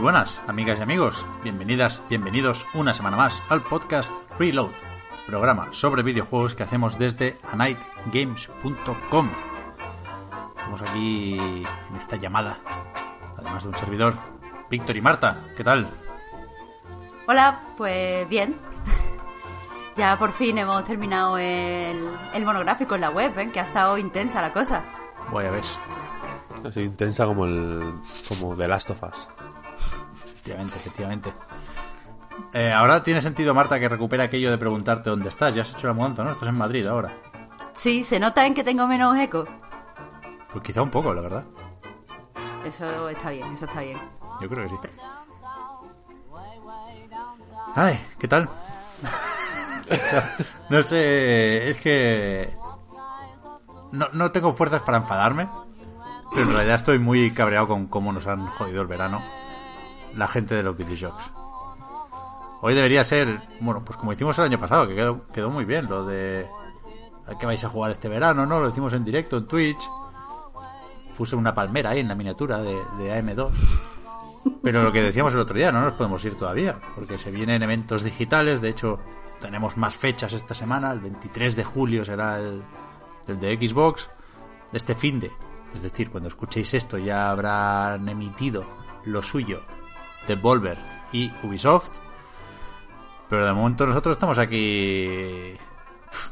Muy buenas, amigas y amigos. Bienvenidas, bienvenidos una semana más al podcast Reload, programa sobre videojuegos que hacemos desde anightgames.com. Estamos aquí en esta llamada, además de un servidor, Víctor y Marta. ¿Qué tal? Hola, pues bien. Ya por fin hemos terminado el, el monográfico en la web, ¿eh? que ha estado intensa la cosa. Voy a ver. Así intensa como el como The Last of Us. Efectivamente, efectivamente. Eh, ahora tiene sentido, Marta, que recupera aquello de preguntarte dónde estás. Ya has hecho la mudanza, ¿no? Estás en Madrid ahora. Sí, se nota en que tengo menos eco. Pues quizá un poco, la verdad. Eso está bien, eso está bien. Yo creo que sí. Ay, ¿qué tal? No sé, es que... No, no tengo fuerzas para enfadarme, pero en realidad estoy muy cabreado con cómo nos han jodido el verano la gente de los videojuegos. Hoy debería ser, bueno, pues como hicimos el año pasado, que quedó, quedó muy bien, lo de... ¿A qué vais a jugar este verano, no? Lo hicimos en directo, en Twitch. Puse una palmera ahí en la miniatura de, de AM2. Pero lo que decíamos el otro día, no nos podemos ir todavía, porque se vienen eventos digitales, de hecho tenemos más fechas esta semana, el 23 de julio será el, el de Xbox, este fin de, es decir, cuando escuchéis esto ya habrán emitido lo suyo de Volver y Ubisoft, pero de momento nosotros estamos aquí...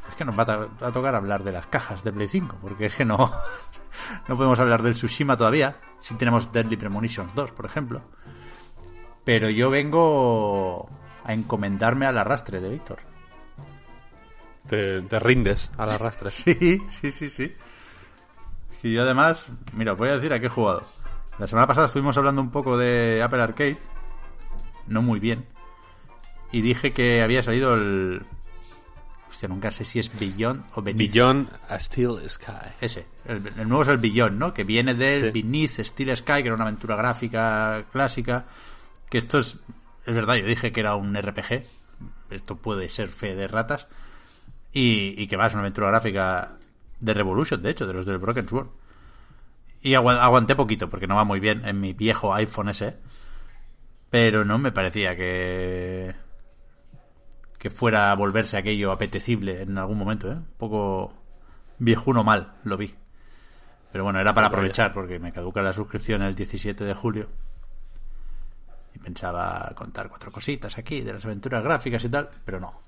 Es que nos va a, to- a tocar hablar de las cajas de Play 5, porque es que no, no podemos hablar del Tsushima todavía. Si tenemos Deadly Premonitions 2, por ejemplo. Pero yo vengo a encomendarme al arrastre de Víctor. Te, te rindes al arrastre. Sí, sí, sí, sí. Y yo además, mira, os voy a decir a qué he jugado. La semana pasada estuvimos hablando un poco de Apple Arcade. No muy bien. Y dije que había salido el... Hostia, nunca sé si es Beyond o Beneath. Beyond a Steel Sky. Ese. El, el nuevo es el Beyond, ¿no? Que viene del Sí. Beneath Steel Sky, que era una aventura gráfica clásica. Que esto es... Es verdad, yo dije que era un RPG. Esto puede ser fe de ratas. Y, y que va, es una aventura gráfica de Revolution, de hecho, de los del Broken Sword. Y agua- aguanté poquito, porque no va muy bien en mi viejo iPhone S. Pero no me parecía que que fuera a volverse aquello apetecible en algún momento, ¿eh? Un poco viejuno mal, lo vi. Pero bueno, era para aprovechar porque me caduca la suscripción el 17 de julio. Y pensaba contar cuatro cositas aquí de las aventuras gráficas y tal, pero no.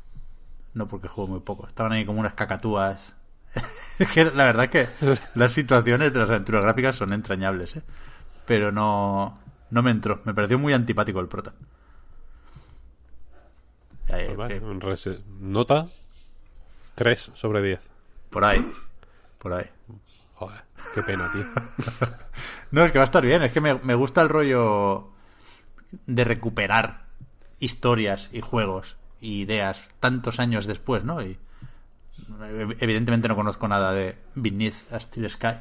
No porque juego muy poco. Estaban ahí como unas cacatúas. La verdad es que las situaciones de las aventuras gráficas son entrañables, ¿eh? Pero no, no me entró. Me pareció muy antipático el prota. Eh, Pues eh, Nota 3 sobre 10. por ahí. Por ahí. Joder, qué pena, tío. No, es que va a estar bien. Es que me, me gusta el rollo de recuperar historias y juegos y ideas tantos años después, ¿no? Y evidentemente no conozco nada de Beneath a Steel Sky,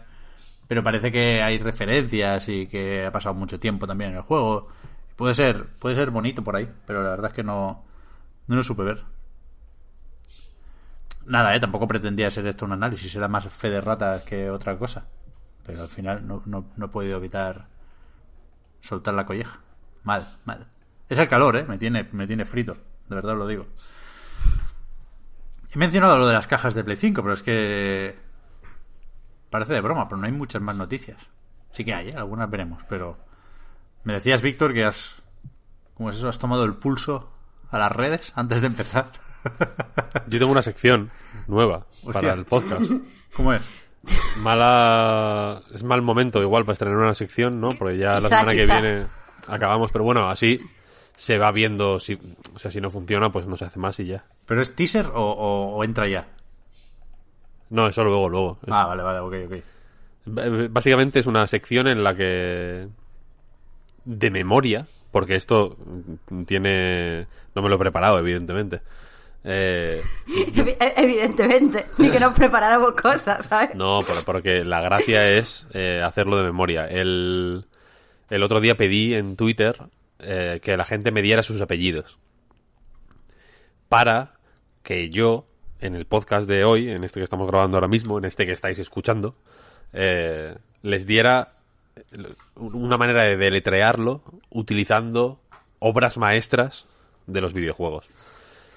pero parece que hay referencias y que ha pasado mucho tiempo también en el juego. Puede ser, puede ser bonito por ahí, pero la verdad es que no, no lo supe ver. Nada, ¿eh? tampoco pretendía ser esto un análisis, era más fe de ratas que otra cosa. Pero al final no, no, no he podido evitar soltar la colleja. Mal, mal. Es el calor, ¿eh? Me tiene, me tiene frito, de verdad lo digo. He mencionado lo de las cajas de Play 5, pero es que parece de broma, pero no hay muchas más noticias. Sí que hay, ¿eh? algunas veremos, pero me decías, Víctor, que has... ¿Cómo es eso? ¿Has tomado el pulso a las redes antes de empezar? Yo tengo una sección nueva Hostia. para el podcast. ¿Cómo es? mala. Es mal momento igual para estrenar una sección, ¿no? Porque ya la Quizá, semana que viene acabamos, pero bueno, así se va viendo si, o sea, si no funciona, pues no se hace más y ya. ¿Pero es teaser o, o- o entra ya? No, eso luego, luego. Ah, vale, vale, ok, ok. B- Básicamente es una sección en la que de memoria, porque esto tiene no me lo he preparado evidentemente. Eh, Evi- Evidentemente, ni que nos preparáramos cosas, ¿sabes? no, por- porque la gracia es eh, hacerlo de memoria. El, el otro día pedí en Twitter eh, que la gente me diera sus apellidos para que yo en el podcast de hoy, en este que estamos grabando ahora mismo, en este que estáis escuchando, eh, les diera una manera de deletrearlo utilizando obras maestras de los videojuegos.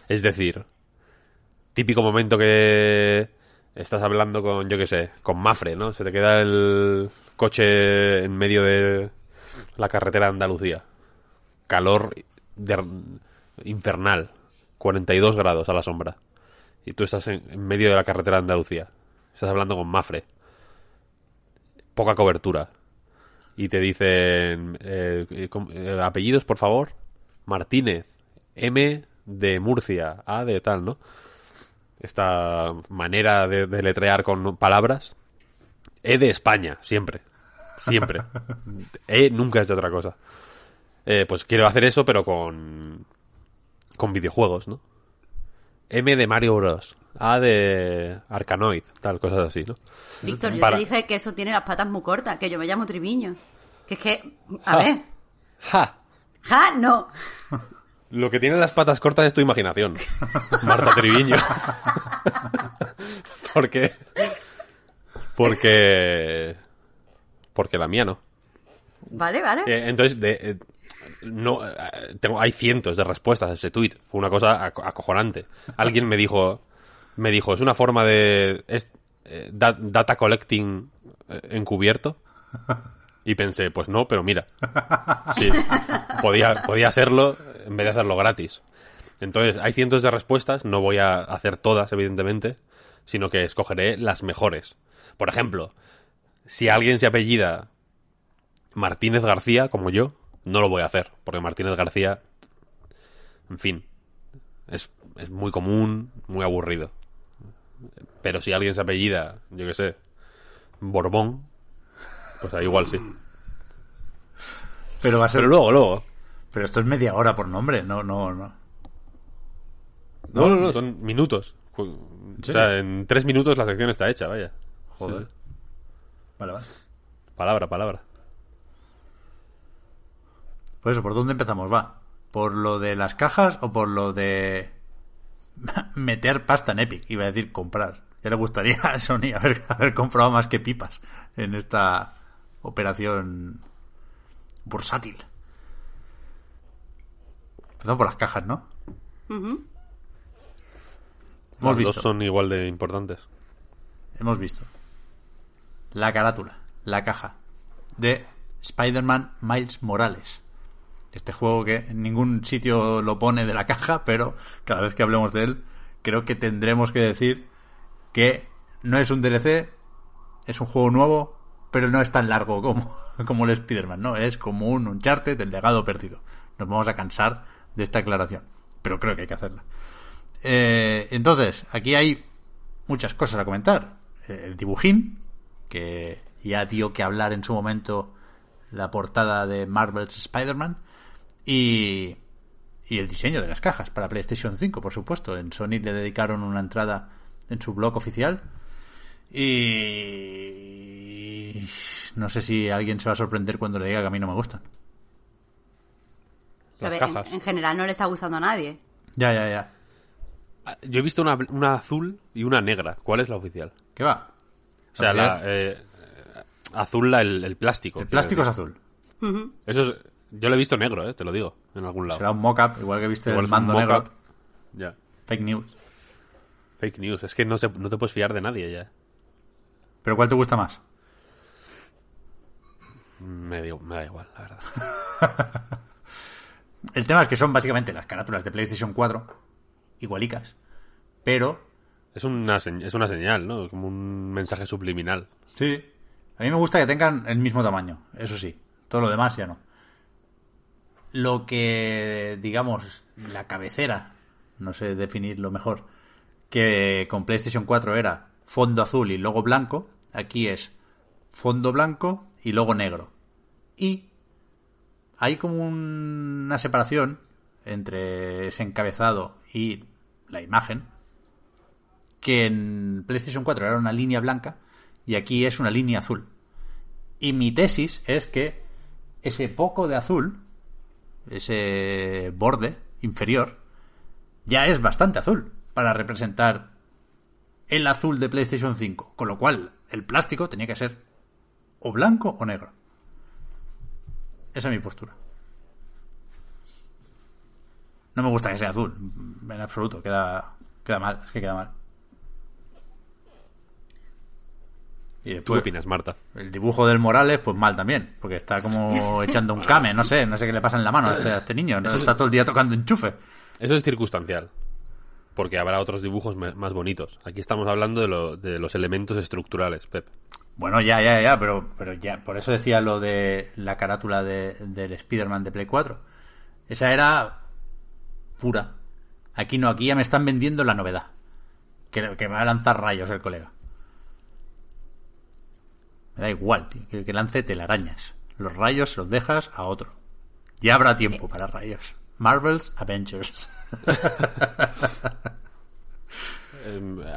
Es decir, típico momento que estás hablando con, yo qué sé, con Mafre, ¿no? Se te queda el coche en medio de la carretera de Andalucía. Calor de- infernal. 42 grados a la sombra. Y tú estás en, en medio de la carretera de Andalucía. Estás hablando con Mafre. Poca cobertura. Y te dicen... eh, eh, eh, apellidos, por favor. Martínez. M de Murcia. A de tal, ¿no? Esta manera de, de letrear con palabras. E de España, siempre. Siempre. E nunca es de otra cosa. Eh, pues quiero hacer eso, pero con. con videojuegos, ¿no? M de Mario Bros. A de Arkanoid, tal, cosas así, ¿no? Víctor, yo Para- te dije que eso tiene las patas muy cortas, que yo me llamo Triviño. Que es que, a Ja. ver, ¡Ja! ja, no. Lo que tiene las patas cortas es tu imaginación. Marta Triviño. porque. Porque. Porque la mía no. Vale, vale. Eh, entonces, de, eh, no, eh, tengo, hay cientos de respuestas a ese tweet. Fue una cosa aco- acojonante. Alguien me dijo, me dijo, es una forma de eh, da- data collecting eh, encubierto. Y pensé, pues no, pero mira, sí, podía, podía hacerlo en vez de hacerlo gratis. Entonces, hay cientos de respuestas, no voy a hacer todas, evidentemente, sino que escogeré las mejores. Por ejemplo, si alguien se apellida Martínez García, como yo, no lo voy a hacer, porque Martínez García, en fin, es, es muy común, muy aburrido. Pero si alguien se apellida, yo qué sé, Borbón, pues ahí igual sí. Pero va a ser. Pero luego, luego. Pero esto es media hora por nombre, no, no, no. No, no, no, son minutos. O sea, en tres minutos la sección está hecha, vaya. Joder. Sí. Vale, vale. Palabra, palabra. Por eso, ¿por dónde empezamos? Va. ¿Por lo de las cajas o por lo de meter pasta en Epic? Iba a decir comprar. Ya le gustaría a Sony haber, haber comprado más que pipas en esta operación bursátil. Empezamos por las cajas, ¿no? Hemos visto. dos son igual de importantes. hemos visto la carátula, la caja de Spider-Man Miles Morales. Este juego que en ningún sitio lo pone de la caja, pero cada vez que hablemos de él, creo que tendremos que decir que no es un DLC, es un juego nuevo, pero no es tan largo como, como el Spider-Man, ¿no? Es como un Uncharted del legado perdido. Nos vamos a cansar de esta aclaración, pero creo que hay que hacerla. Eh, entonces, aquí hay muchas cosas a comentar. Eh, El dibujín, que ya dio que hablar en su momento la portada de Marvel's Spider-Man, y, y el diseño de las cajas para PlayStation 5, por supuesto. En Sony le dedicaron una entrada en su blog oficial. Y no sé si alguien se va a sorprender cuando le diga que a mí no me gustan. A Las ver, cajas. en, en general no le está gustando a nadie. Ya, ya, ya. Ah, Yo he visto una, una azul y una negra. ¿Cuál es la oficial? ¿Qué va? O sea, la, eh, azul la, el, el plástico. El plástico es azul. Eso es, yo lo he visto negro, eh, te lo digo, en algún lado. Será un mock-up, igual que viste Igual el mando negro. Ya. Fake news. Fake news. Es que no, se- no te puedes fiar de nadie ya. ¿Pero cuál te gusta más? Me, digo- me da igual, la verdad. El tema es que son básicamente las carátulas de PlayStation 4, igualicas, pero Es una, es una señal, ¿no? Como un mensaje subliminal. Sí. A mí me gusta que tengan el mismo tamaño, eso sí. Todo lo demás ya no. Lo que, digamos, la cabecera, no sé definirlo mejor, que con PlayStation 4 era fondo azul y logo blanco, aquí es fondo blanco y logo negro. Y hay como un- una separación entre ese encabezado y la imagen, que en PlayStation 4 era una línea blanca y aquí es una línea azul. Y mi tesis es que ese poco de azul, ese borde inferior, ya es bastante azul para representar el azul de PlayStation 5. Con lo cual, el plástico tenía que ser o blanco o negro. Esa es mi postura. No me gusta que sea azul, en absoluto. Queda, queda mal, es que queda mal. Y ¿Tú qué opinas, Marta? el dibujo del Morales, pues mal también, porque está como echando un came, no sé, no sé qué le pasa en la mano a este, a este niño, ¿no? está todo el día tocando enchufe. Eso es circunstancial. Porque habrá otros dibujos me- más bonitos. Aquí estamos hablando de, lo- de los elementos estructurales, Pep. Bueno, ya, ya, ya, pero, pero ya, por eso decía lo de la carátula de, del Spider-Man de Play 4. Esa era pura. Aquí no, aquí ya me están vendiendo la novedad. Que, que va a lanzar rayos el colega. Me da igual, tío, que, que lance telarañas. Los rayos los dejas a otro. Ya habrá tiempo para rayos. Marvel's Avengers.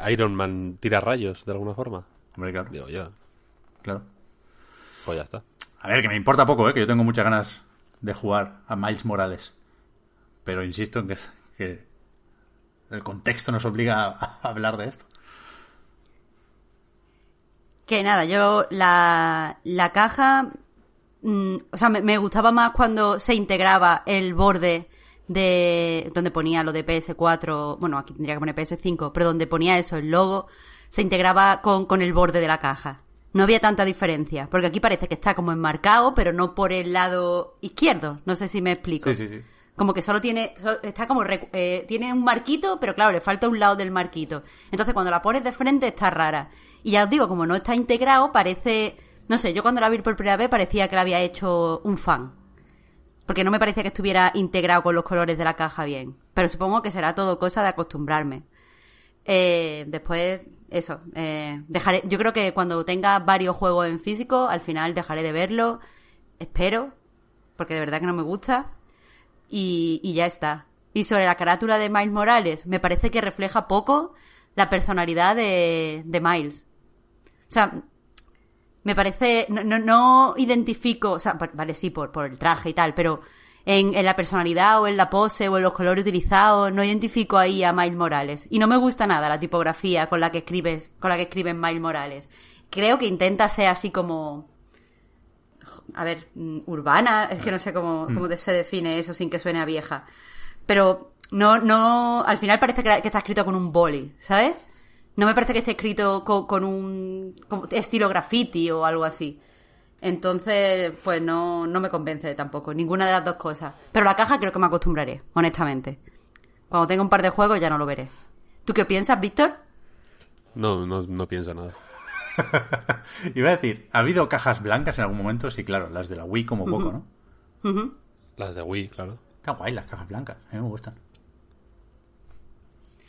Iron Man tira rayos, de alguna forma. Hombre, claro, Digo yo. claro. Pues ya está. A ver, que me importa poco, ¿eh? que yo tengo muchas ganas de jugar a Miles Morales. Pero insisto en que, que el contexto nos obliga a hablar de esto. Que nada, yo la, la caja, mm, o sea, me, me gustaba más cuando se integraba el borde de donde ponía lo de PS4, bueno, aquí tendría que poner PS5, pero donde ponía eso, el logo, se integraba con, con el borde de la caja. No había tanta diferencia, porque aquí parece que está como enmarcado, pero no por el lado izquierdo. No sé si me explico. Sí, sí, sí. Como que solo tiene, está como, eh, tiene un marquito, pero claro, le falta un lado del marquito. Entonces cuando la pones de frente está rara. Y ya os digo, como no está integrado, parece, no sé, yo cuando la vi por primera vez parecía que la había hecho un fan. Porque no me parecía que estuviera integrado con los colores de la caja bien. Pero supongo que será todo cosa de acostumbrarme. Eh, después, eso, eh, dejaré, yo creo que cuando tenga varios juegos en físico, al final dejaré de verlo. Espero, porque de verdad que no me gusta y, y ya está. Y sobre la carátula de Miles Morales, me parece que refleja poco la personalidad de, de Miles. O sea, me parece, no, no, no identifico, o sea, vale, sí, por, por el traje y tal, pero en, en la personalidad o en la pose o en los colores utilizados, no identifico ahí a Miles Morales. Y no me gusta nada la tipografía con la que escribes, con la que escriben Miles Morales. Creo que intenta ser así como, a ver, mm, urbana, es que no sé cómo, cómo de- se define eso sin que suene a vieja. Pero no, no, al final parece que, está escrito con un boli, ¿sabes? No me parece que esté escrito con, con un estilo graffiti o algo así. Entonces, pues no, no me convence tampoco, ninguna de las dos cosas. Pero la caja creo que me acostumbraré, honestamente. Cuando tenga un par de juegos ya no lo veré. ¿Tú qué piensas, Víctor? No, no, no pienso nada. Iba a decir, ¿ha habido cajas blancas en algún momento? Sí, claro, las de la Wii como poco, ¿no? Las de Wii, claro. Está guay las cajas blancas, a mí me gustan.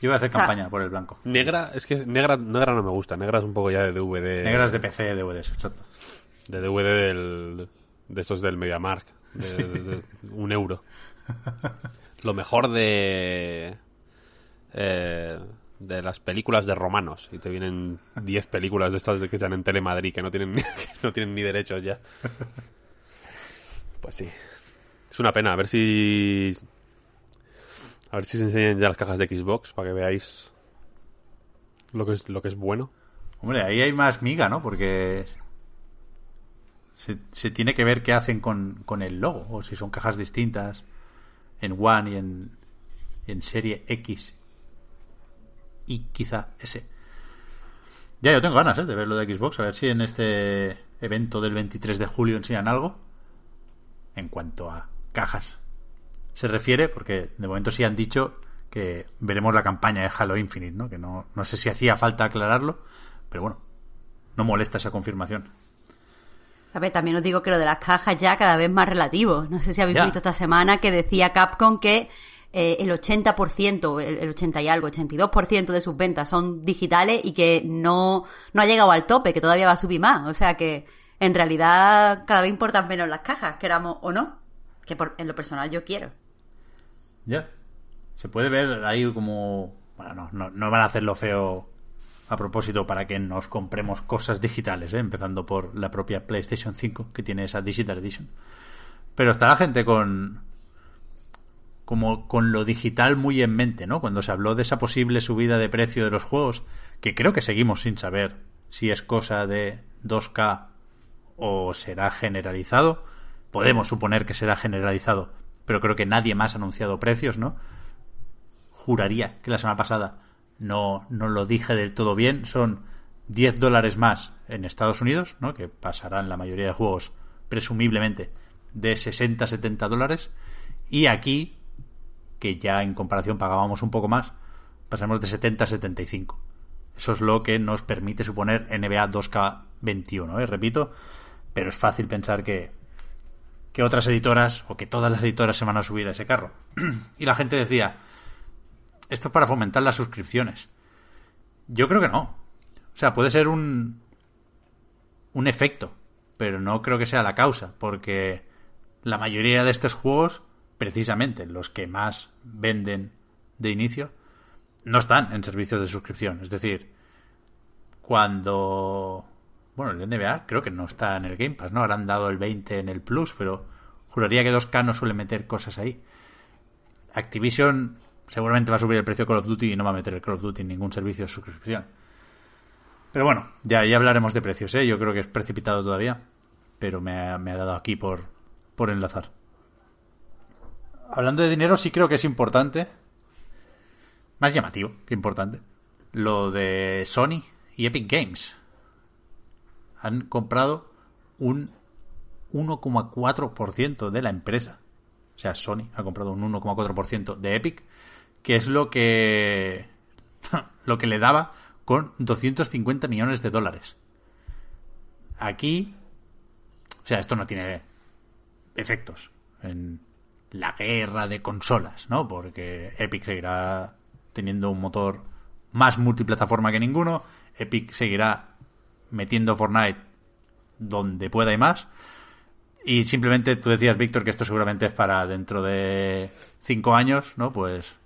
Yo voy a hacer sea- campaña por el blanco. Negra, es que negra, negra no me gusta. Negra es un poco ya de DVD. Negras de PC, DVDs, exacto. De DVD del, de estos del MediaMark. De, de- de un euro. Lo mejor de. eh, de las películas de romanos. Y te vienen 10 películas de estas que están en Telemadrid que no tienen, ni- no tienen ni derechos ya. Pues sí. Es una pena. A ver si. A ver si se enseñan ya las cajas de Xbox para que veáis lo que es, lo que es bueno. Hombre, ahí hay más miga, ¿no? Porque se, se tiene que ver qué hacen con, con el logo, o si son cajas distintas en One y en, en serie X y quizá S. Ya, yo tengo ganas ¿eh? de ver lo de Xbox, a ver si en este evento del 23 de julio enseñan algo en cuanto a cajas se refiere, porque de momento sí han dicho que veremos la campaña de Halo Infinite, ¿no? Que no, no sé si hacía falta aclararlo, pero bueno, no molesta esa confirmación. A ver, también os digo que lo de las cajas ya cada vez más relativo. No sé si habéis Ya. visto esta semana que decía Capcom que eh, el 80%, el, el 80 y algo, 82% de sus ventas son digitales y que no, no ha llegado al tope, que todavía va a subir más. O sea que en realidad cada vez importan menos las cajas, queramos o no. Que en lo personal yo quiero. Ya. Se puede ver ahí como... Bueno, no, no, no van a hacerlo feo a propósito para que nos compremos cosas digitales, ¿eh? empezando por la propia PlayStation 5, que tiene esa Digital Edition. Pero está la gente con... como con lo digital muy en mente, ¿no? Cuando se habló de esa posible subida de precio de los juegos, que creo que seguimos sin saber si es cosa de 2K o será generalizado. Podemos suponer que será generalizado, pero creo que nadie más ha anunciado precios, ¿no? Juraría que la semana pasada no, no lo dije del todo bien. Son 10 dólares más en Estados Unidos, ¿no? Que pasarán la mayoría de juegos, presumiblemente, de 60 a 70 dólares. Y aquí, que ya en comparación pagábamos un poco más, pasamos de 70 a 75. Eso es lo que nos permite suponer NBA 2K21, ¿eh? repito, pero es fácil pensar que, que otras editoras o que todas las editoras se van a subir a ese carro. y la gente decía, esto es para fomentar las suscripciones. Yo creo que no. O sea, puede ser un, un efecto, pero no creo que sea la causa, porque la mayoría de estos juegos, precisamente los que más venden de inicio, no están en servicios de suscripción. Es decir, cuando... Bueno, el NBA creo que no está en el Game Pass, ¿no? Habrán dado el 20 en el Plus, pero juraría que 2K no suele meter cosas ahí. Activision seguramente va a subir el precio de Call of Duty y no va a meter el Call of Duty en ningún servicio de suscripción. Pero bueno, ya, ya hablaremos de precios, ¿eh? Yo creo que es precipitado todavía, pero me ha, me ha dado aquí por, por enlazar. Hablando de dinero, sí creo que es importante, más llamativo que importante, lo de Sony y Epic Games. Han comprado un 1,4% de la empresa. O sea, Sony ha comprado un 1,4% de Epic, que es lo que lo que le daba con 250 millones de dólares. Aquí, o sea, esto no tiene efectos en la guerra de consolas, ¿no? Porque Epic seguirá teniendo un motor más multiplataforma que ninguno. Epic seguirá metiendo Fortnite donde pueda y más. Y simplemente tú decías, Víctor, que esto seguramente es para dentro de cinco años, ¿no? Pues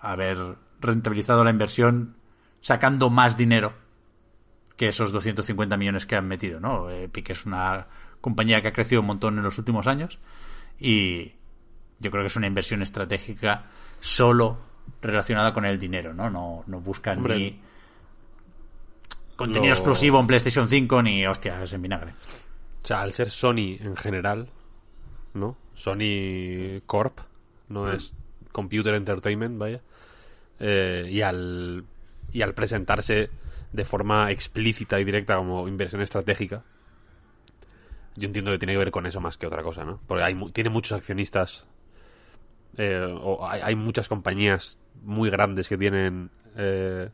haber rentabilizado la inversión sacando más dinero que esos 250 millones que han metido, ¿no? Epic es una compañía que ha crecido un montón en los últimos años y yo creo que es una inversión estratégica solo relacionada con el dinero, ¿no? No, no buscan Hombre, ni contenido lo- exclusivo en PlayStation 5 ni hostias en vinagre. O sea, al ser Sony en general, ¿no? Sony Corp, no es Computer Entertainment, vaya. Eh, y al y al presentarse de forma explícita y directa como inversión estratégica, yo entiendo que tiene que ver con eso más que otra cosa, ¿no? Porque hay, tiene muchos accionistas, eh, o hay, hay muchas compañías muy grandes que tienen eh,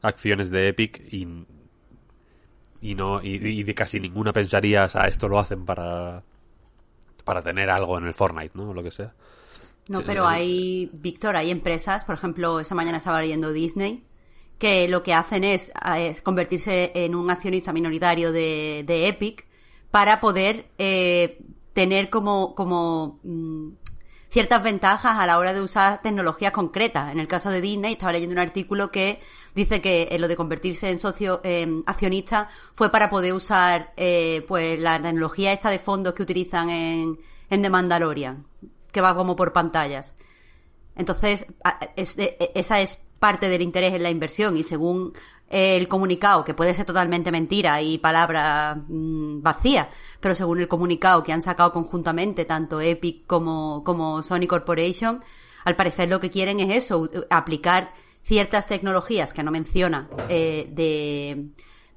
acciones de Epic y y no y, y de casi ninguna pensarías a esto lo hacen para para tener algo en el Fortnite no o lo que sea. No, pero hay, Víctor, hay empresas, por ejemplo, esta mañana estaba leyendo Disney, que lo que hacen es, es convertirse en un accionista minoritario de, de Epic para poder eh, tener como, como mm, ciertas ventajas a la hora de usar tecnologías concretas. En el caso de Disney, estaba leyendo un artículo que dice que eh, lo de convertirse en socio eh, accionista fue para poder usar eh, pues la tecnología esta de fondos que utilizan en, en The Mandalorian, que va como por pantallas. Entonces, e- e- esa es parte del interés en la inversión y según eh, el comunicado, que puede ser totalmente mentira y palabra mm, vacía, pero según el comunicado que han sacado conjuntamente tanto Epic como, como Sony Corporation, al parecer lo que quieren es eso, aplicar ciertas tecnologías que no menciona eh, de,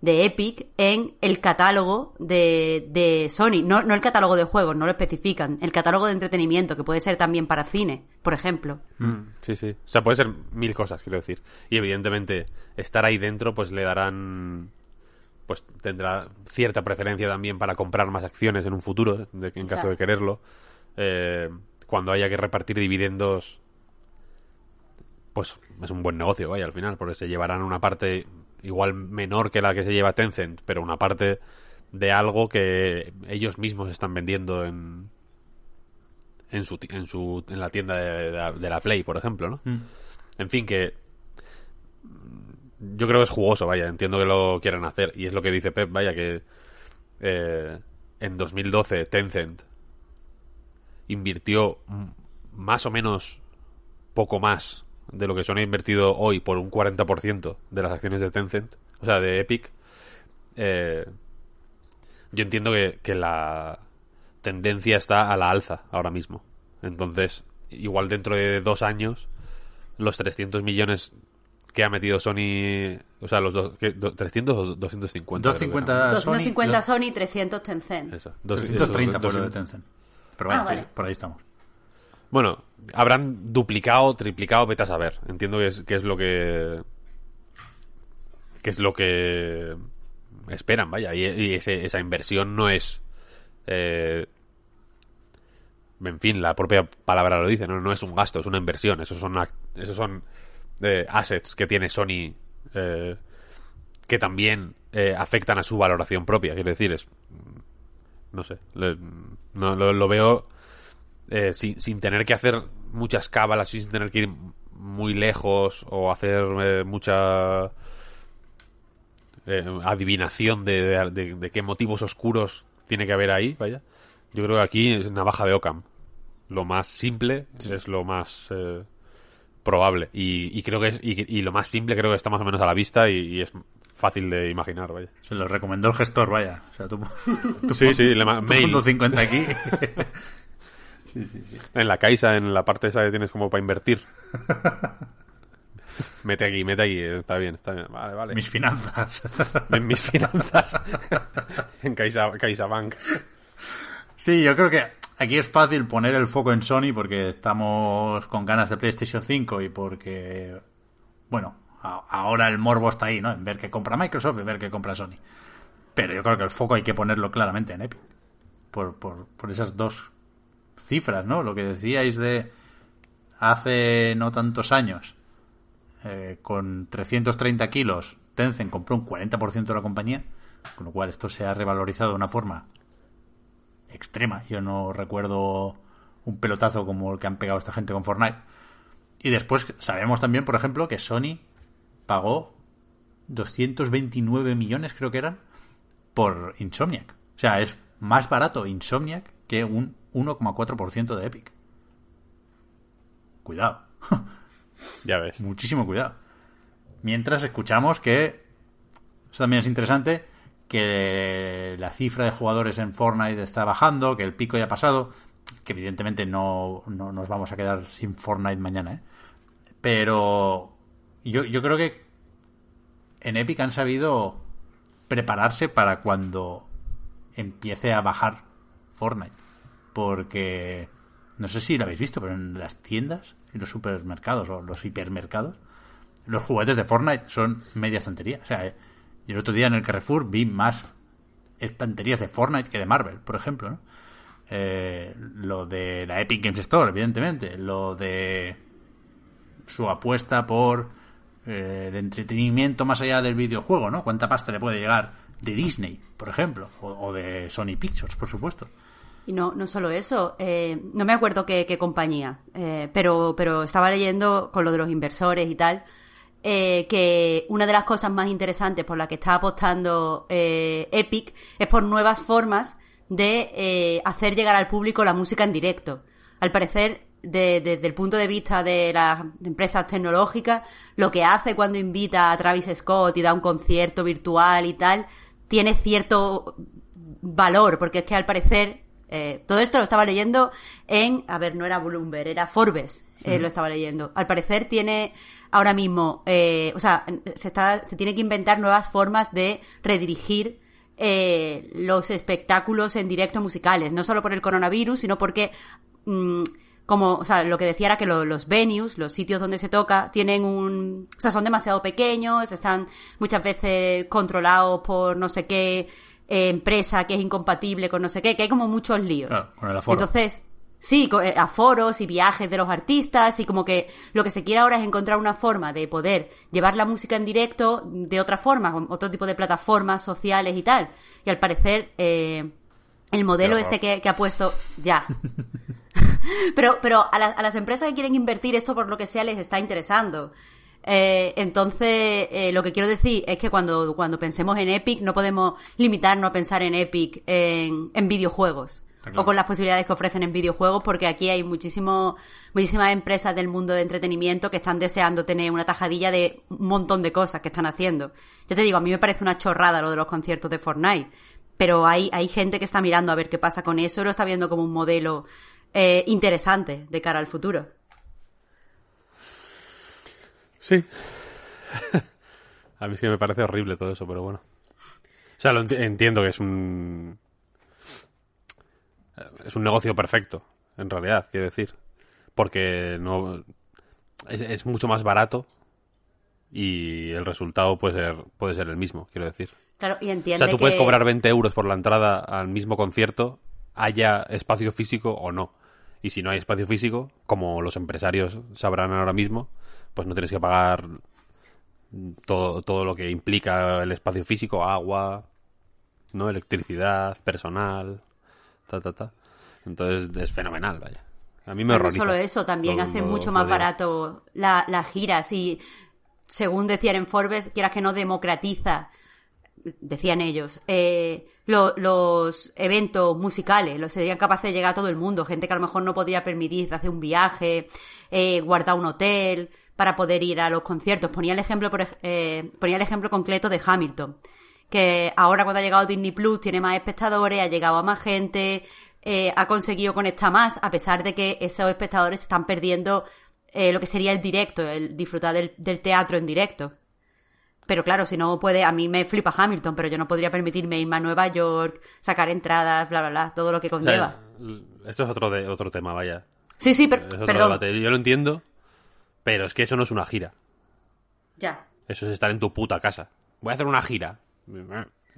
de Epic en el catálogo de, de Sony. No, no el catálogo de juegos, no lo especifican. El catálogo de entretenimiento, que puede ser también para cine, por ejemplo. Mm, Sí, sí. O sea, puede ser mil cosas, quiero decir. Y evidentemente, estar ahí dentro, pues le darán. Pues tendrá cierta preferencia también para comprar más acciones en un futuro, de- en caso de quererlo. Eh, cuando haya que repartir dividendos, pues es un buen negocio, vaya, al final, porque se llevarán una parte igual menor que la que se lleva Tencent, pero una parte de algo que ellos mismos están vendiendo en, en su en su en la tienda de, la, de la Play por ejemplo no en fin que mm, yo creo que es jugoso vaya entiendo que lo quieran hacer y es lo que dice Pep vaya que eh, en 2012 Tencent invirtió mm, más o menos poco más de lo que Sony ha invertido hoy por un 40% de las acciones de Tencent o sea de Epic eh, yo entiendo que, que la tendencia está a la alza ahora mismo. Entonces, igual dentro de dos años, los 300 millones que ha metido Sony, o sea, los dos, ¿qué? Do- 300 o 250. creo que 250 eran. Sony, 250 lo- Sony, 300 Tencent. Eso, dos- 330 eso, por lo de 200. Tencent. Pero bueno, Ah, vale. sí, por ahí estamos. Bueno, habrán duplicado, triplicado, vete a saber. Entiendo que es, que es lo que. que es lo que esperan, vaya. Y, ese- esa inversión no es. eh, en fin, la propia palabra lo dice, ¿no? No es un gasto, es una inversión. Esos son, esos son eh, assets que tiene Sony eh, que también eh, afectan a su valoración propia. Quiero decir, es. No sé. no, lo veo eh, sin, sin tener que hacer muchas cábalas, sin tener que ir muy lejos o hacer eh, mucha eh, adivinación de, de- de- de qué motivos oscuros tiene que haber ahí, vaya. Yo creo que aquí es navaja de Ockham. Lo más simple es lo más eh, probable. Y, y creo que es, y, y lo más simple creo que está más o menos a la vista y, y es fácil de imaginar, vaya. Se lo recomendó el gestor, vaya. O sea, tú, tú Sí, pon- sí, le ma- tú mail. pon tu 50 aquí. En la Caixa, en la parte esa que tienes como para invertir. mete aquí, mete aquí, está bien, está bien. Vale, vale. Mis finanzas. En mis finanzas. en Caixa, CaixaBank. Sí, yo creo que aquí es fácil poner el foco en Sony porque estamos con ganas de PlayStation 5 y porque, bueno, a- ahora el morbo está ahí, ¿no? En ver qué compra Microsoft y ver qué compra Sony. Pero yo creo que el foco hay que ponerlo claramente en Epic. Por, por, por esas dos cifras, ¿no? Lo que decíais de hace no tantos años, eh, con 330 kilos, Tencent compró un 40% de la compañía, con lo cual esto se ha revalorizado de una forma extrema. Yo no recuerdo un pelotazo como el que han pegado esta gente con Fortnite. Y después sabemos también, por ejemplo, que Sony pagó 229 millones, creo que eran, por Insomniac. O sea, es más barato Insomniac que un 1,4% de Epic. Cuidado. Ya ves. Muchísimo cuidado. Mientras escuchamos que, eso también es interesante, que la cifra de jugadores en Fortnite está bajando, que el pico ya ha pasado, que evidentemente no, no nos vamos a quedar sin Fortnite mañana, ¿eh? Pero yo, yo creo que en Epic han sabido prepararse para cuando empiece a bajar Fortnite. Porque no sé si lo habéis visto, pero en las tiendas y los supermercados o los hipermercados, los juguetes de Fortnite son media estantería. O sea, eh, yo el otro día en el Carrefour vi más estanterías de Fortnite que de Marvel, por ejemplo, ¿no? Eh, lo de la Epic Games Store, evidentemente. Lo de su apuesta por eh, el entretenimiento más allá del videojuego, ¿no? ¿Cuánta pasta le puede llegar de Disney, por ejemplo? O de Sony Pictures, por supuesto. Y no, no solo eso, eh, no me acuerdo qué, compañía, eh, pero, pero estaba leyendo con lo de los inversores y tal, eh, que una de las cosas más interesantes por las que está apostando Epic es por nuevas formas de hacer llegar al público la música en directo. Al parecer, de- desde el punto de vista de las empresas tecnológicas, lo que hace cuando invita a Travis Scott y da un concierto virtual y tal, tiene cierto valor, porque es que al parecer Eh, todo esto lo estaba leyendo en, a ver, no era Bloomberg, era Forbes, eh, lo estaba leyendo. Al parecer tiene ahora mismo, eh, o sea, se, está, se tiene que inventar nuevas formas de redirigir eh, los espectáculos en directo musicales, no solo por el coronavirus, sino porque, mm, como, o sea, lo que decía era que lo- los venues, los sitios donde se toca, tienen un, o sea, son demasiado pequeños, están muchas veces controlados por no sé qué eh, empresa que es incompatible con no sé qué, que hay como muchos líos. Claro, con el aforo. Entonces, sí, eh, aforos y viajes de los artistas y como que lo que se quiere ahora es encontrar una forma de poder llevar la música en directo de otra forma, con otro tipo de plataformas sociales y tal. Y al parecer, eh, el modelo este que ha puesto ya. pero pero a, la- a las empresas que quieren invertir esto por lo que sea les está interesando. Eh, entonces, eh, lo que quiero decir es que cuando, cuando pensemos en Epic, no podemos limitarnos a pensar en Epic en, en videojuegos. Claro. O con las posibilidades que ofrecen en videojuegos, porque aquí hay muchísimo, muchísimas empresas del mundo de entretenimiento que están deseando tener una tajadilla de un montón de cosas que están haciendo. Ya te digo, a mí me parece una chorrada lo de los conciertos de Fortnite. Pero hay, hay gente que está mirando a ver qué pasa con eso y lo está viendo como un modelo eh, interesante de cara al futuro. Sí. A mí sí que me parece horrible todo eso, pero bueno. O sea, lo enti- entiendo que es un... Es un negocio perfecto, en realidad, quiero decir. Porque no... Es, es mucho más barato y el resultado puede ser, puede ser el mismo, quiero decir. Claro, y O entiende sea, tú puedes que- cobrar 20 euros por la entrada al mismo concierto, haya espacio físico o no. Y si no hay espacio físico, como los empresarios sabrán ahora mismo, pues no tienes que pagar todo, todo lo que implica el espacio físico, agua, no electricidad, personal, ta, ta, ta. Entonces es fenomenal, vaya. A mí me Pero no horroriza. solo eso, también hace mucho más barato la- las giras y, según decían en Forbes, quieras que no democratiza, decían ellos, eh, lo- los eventos musicales, los serían capaces de llegar a todo el mundo, gente que a lo mejor no podría permitirse hacer un viaje, eh, guardar un hotel para poder ir a los conciertos. Ponía el ejemplo, por, eh, ponía el ejemplo concreto de Hamilton, que ahora cuando ha llegado Disney Plus tiene más espectadores, ha llegado a más gente, eh, ha conseguido conectar más, a pesar de que esos espectadores están perdiendo eh, lo que sería el directo, el disfrutar del, del teatro en directo. Pero claro, si no puede, a mí me flipa Hamilton, pero yo no podría permitirme irme a Nueva York, sacar entradas, bla, bla, bla, todo lo que O sea, conlleva. esto es otro, de, otro tema, vaya. Sí, sí, per- perdón. debate. Yo lo entiendo, pero es que eso no es una gira. Ya. Eso es estar en tu puta casa. Voy a hacer una gira.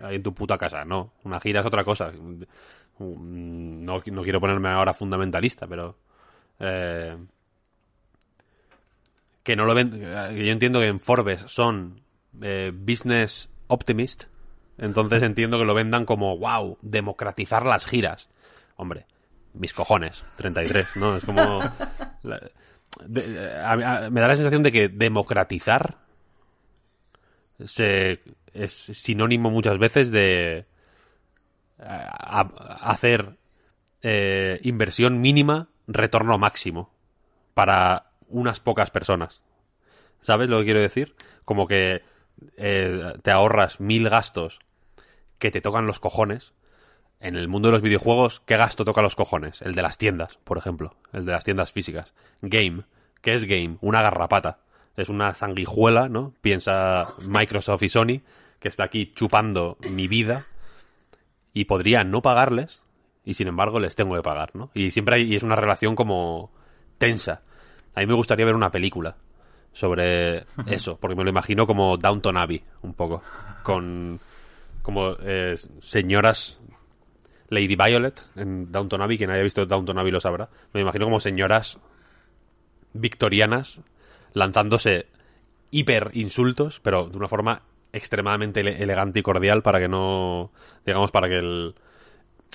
Ahí en tu puta casa. No, una gira es otra cosa. No, no quiero ponerme ahora fundamentalista, pero... eh, que no lo ven... que Yo entiendo que en Forbes son eh, business optimist. Entonces entiendo que lo vendan como, wow, democratizar las giras. Hombre, mis cojones, 33, ¿no? Es como... la- me da la sensación de que democratizar es sinónimo muchas veces de hacer eh, inversión mínima, retorno máximo para unas pocas personas. ¿Sabes lo que quiero decir? Como que eh, te ahorras mil gastos que te tocan los cojones. En el mundo de los videojuegos, ¿qué gasto toca los cojones? El de las tiendas, por ejemplo. El de las tiendas físicas. Game. ¿Qué es game? Una garrapata. Es una sanguijuela, ¿no? Piensa Microsoft y Sony, que está aquí chupando mi vida. Y podría no pagarles, y sin embargo les tengo que pagar, ¿no? Y siempre hay, y es una relación como tensa. A mí me gustaría ver una película sobre eso, porque me lo imagino como Downton Abbey, un poco. Con como eh, señoras Lady Violet en Downton Abbey, quien haya visto Downton Abbey lo sabrá. Me imagino como señoras victorianas lanzándose hiper insultos, pero de una forma extremadamente ele- elegante y cordial para que no, digamos, para que el,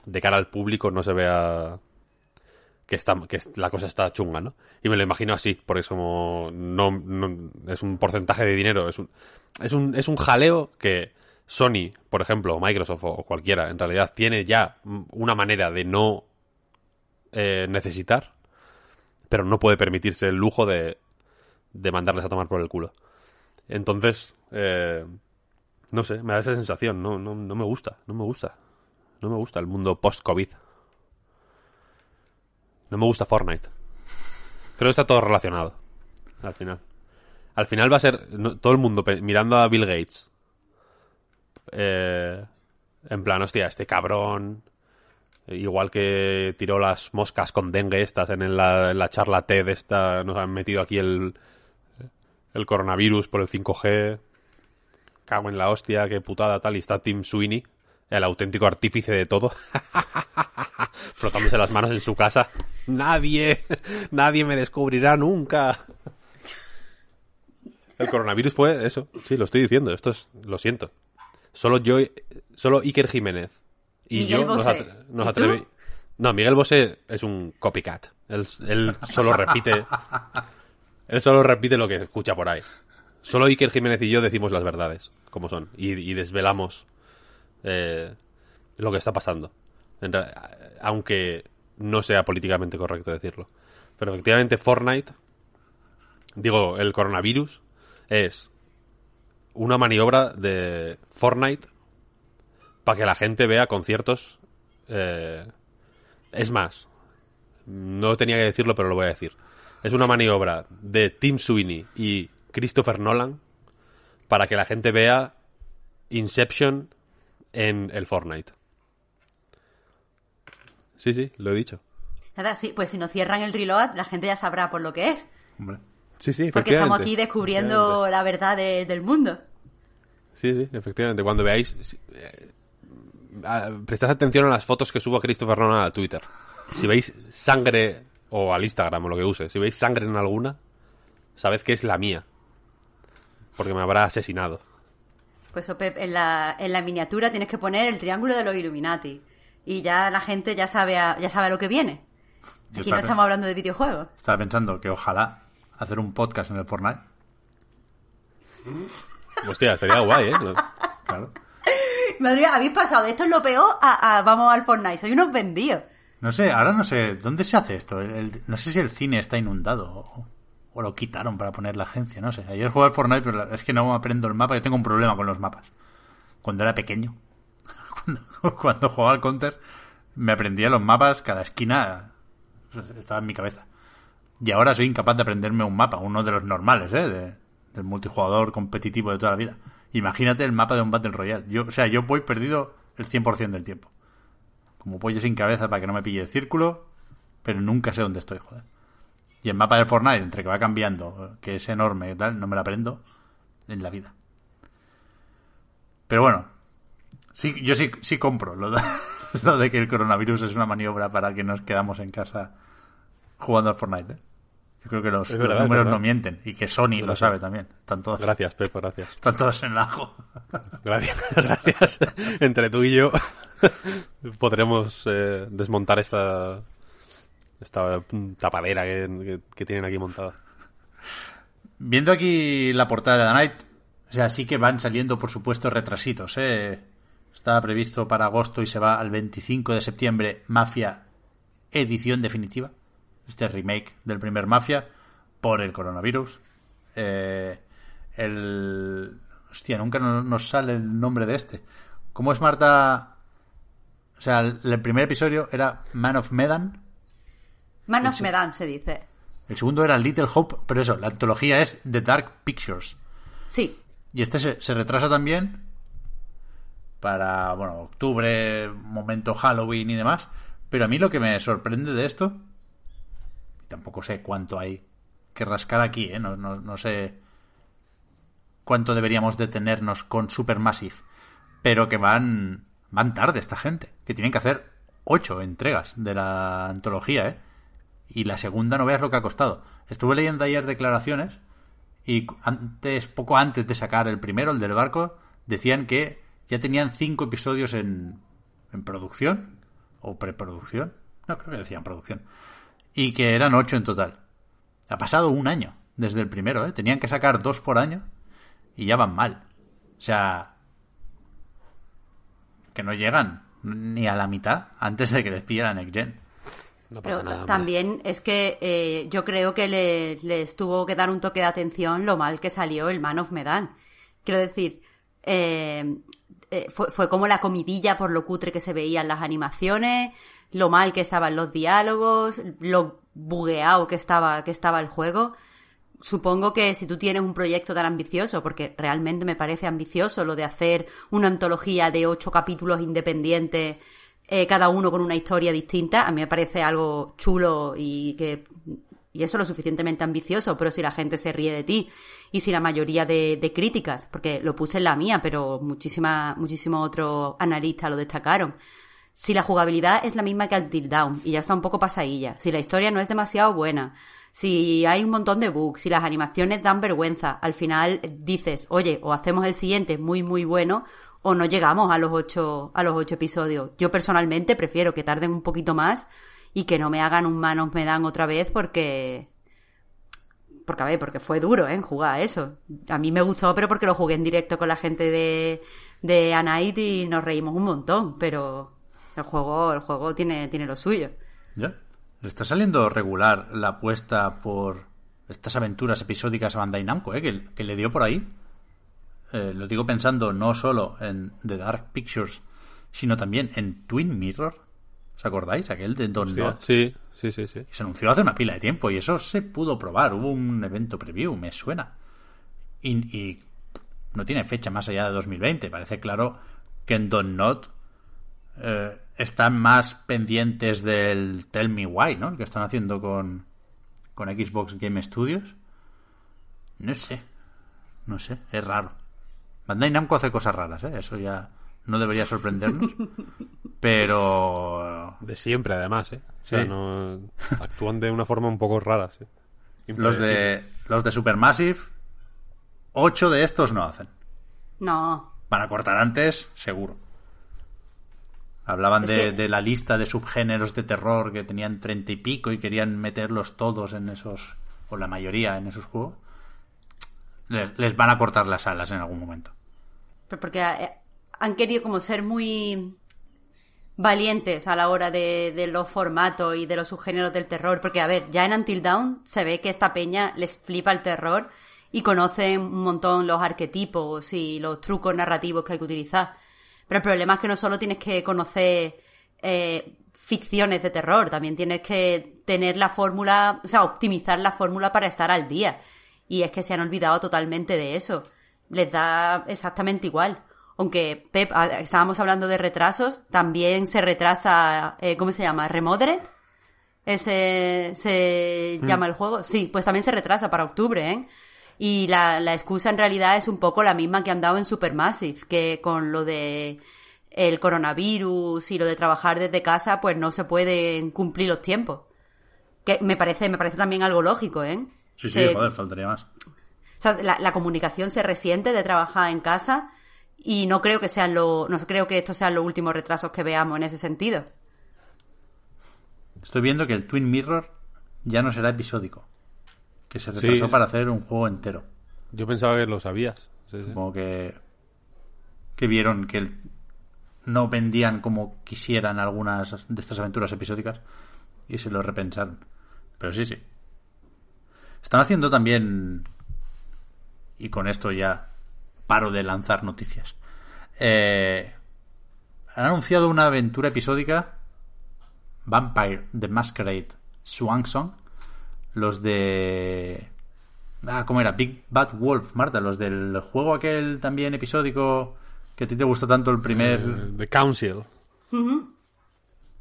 de cara al público no se vea que está que la cosa está chunga, ¿no? Y me lo imagino así, porque es como no, no- es un porcentaje de dinero, es un es un es un jaleo que Sony, por ejemplo, o Microsoft o, cualquiera, en realidad tiene ya una manera de no eh, necesitar, pero no puede permitirse el lujo de, de mandarles a tomar por el culo. Entonces, eh, no sé, me da esa sensación, no, no, no me gusta, no me gusta, no me gusta el mundo post-COVID. No me gusta Fortnite. Creo que está todo relacionado. Al final. Al final va a ser todo el mundo mirando a Bill Gates. Eh, en plan, hostia, este cabrón. Igual que tiró las moscas con dengue estas en la, en la charla TED esta. Nos han metido aquí el, el coronavirus por el 5G. Cago en la hostia, qué putada tal. Y está Tim Sweeney, el auténtico artífice de todo. frotándose las manos en su casa. Nadie, nadie me descubrirá nunca. El coronavirus fue eso. Sí, lo estoy diciendo. Esto es, lo siento. Solo yo, solo Iker Jiménez y Miguel yo nos, Bosé. atre- nos ¿Y atrevi- tú? No, Miguel Bosé es un copycat. Él, él solo repite. él solo repite lo que escucha por ahí. Solo Iker Jiménez y yo decimos las verdades, como son, y, y desvelamos eh, lo que está pasando. Aunque no sea políticamente correcto decirlo. Pero efectivamente Fortnite, digo, el coronavirus, es una maniobra de Fortnite para que la gente vea conciertos. eh, es más, no tenía que decirlo, pero lo voy a decir. Es una maniobra de Tim Sweeney y Christopher Nolan para que la gente vea Inception en el Fortnite. Sí, sí, lo he dicho. Nada, sí, pues si nos cierran el reload, la gente ya sabrá por lo que es. Hombre. Sí, sí, Porque estamos aquí descubriendo la verdad de- del mundo. Sí, sí, efectivamente. Cuando veáis, si- eh, prestad atención a las fotos que subo a Christopher Nolan a Twitter. Si veis sangre, o al Instagram o lo que use, si veis sangre en alguna, sabed que es la mía. Porque me habrá asesinado. Pues Pep, en la, en la miniatura tienes que poner el triángulo de los Illuminati. Y ya la gente ya sabe a, ya sabe a lo que viene. Aquí no estamos hablando de videojuegos. Estaba pensando que ojalá hacer un podcast en el Fortnite. Hostia, estaría guay, ¿eh? Claro. Madre mía, habéis pasado de esto es lo peor a, a vamos al Fortnite. Soy unos vendidos. No sé, ahora no sé, ¿dónde se hace esto? El- el- no sé si el cine está inundado o, o lo quitaron para poner la agencia, no sé. Ayer jugué al Fortnite, pero es que no me aprendo el mapa, yo tengo un problema con los mapas. Cuando era pequeño, cuando, cuando jugaba al Counter, me aprendía los mapas, cada esquina estaba en mi cabeza. Y ahora soy incapaz de aprenderme un mapa, uno de los normales, ¿eh? De- del multijugador competitivo de toda la vida. Imagínate el mapa de un Battle Royale. Yo, o sea, yo voy perdido el 100% del tiempo. Como pollo sin cabeza para que no me pille el círculo, pero nunca sé dónde estoy, joder. Y el mapa del Fortnite, entre que va cambiando, que es enorme y tal, no me lo aprendo en la vida. Pero bueno, sí, yo sí, sí compro lo de, lo de que el coronavirus es una maniobra para que nos quedamos en casa jugando al Fortnite. ¿eh? Yo creo que los, verdad, números no mienten y que Sony lo sabe también. Están todos, Gracias, Pepo, gracias. están todos en el ajo. Gracias, gracias. Entre tú y yo podremos eh, desmontar esta esta tapadera que, que- que tienen aquí montada. Viendo aquí la portada de The Night, o sea, sí que van saliendo, por supuesto, retrasitos. ¿eh? Estaba previsto para agosto y se va al 25 de septiembre Mafia edición definitiva. Este remake del primer Mafia por el coronavirus. Eh, el... Hostia, nunca no- nos sale el nombre de este. ¿Cómo es Marta? O sea, el, el primer episodio era Man of Medan. Man of Medan se dice. El segundo era Little Hope, pero eso, la antología es The Dark Pictures. Sí. Y este se, se retrasa también para, bueno, octubre, momento Halloween y demás. Pero a mí lo que me sorprende de esto, tampoco sé cuánto hay que rascar aquí, ¿eh? no, no, no sé cuánto deberíamos detenernos con Supermassive, pero que van, van tarde esta gente, que tienen que hacer ocho entregas de la antología, ¿eh? Y la segunda no veas lo que ha costado. Estuve leyendo ayer declaraciones y antes, poco antes de sacar el primero, el del barco, decían que ya tenían cinco episodios en, en producción o preproducción. No, creo que decían producción. Y que eran ocho en total. Ha pasado un año desde el primero, ¿eh? Tenían que sacar dos por año y ya van mal. O sea, que no llegan ni a la mitad antes de que les pillara Next Gen. No pasa Pero nada, también es que eh, yo creo que le- les tuvo que dar un toque de atención lo mal que salió el Man of Medan. Quiero decir, eh, eh, fue, fue como la comidilla por lo cutre que se veían las animaciones. Lo mal que estaban los diálogos, lo bugueado que estaba, que estaba el juego. Supongo que si tú tienes un proyecto tan ambicioso, porque realmente me parece ambicioso lo de hacer una antología de ocho capítulos independientes, eh, cada uno con una historia distinta, a mí me parece algo chulo y que y eso es lo suficientemente ambicioso, pero si la gente se ríe de ti y si la mayoría de, de críticas, porque lo puse en la mía, pero muchísima, muchísimos otros analistas lo destacaron, si la jugabilidad es la misma que Until Down y ya está un poco pasadilla, si la historia no es demasiado buena, si hay un montón de bugs, si las animaciones dan vergüenza, al final dices, oye, o hacemos el siguiente muy muy bueno o no llegamos a los ocho, a los ocho episodios. Yo personalmente prefiero que tarden un poquito más y que no me hagan un manos me dan otra vez porque porque a ver, porque fue duro, ¿eh? Jugar eso. A mí me gustó, pero porque lo jugué en directo con la gente de, de A Night y nos reímos un montón, pero el juego, el juego tiene, tiene lo suyo. ¿Ya? Le está saliendo regular la apuesta por estas aventuras episódicas a Bandai Namco, ¿eh? que, que le dio por ahí. Eh, lo digo pensando no solo en The Dark Pictures, sino también en Twin Mirror. ¿Os acordáis? Aquel de Don Hostia, Not. Sí, sí, sí, sí. que Se anunció hace una pila de tiempo y eso se pudo probar. Hubo un evento preview, me suena. Y, y no tiene fecha más allá de 2020. Parece claro que en Don Not eh, están más pendientes del Tell Me Why, ¿no? El que están haciendo con, con Xbox Game Studios. No sé. No sé, es raro. Bandai Namco hace cosas raras, ¿eh? Eso ya no debería sorprendernos. Pero De siempre, además, ¿eh? O sea, Sí. no... actúan de una forma un poco rara, sí. los de los de Supermassive, ocho de estos no hacen. No, Van a cortar antes, seguro. Hablaban de, que- de la lista de subgéneros de terror que tenían treinta y pico y querían meterlos todos en esos, o la mayoría en esos juegos. Les, les van a cortar las alas en algún momento. pero porque eh, han querido como ser muy valientes a la hora de, de los formatos y de los subgéneros del terror. Porque, a ver, ya en Until Dawn se ve que esta peña les flipa el terror y conocen un montón los arquetipos y los trucos narrativos que hay que utilizar. Pero el problema es que no solo tienes que conocer eh, ficciones de terror, también tienes que tener la fórmula, o sea, optimizar la fórmula para estar al día. Y es que se han olvidado totalmente de eso. Les da exactamente igual. Aunque, Pep, ah, estábamos hablando de retrasos, también se retrasa, eh, ¿cómo se llama? ¿Remodered? Ese se llama el juego. Sí, pues también se retrasa para octubre, ¿eh? Y la, la excusa en realidad es un poco la misma que han dado en Supermassive, que con lo de el coronavirus y lo de trabajar desde casa, pues no se pueden cumplir los tiempos. Que me parece, me parece también algo lógico, ¿eh? Sí, sí, Se- joder, faltaría más. o sea, la, la comunicación se resiente de trabajar en casa y no creo que sean lo, no creo que estos sean los últimos retrasos que veamos en ese sentido. Estoy viendo que el Twin Mirror ya no será episódico. Que se retrasó Sí. para hacer un juego entero. Yo pensaba que lo sabías. Sí, sí. Supongo que, que vieron que el- no vendían como quisieran algunas de estas aventuras episódicas y se lo repensaron. Pero sí, sí. Están haciendo también, y con esto ya paro de lanzar noticias, eh, han anunciado una aventura episódica Vampire the Masquerade Swan Song los de ah cómo era Big Bad Wolf Marta los del juego aquel también episódico que a ti te gustó tanto el primer Eh, The Council.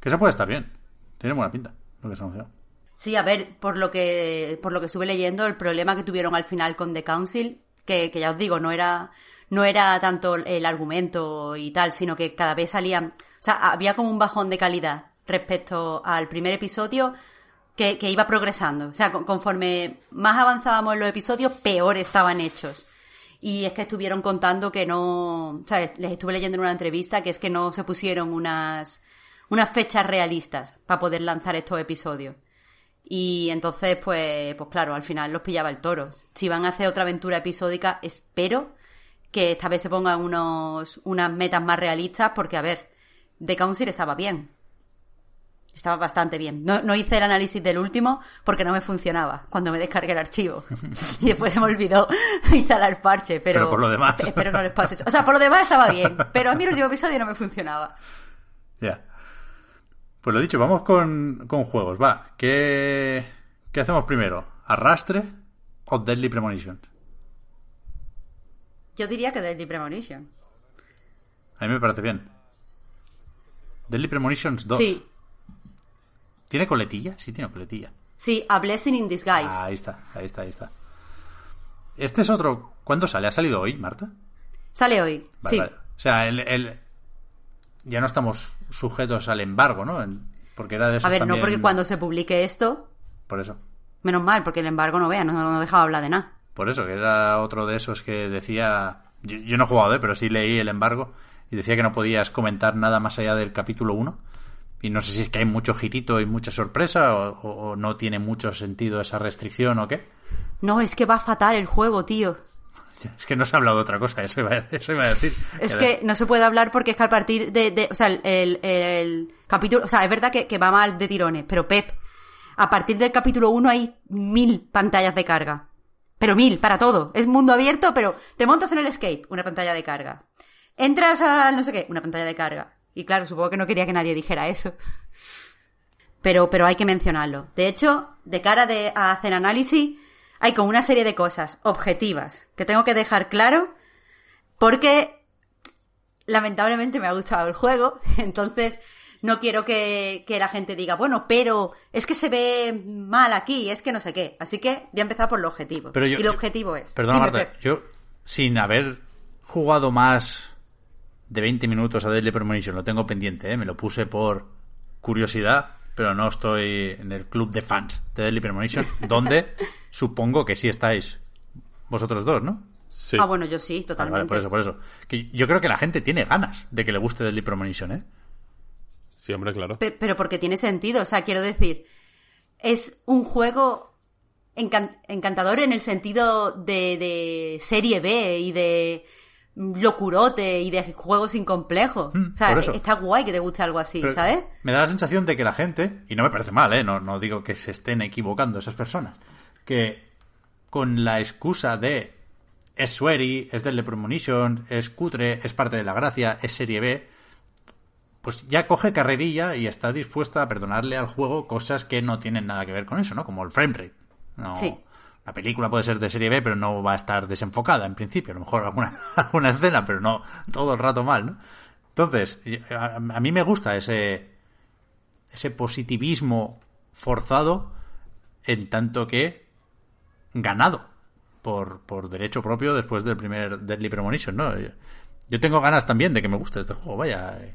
que esa puede estar bien. Tiene buena pinta lo que se anunció Sí, a ver, por lo que, por lo que estuve leyendo, el problema que tuvieron al final con The Council, que, que ya os digo, no era, no era tanto el argumento y tal, sino que cada vez salían, o sea, había como un bajón de calidad respecto al primer episodio que, que iba progresando. O sea, con- conforme más avanzábamos en los episodios, peor estaban hechos. Y es que estuvieron contando que no, o sea, les estuve leyendo en una entrevista que es que no se pusieron unas, unas fechas realistas para poder lanzar estos episodios. Y entonces, pues, pues claro, al final los pillaba el toro. Si van a hacer otra aventura episódica, espero que esta vez se pongan unos, unas metas más realistas, porque, a ver, The Council estaba bien. Estaba bastante bien. No, no hice el análisis del último porque no me funcionaba cuando me descargué el archivo. Y después se me olvidó instalar parche, pero... Pero por lo demás. Espero no les pase eso. O sea, por lo demás estaba bien, pero a mí el último episodio no me funcionaba. ya Pues lo dicho, vamos con, con juegos. Va, ¿qué, ¿qué hacemos primero? ¿Arrastre o Deadly Premonition? Yo diría que Deadly Premonition. A mí me parece bien. Deadly Premonitions 2. Sí, ¿Tiene coletilla? Sí, tiene coletilla. sí, A Blessing in Disguise. Ah, ahí está, ahí está, ahí está. Este es otro. ¿Cuándo sale? ¿Ha salido hoy, Marta? Sale hoy. Vale, sí. vale. O sea, el, el- ya no estamos sujetos al embargo, ¿no? Porque era de esos A ver, no porque cuando se publique esto, Por eso. menos mal, porque el embargo no vea, no, no dejaba hablar de nada. Por eso, que era otro de esos que decía. Yo, yo no he jugado, ¿eh? pero sí leí el embargo y decía que no podías comentar nada más allá del capítulo 1. Y no sé si es que hay mucho girito y mucha sorpresa o, o- o no tiene mucho sentido esa restricción o qué. No, es que va fatal el juego, tío. Es que no se ha hablado de otra cosa, eso iba a, eso iba a decir. Es que no se puede hablar porque es que a partir de, de- o sea, el, el- el capítulo, o sea, es verdad que, que va mal de tirones, pero Pep, a partir del capítulo 1 hay mil pantallas de carga. Pero mil, para todo. Es mundo abierto, pero te montas en el escape, una pantalla de carga. Entras a no sé qué, una pantalla de carga. Y claro, supongo que no quería que nadie dijera eso. Pero, pero hay que mencionarlo. De hecho, de cara de, a hacer análisis, hay como una serie de cosas objetivas que tengo que dejar claro porque lamentablemente me ha gustado el juego, entonces no quiero que, que la gente diga, bueno, pero es que se ve mal aquí, es que no sé qué. Así que voy a empezar por lo objetivo. Pero yo- y el objetivo es... Perdona, Marta, yo, sin haber jugado más de 20 minutos a Deadly Premonition, lo tengo pendiente, ¿eh? me lo puse por curiosidad, pero no estoy en el club de fans de Deadly Premonition, donde supongo que sí estáis vosotros dos, ¿no? Sí. Ah, bueno, yo sí, Vale, totalmente. vale, por eso, por eso. Que yo creo que la gente tiene ganas de que le guste Deadly Premonition, ¿eh? Sí, hombre, claro. Pe- pero porque tiene sentido, o sea, quiero decir, es un juego encan- encantador en el sentido de, de serie B y de locurote y de juego sin complejo. Mm, o sea, está guay que te guste algo así, Pero ¿sabes? Me da la sensación de que la gente, y no me parece mal, ¿eh? no, no digo que se estén equivocando esas personas, que con la excusa de es sweary, es Deadly Premonition, es cutre, es parte de la gracia, es serie B, pues ya coge carrerilla y está dispuesta a perdonarle al juego cosas que no tienen nada que ver con eso, ¿no? Como el framerate. No, Sí. La película puede ser de serie B, pero no va a estar desenfocada en principio. A lo mejor alguna, alguna escena, pero no todo el rato mal, ¿no? Entonces, a, a mí me gusta ese, ese positivismo forzado en tanto que ganado por, por derecho propio después del primer Deadly Premonition, ¿no? Yo, tengo ganas también de que me guste este juego, vaya. eh,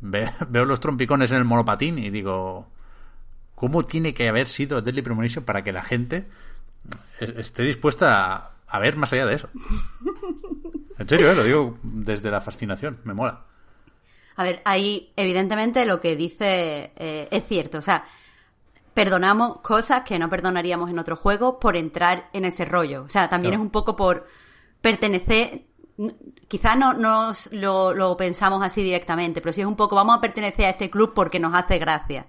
ve- veo los trompicones en el monopatín y digo, ¿cómo tiene que haber sido Deadly Premonition para que la gente es- esté dispuesta a, a ver más allá de eso? En serio, ¿eh? lo digo desde la fascinación, me mola. A ver, ahí evidentemente lo que dice eh, es cierto. O sea, perdonamos cosas que no perdonaríamos en otro juego por entrar en ese rollo. O sea, también Claro. es un poco por pertenecer. Quizás no nos lo, lo pensamos así directamente, pero sí es un poco, vamos a pertenecer a este club porque nos hace gracia.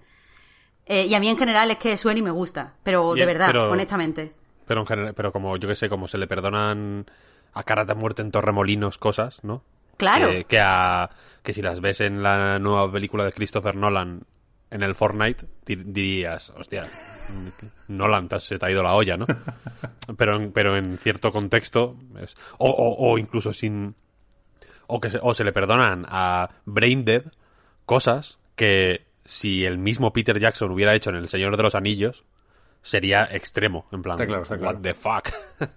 Eh, y a mí en general es que suena y me gusta, pero de verdad, pero- honestamente. Pero, en general, pero como yo que sé, como se le perdonan a cara de muerte en Torremolinos cosas, ¿no? Claro. Que, que, a- que si las ves en la nueva película de Christopher Nolan en el Fortnite, di- dirías, hostia, Nolan, te has- se te ha ido la olla, ¿no? Pero en, pero en cierto contexto, es- o, o, o incluso sin... O, que se, o se le perdonan a Braindead cosas que si el mismo Peter Jackson hubiera hecho en El Señor de los Anillos, sería extremo, en plan, Está claro, está claro. what the fuck.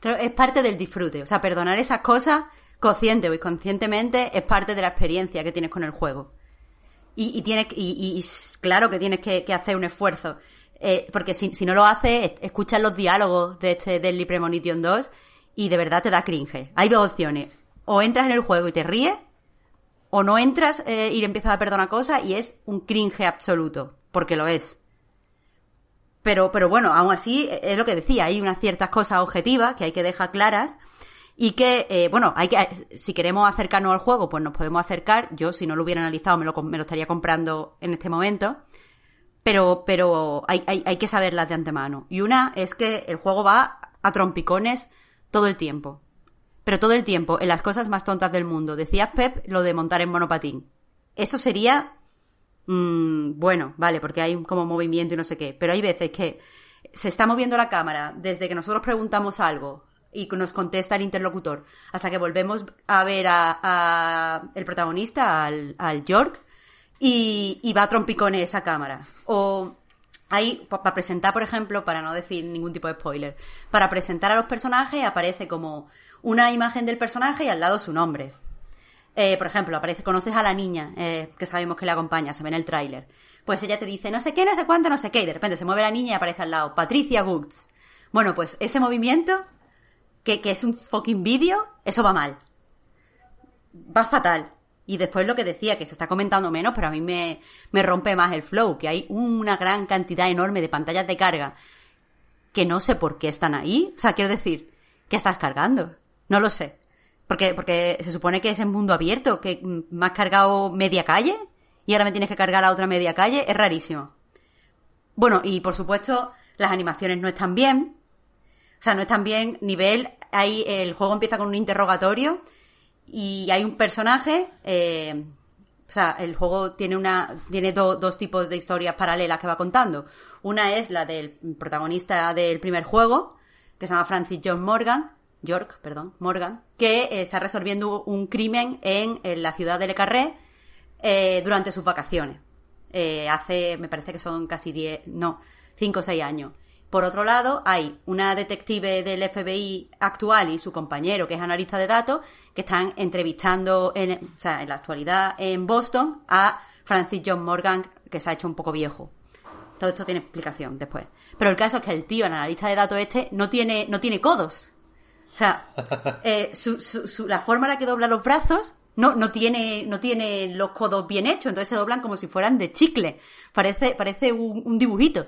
Claro, es parte del disfrute. O sea, perdonar esas cosas, consciente o inconscientemente, es parte de la experiencia que tienes con el juego. Y, y tienes, y, y- claro que tienes que, que hacer un esfuerzo. Eh, porque si, si no lo haces, es- escuchas los diálogos de este Deadly Premonition 2 y de verdad te da cringe. Hay dos opciones. O entras en el juego y te ríes, o no entras eh, y le empiezas a perdonar cosas y es un cringe absoluto. Porque lo es. Pero, pero bueno, aún así, eh, es lo que decía, hay unas ciertas cosas objetivas que hay que dejar claras y que, eh, bueno, hay que, si queremos acercarnos al juego, pues nos podemos acercar. Yo, si no lo hubiera analizado, me lo, me lo estaría comprando en este momento. Pero, pero hay, hay, hay que saberlas de antemano. Y una es que el juego va a trompicones todo el tiempo. Pero todo el tiempo, en las cosas más tontas del mundo. Decías, Pep, lo de montar en monopatín. Eso sería mm, bueno, vale, porque hay como movimiento y no sé qué, pero hay veces que se está moviendo la cámara desde que nosotros preguntamos algo y nos contesta el interlocutor hasta que volvemos a ver a, el protagonista, al, York, y, va a trompicón esa cámara. O Ahí, para presentar, por ejemplo, para no decir ningún tipo de spoiler, para presentar a los personajes aparece como una imagen del personaje y al lado su nombre. Eh, por ejemplo, aparece, conoces a la niña eh, que sabemos que le acompaña, se ve en el tráiler. Pues ella te dice no sé qué, no sé cuánto, no sé qué, y de repente se mueve la niña y aparece al lado Patricia Goods. Bueno, pues ese movimiento, que, que es un fucking vídeo, eso va mal. Va fatal. Y después lo que decía, que se está comentando menos, pero a mí me, me rompe más el flow, que hay una gran cantidad enorme de pantallas de carga que no sé por qué están ahí. O sea, quiero decir, ¿qué estás cargando? No lo sé. Porque, porque se supone que es en mundo abierto, que me has cargado media calle y ahora me tienes que cargar a otra media calle. Es rarísimo. Bueno, y por supuesto, las animaciones no están bien. O sea, no están bien. Nivel, ahí el juego empieza con un interrogatorio y hay un personaje, eh, o sea, el juego tiene una tiene do- dos tipos de historias paralelas que va contando. Una es la del protagonista del primer juego, que se llama Francis John Morgan, York, perdón, Morgan, que eh, está resolviendo un crimen en, la ciudad de Le Carré eh, durante sus vacaciones. Eh, hace, me parece que son casi 10, no, 5 o 6 años. Por otro lado, hay una detective del FBI actual y su compañero, que es analista de datos, que están entrevistando, en, o sea, en la actualidad en Boston, a Francis John Morgan, que se ha hecho un poco viejo. Todo esto tiene explicación después. Pero el caso es que el tío, el analista de datos este, no tiene, no tiene codos. O sea, eh, su, su- su- la forma en la que dobla los brazos no, no, tiene, no tiene los codos bien hechos, entonces se doblan como si fueran de chicle. Parece, parece un, un dibujito.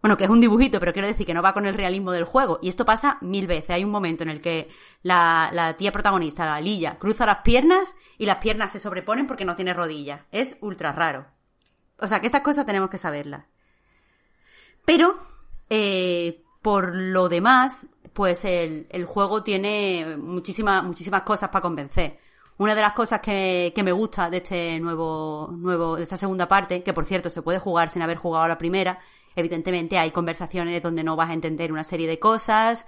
Bueno, que es un dibujito, pero quiero decir que no va con el realismo del juego. Y esto pasa mil veces. Hay un momento en el que la, la tía protagonista, la Lilla, cruza las piernas y las piernas se sobreponen porque no tiene rodillas. Es ultra raro. O sea, que estas cosas tenemos que saberlas. Pero, eh, por lo demás, pues el, el juego tiene muchísimas, muchísimas cosas para convencer. Una de las cosas que, que me gusta de este nuevo, nuevo, de esta segunda parte, que por cierto se puede jugar sin haber jugado la primera, evidentemente hay conversaciones donde no vas a entender una serie de cosas,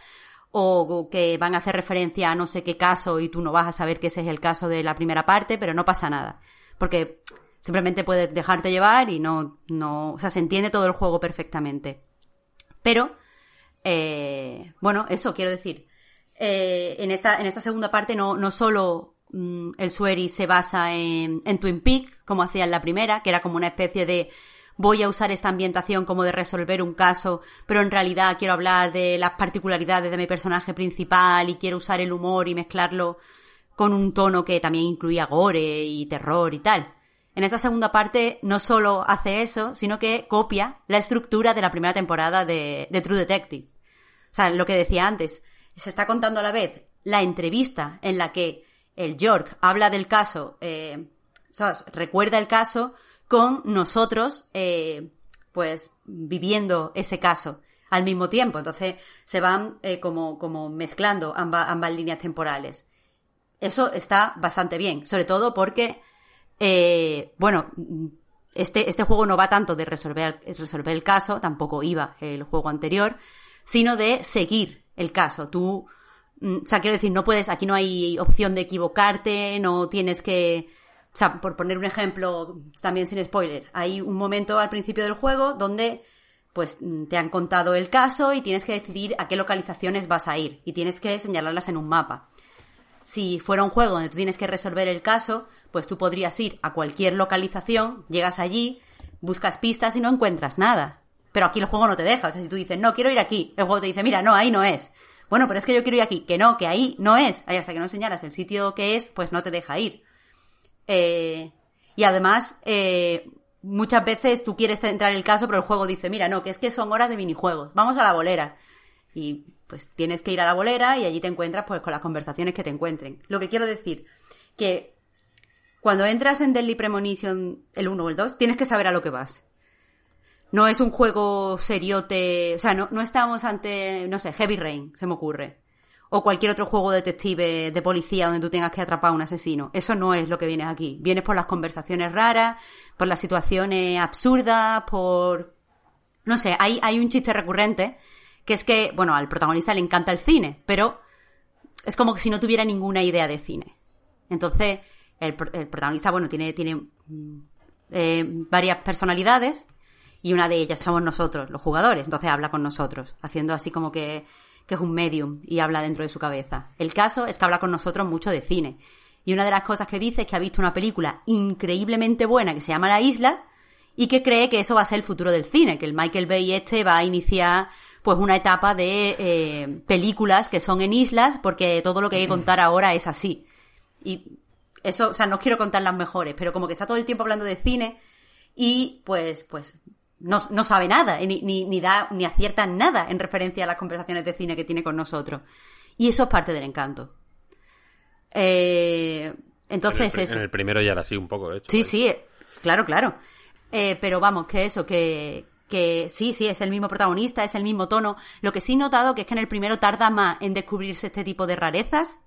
o que van a hacer referencia a no sé qué caso y tú no vas a saber que ese es el caso de la primera parte, pero no pasa nada. Porque simplemente puedes dejarte llevar y no, no, o sea, se entiende todo el juego perfectamente. Pero, eh, bueno, eso quiero decir. Eh, en, esta, en esta segunda parte no, no solo mm, el Sueri se basa en, en Twin Peaks, como hacía en la primera, que era como una especie de voy a usar esta ambientación como de resolver un caso, pero en realidad quiero hablar de las particularidades de mi personaje principal y quiero usar el humor y mezclarlo con un tono que también incluía gore y terror y tal. En esta segunda parte no solo hace eso, sino que copia la estructura de la primera temporada de, de True Detective. Lo que decía antes, se está contando a la vez la entrevista en la que el York habla del caso, eh, recuerda el caso con nosotros, eh, pues, viviendo ese caso al mismo tiempo. Entonces, se van eh, como, mezclando ambas, ambas líneas temporales. Eso está bastante bien, sobre todo porque, eh, bueno, este, este juego no va tanto de resolver, resolver el caso, tampoco iba el juego anterior, sino de seguir el caso. Tú, mm, o sea, quiero decir, no puedes, aquí no hay opción de equivocarte, no tienes que, o sea, por poner un ejemplo, también sin spoiler, hay un momento al principio del juego donde pues mm, te han contado el caso y tienes que decidir a qué localizaciones vas a ir y tienes que señalarlas en un mapa. Si fuera un juego donde tú tienes que resolver el caso, pues tú podrías ir a cualquier localización, llegas allí, buscas pistas y no encuentras nada. Pero aquí el juego no te deja. O sea, si tú dices, no, quiero ir aquí, el juego te dice, mira, no, ahí no es. Bueno, pero es que yo quiero ir aquí. Que no, que ahí no es. Ahí hasta que no señalas el sitio que es, pues no te deja ir. Eh, y además, eh, muchas veces tú quieres centrar el caso, pero el juego dice, mira, no, que es que son horas de minijuegos. Vamos a la bolera. Y pues tienes que ir a la bolera y allí te encuentras pues con las conversaciones que te encuentren. Lo que quiero decir, que cuando entras en Deadly Premonition el 1 o el 2, tienes que saber a lo que vas. No es un juego seriote, o sea, no, no estamos ante, no sé, Heavy Rain, se me ocurre. o cualquier otro juego detective de policía donde tú tengas que atrapar a un asesino. Eso no es lo que vienes aquí. Vienes por las conversaciones raras, por las situaciones absurdas, por... No sé, hay, hay un chiste recurrente que es que, bueno, al protagonista le encanta el cine, pero es como que si no tuviera ninguna idea de cine. Entonces, el, el protagonista, bueno, tiene, tiene mm, eh, varias personalidades y una de ellas somos nosotros, los jugadores. Entonces habla con nosotros, haciendo así como que, que es un medium y habla dentro de su cabeza. El caso es que habla con nosotros mucho de cine. Y una de las cosas que dice es que ha visto una película increíblemente buena que se llama La Isla y que cree que eso va a ser el futuro del cine, que el Michael Bay este va a iniciar pues una etapa de eh, películas que son en islas porque todo lo que hay que contar ahora es así. Y eso, o sea, no quiero contar las mejores, pero como que está todo el tiempo hablando de cine y pues, pues no, no sabe nada, ni, ni, ni, da, ni acierta nada en referencia a las conversaciones de cine que tiene con nosotros. Y eso es parte del encanto. Eh, entonces en el, eso. En el primero ya era así un poco, de hecho. Sí, sí, eh, claro, claro. Eh, pero vamos, que eso, que, que sí, sí, es el mismo protagonista, es el mismo tono. Lo que sí he notado que es que en el primero tarda más en descubrirse este tipo de rarezas.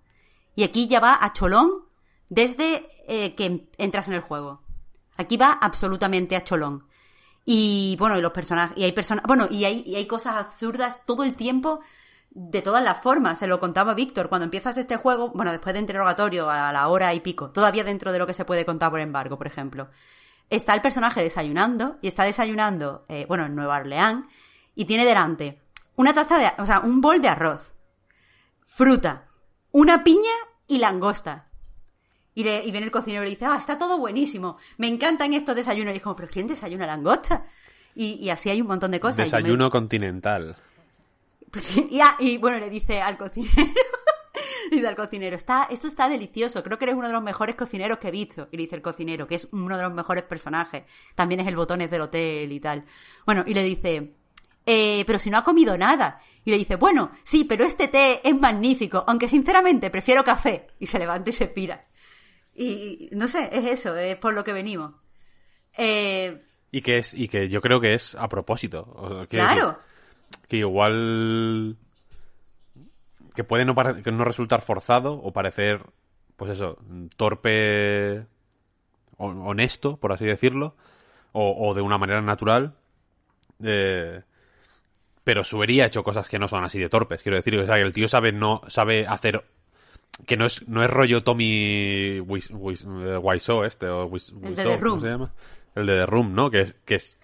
Y aquí ya va a cholón desde eh, que entras en el juego. Aquí va absolutamente a cholón. Y bueno, y los personajes, y hay personas, bueno, y hay, y hay cosas absurdas todo el tiempo, de todas las formas. Se lo contaba Víctor, cuando empiezas este juego, bueno, después de interrogatorio a la hora y pico, todavía dentro de lo que se puede contar por embargo, por ejemplo. Está el personaje desayunando, y está desayunando, eh, bueno, en Nueva Orleans, y tiene delante una taza de, o sea, un bol de arroz, fruta, una piña y langosta. Y, le, y viene el cocinero y le dice, ah, está todo buenísimo, me encantan estos desayunos. Y es como, pero ¿quién desayuna langosta? Y, y así hay un montón de cosas. Y yo me- Desayuno continental. Pues, y, ah, y, bueno, le dice al cocinero, dice al cocinero, está, esto está delicioso, creo que eres uno de los mejores cocineros que he visto. Y le dice el cocinero, que es uno de los mejores personajes, también es el botones del hotel y tal. Bueno, y le dice, eh, pero si no ha comido nada. Y le dice, bueno, sí, pero este té es magnífico, aunque sinceramente prefiero café. Y se levanta y se pira. Y no sé, es eso, es por lo que venimos. Eh, Y que es, y que yo creo que es a propósito. O sea, quiero claro. decir, que igual que puede no, que no resultar forzado o parecer pues eso torpe honesto por así decirlo o, o de una manera natural eh, pero Sueri ha hecho cosas que no son así de torpes quiero decir o sea, que el tío sabe no sabe hacer que no es no es rollo Tommy Wis- Wis- eh, Wiseau este o El de Wiseau, The Room. ¿cómo se llama? el de The Room no que es que es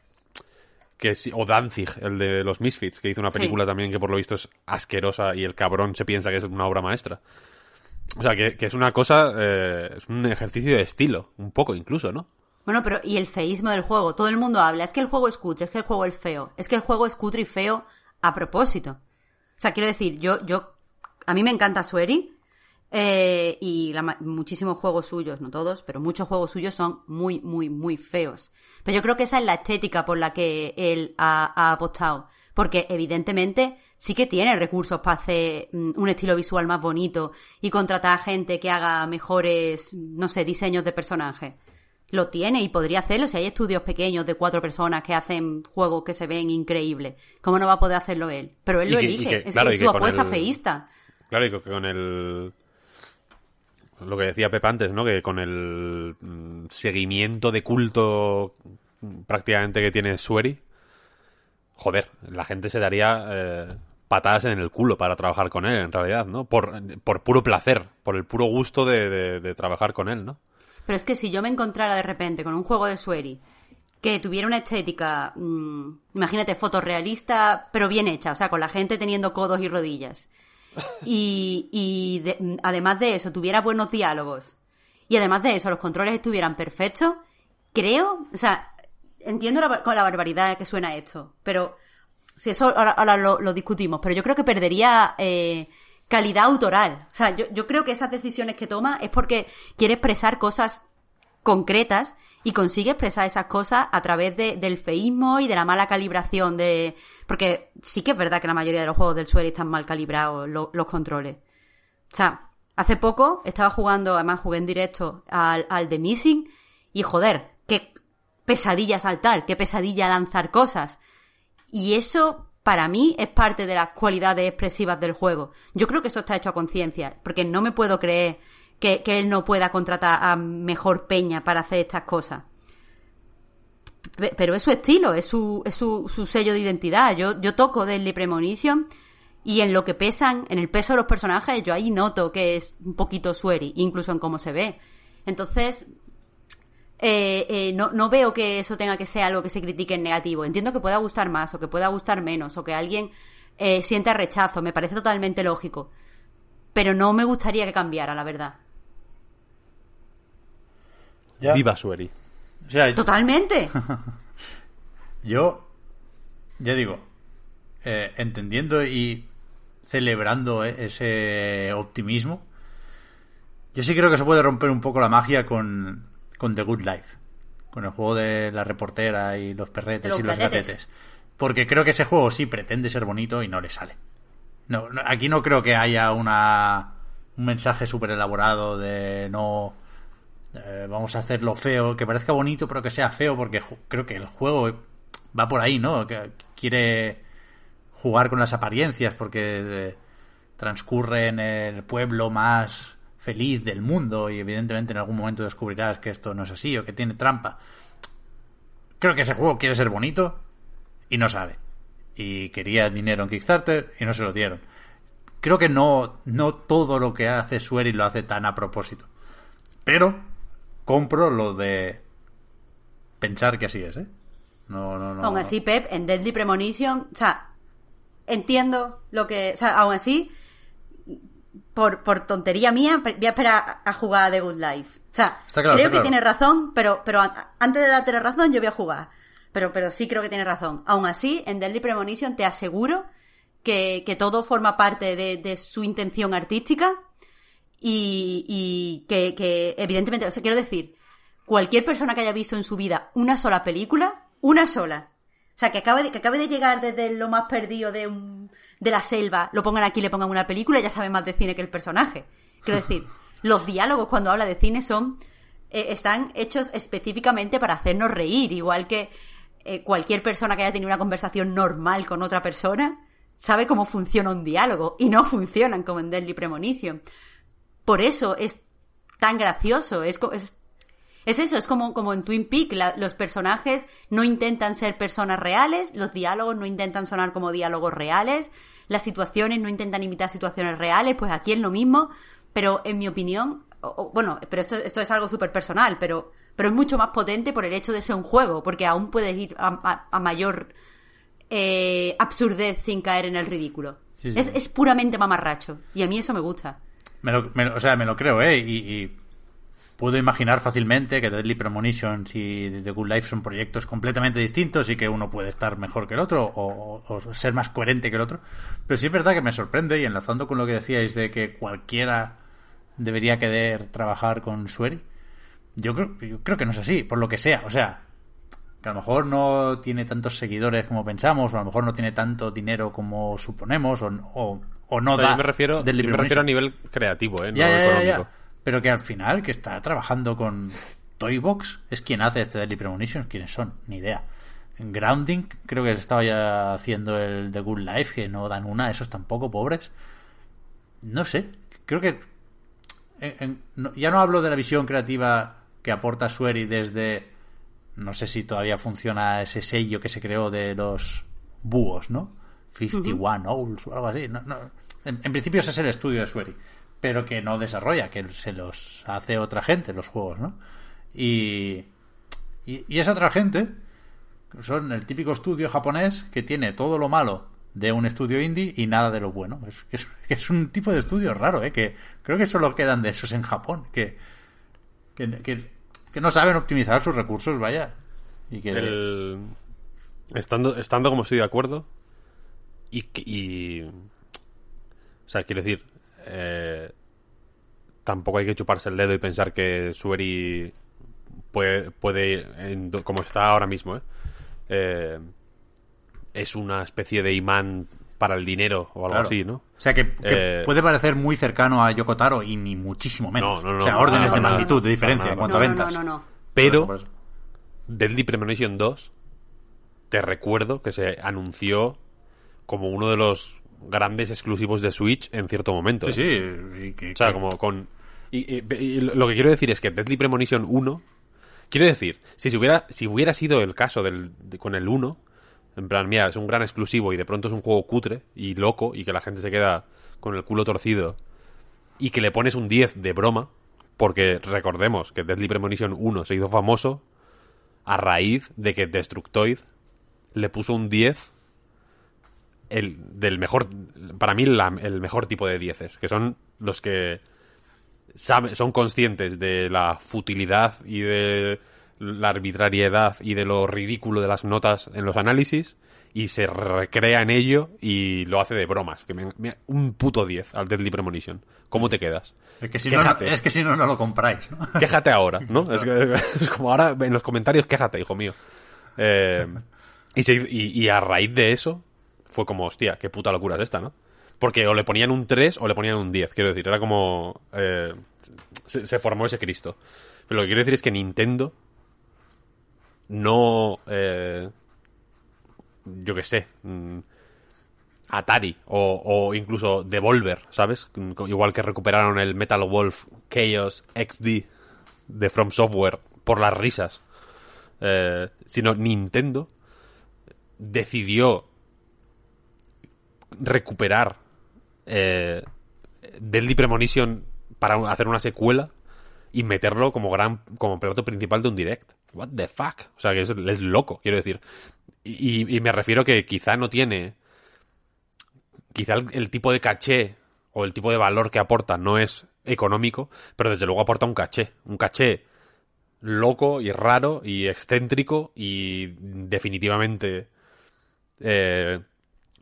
que o Danzig, el de los Misfits, que hizo una Sí. película también que por lo visto es asquerosa y el cabrón se piensa que es una obra maestra. O sea, que, que es una cosa, eh, es un ejercicio de estilo, un poco incluso, ¿no? Bueno, pero y el feísmo del juego. Todo el mundo habla. Es que el juego es cutre, es que el juego es feo. Es que el juego es cutre y feo a propósito. O sea, quiero decir, yo, yo, a mí me encanta Sueri. Eh, y la muchísimos juegos suyos, no todos, pero muchos juegos suyos son muy, muy, muy feos. Pero yo creo que esa es la estética por la que él ha, ha apostado. Porque evidentemente sí que tiene recursos para hacer mm, un estilo visual más bonito y contratar a gente que haga mejores, no sé, diseños de personajes. Lo tiene y podría hacerlo si hay estudios pequeños de cuatro personas que hacen juegos que se ven increíbles. ¿Cómo no va a poder hacerlo él? Pero él Y lo que- elige. que- es claro, que y es que su apuesta el- feísta. Claro, y que con el... Lo que decía Pep antes, ¿no? Que con el mm, seguimiento de culto prácticamente que tiene Sueri, joder, la gente se daría eh, patadas en el culo para trabajar con él, en realidad, ¿no? Por, por puro placer, por el puro gusto de, de- de trabajar con él, ¿no? Pero es que si yo me encontrara de repente con un juego de Sueri que tuviera una estética, mm, imagínate, fotorrealista, pero bien hecha, o sea, con la gente teniendo codos y rodillas. Y, y de- además de eso, tuviera buenos diálogos. Y además de eso, los controles estuvieran perfectos, creo, o sea, entiendo la, la barbaridad que suena esto, pero si eso ahora, lo discutimos, pero yo creo que perdería eh, calidad autoral. O sea, yo, yo creo que esas decisiones que toma es porque quiere expresar cosas concretas y consigue expresar esas cosas a través de- del feísmo y de la mala calibración de... Porque sí que es verdad que la mayoría de los juegos del Sueri están mal calibrados lo- los controles. O sea, hace poco estaba jugando, además jugué en directo al, al The Missing y joder, qué pesadilla saltar, qué pesadilla lanzar cosas. Y eso para mí es parte de las cualidades expresivas del juego. Yo creo que eso está hecho a conciencia, porque no me puedo creer que, él no pueda contratar a mejor peña para hacer estas cosas. Pe- Pero es su estilo, es su, es su, su sello de identidad. Yo, yo toco Deadly Premonition y en lo que pesan, en el peso de los personajes, yo ahí noto que es un poquito Sueri, incluso en cómo se ve. Entonces, eh, eh, no, no veo que eso tenga que ser algo que se critique en negativo. Entiendo que pueda gustar más o que pueda gustar menos o que alguien eh, sienta rechazo. Me parece totalmente lógico. Pero no me gustaría que cambiara, la verdad. Ya. Viva Sueri. O sea, Totalmente. Yo, ya digo, eh, entendiendo y celebrando e- ese optimismo, yo sí creo que se puede romper un poco la magia con, con The Good Life, con el juego de la reportera y los perretes Los y los gatetes. gatetes. Porque creo que ese juego sí pretende ser bonito y no le sale. No, no- aquí no creo que haya una un mensaje súper elaborado de no eh, vamos a hacerlo feo, que parezca bonito pero que sea feo porque creo que el juego va por ahí, ¿no? Quiere jugar con las apariencias porque eh, transcurre en el pueblo más feliz del mundo y evidentemente en algún momento descubrirás que esto no es así o que tiene trampa. Creo que ese juego quiere ser bonito y no sabe. Y quería dinero en Kickstarter y no se lo dieron. Creo que no, no todo lo que hace Sueri lo hace tan a propósito. Pero compro lo de pensar que así es, ¿eh? No, no, no. aún así, Pep, en Deadly Premonition, o sea, entiendo lo que. O sea, aún así, por, por tontería mía, voy a esperar a- jugar a The Good Life. O sea, claro, creo que claro. tiene razón, pero, pero antes de darte la razón, yo voy a jugar. Pero, pero sí creo que tiene razón. Aún así, en Deadly Premonition te aseguro que, que todo forma parte de, de su intención artística y, y que, que, evidentemente, o sea, quiero decir, cualquier persona que haya visto en su vida una sola película, una sola. O sea, que acabe de, que acabe de llegar desde lo más perdido de, un, de la selva, lo pongan aquí y le pongan una película, ya sabe más de cine que el personaje. Quiero decir, los diálogos cuando habla de cine son eh, están hechos específicamente para hacernos reír, igual que eh, cualquier persona que haya tenido una conversación normal con otra persona sabe cómo funciona un diálogo y no funcionan como en Deadly Premonition. Por eso es tan gracioso, es, es es eso, es como, como en Twin Peaks, la- los personajes no intentan ser personas reales, los diálogos no intentan sonar como diálogos reales, las situaciones no intentan imitar situaciones reales, pues aquí es lo mismo, pero en mi opinión, o- o- bueno, pero esto, esto es algo súper personal, pero, pero es mucho más potente por el hecho de ser un juego, porque aún puedes ir a, a- a mayor eh, absurdez sin caer en el ridículo. Sí, sí, es, es puramente mamarracho, y a mí eso me gusta. Me lo- me o sea, me lo creo, ¿eh? Y, y puedo imaginar fácilmente que Deadly Premonition y The Good Life son proyectos completamente distintos y que uno puede estar mejor que el otro o ser más coherente que el otro. Pero sí es verdad que me sorprende y enlazando con lo que decíais de que cualquiera debería querer trabajar con Sueri, yo creo, yo creo que no es así, por lo que sea. O sea, que a lo mejor no tiene tantos seguidores como pensamos, o a lo mejor no tiene tanto dinero como suponemos, o, o, o no O sea, da. yo me refiero, yo me refiero a nivel creativo, ¿eh? No Ya, ya, económico. Pero que al final, que está trabajando con Toybox, es quien hace este Deadly Premonition. ¿Quiénes son? Ni idea. Grounding, creo que se estaba ya haciendo el The Good Life, que no dan una, esos tampoco, pobres. No sé, creo que. en- en- no- ya no hablo de la visión creativa que aporta Sueri desde. No sé si todavía funciona ese sello que se creó de los búhos, ¿no? 51 Owls o algo así. No, no. En, en principio ese es el estudio de Sueri, pero que no desarrolla, que se los hace otra gente los juegos, ¿no? Y, y, y esa otra gente son el típico estudio japonés que tiene todo lo malo de un estudio indie y nada de lo bueno. Es, que es, un tipo de estudio raro, ¿eh? Que creo que solo quedan de esos en Japón, que, que, que, que no saben optimizar sus recursos, vaya. Y que... El- Estando, estando como estoy de acuerdo y, que- y o sea, quiero decir eh, tampoco hay que chuparse el dedo y pensar que Sueri puede, puede en do- como está ahora mismo ¿eh? Eh, es una especie de imán para el dinero o algo Claro. así, ¿no? O sea, que, que Eh, puede parecer muy cercano a Yoko Taro y ni muchísimo menos. No, no, no, o sea, no, órdenes no, de no, magnitud no, de diferencia no, en cuanto no, a ventas. no, no, no. Pero. Deadly Premonition 2 te recuerdo que se anunció como uno de los grandes exclusivos de Switch en cierto momento. Sí, ¿eh? sí. y que- O sea, que- como con... Y, y- y lo que quiero decir es que Deadly Premonition 1... Quiero decir, si se hubiera, si hubiera sido el caso del, de- con el 1, en plan, mira, es un gran exclusivo y de pronto es un juego cutre y loco y que la gente se queda con el culo torcido y que le pones un 10 de broma, porque recordemos que Deadly Premonition 1 se hizo famoso a raíz de que Destructoid le puso un 10 el, del mejor, para mí la- el mejor tipo de 10 que son los que sabe- son conscientes de la futilidad y de la arbitrariedad y de lo ridículo de las notas en los análisis y se recrea en ello y lo hace de bromas. Que me- me- un puto 10 al Deadly Premonition. ¿Cómo te quedas? es, que si no, no- es que si no, no lo compráis, ¿no? Quéjate ahora, ¿no? Es, que- es como ahora en los comentarios, quéjate, hijo mío. Eh, y, se- y- y a raíz de eso fue como, hostia, qué puta locura es esta, ¿no? Porque o le ponían un 3 o le ponían un 10, quiero decir, era como... eh, se, formó ese Cristo. Pero lo que quiero decir es que Nintendo no... eh, yo qué sé. mm, Atari o, o incluso Devolver, ¿sabes? Igual que recuperaron el Metal Wolf Chaos XD de From Software por las risas. Eh, sino Nintendo decidió recuperar eh, Deadly Premonition para hacer una secuela y meterlo como gran como plato principal de un direct. What the fuck? O sea, que es, loco, quiero decir. Y me refiero que quizá no tiene quizá el, el tipo de caché o el tipo de valor que aporta no es económico, pero desde luego aporta un caché. Un caché loco y raro y excéntrico y definitivamente eh,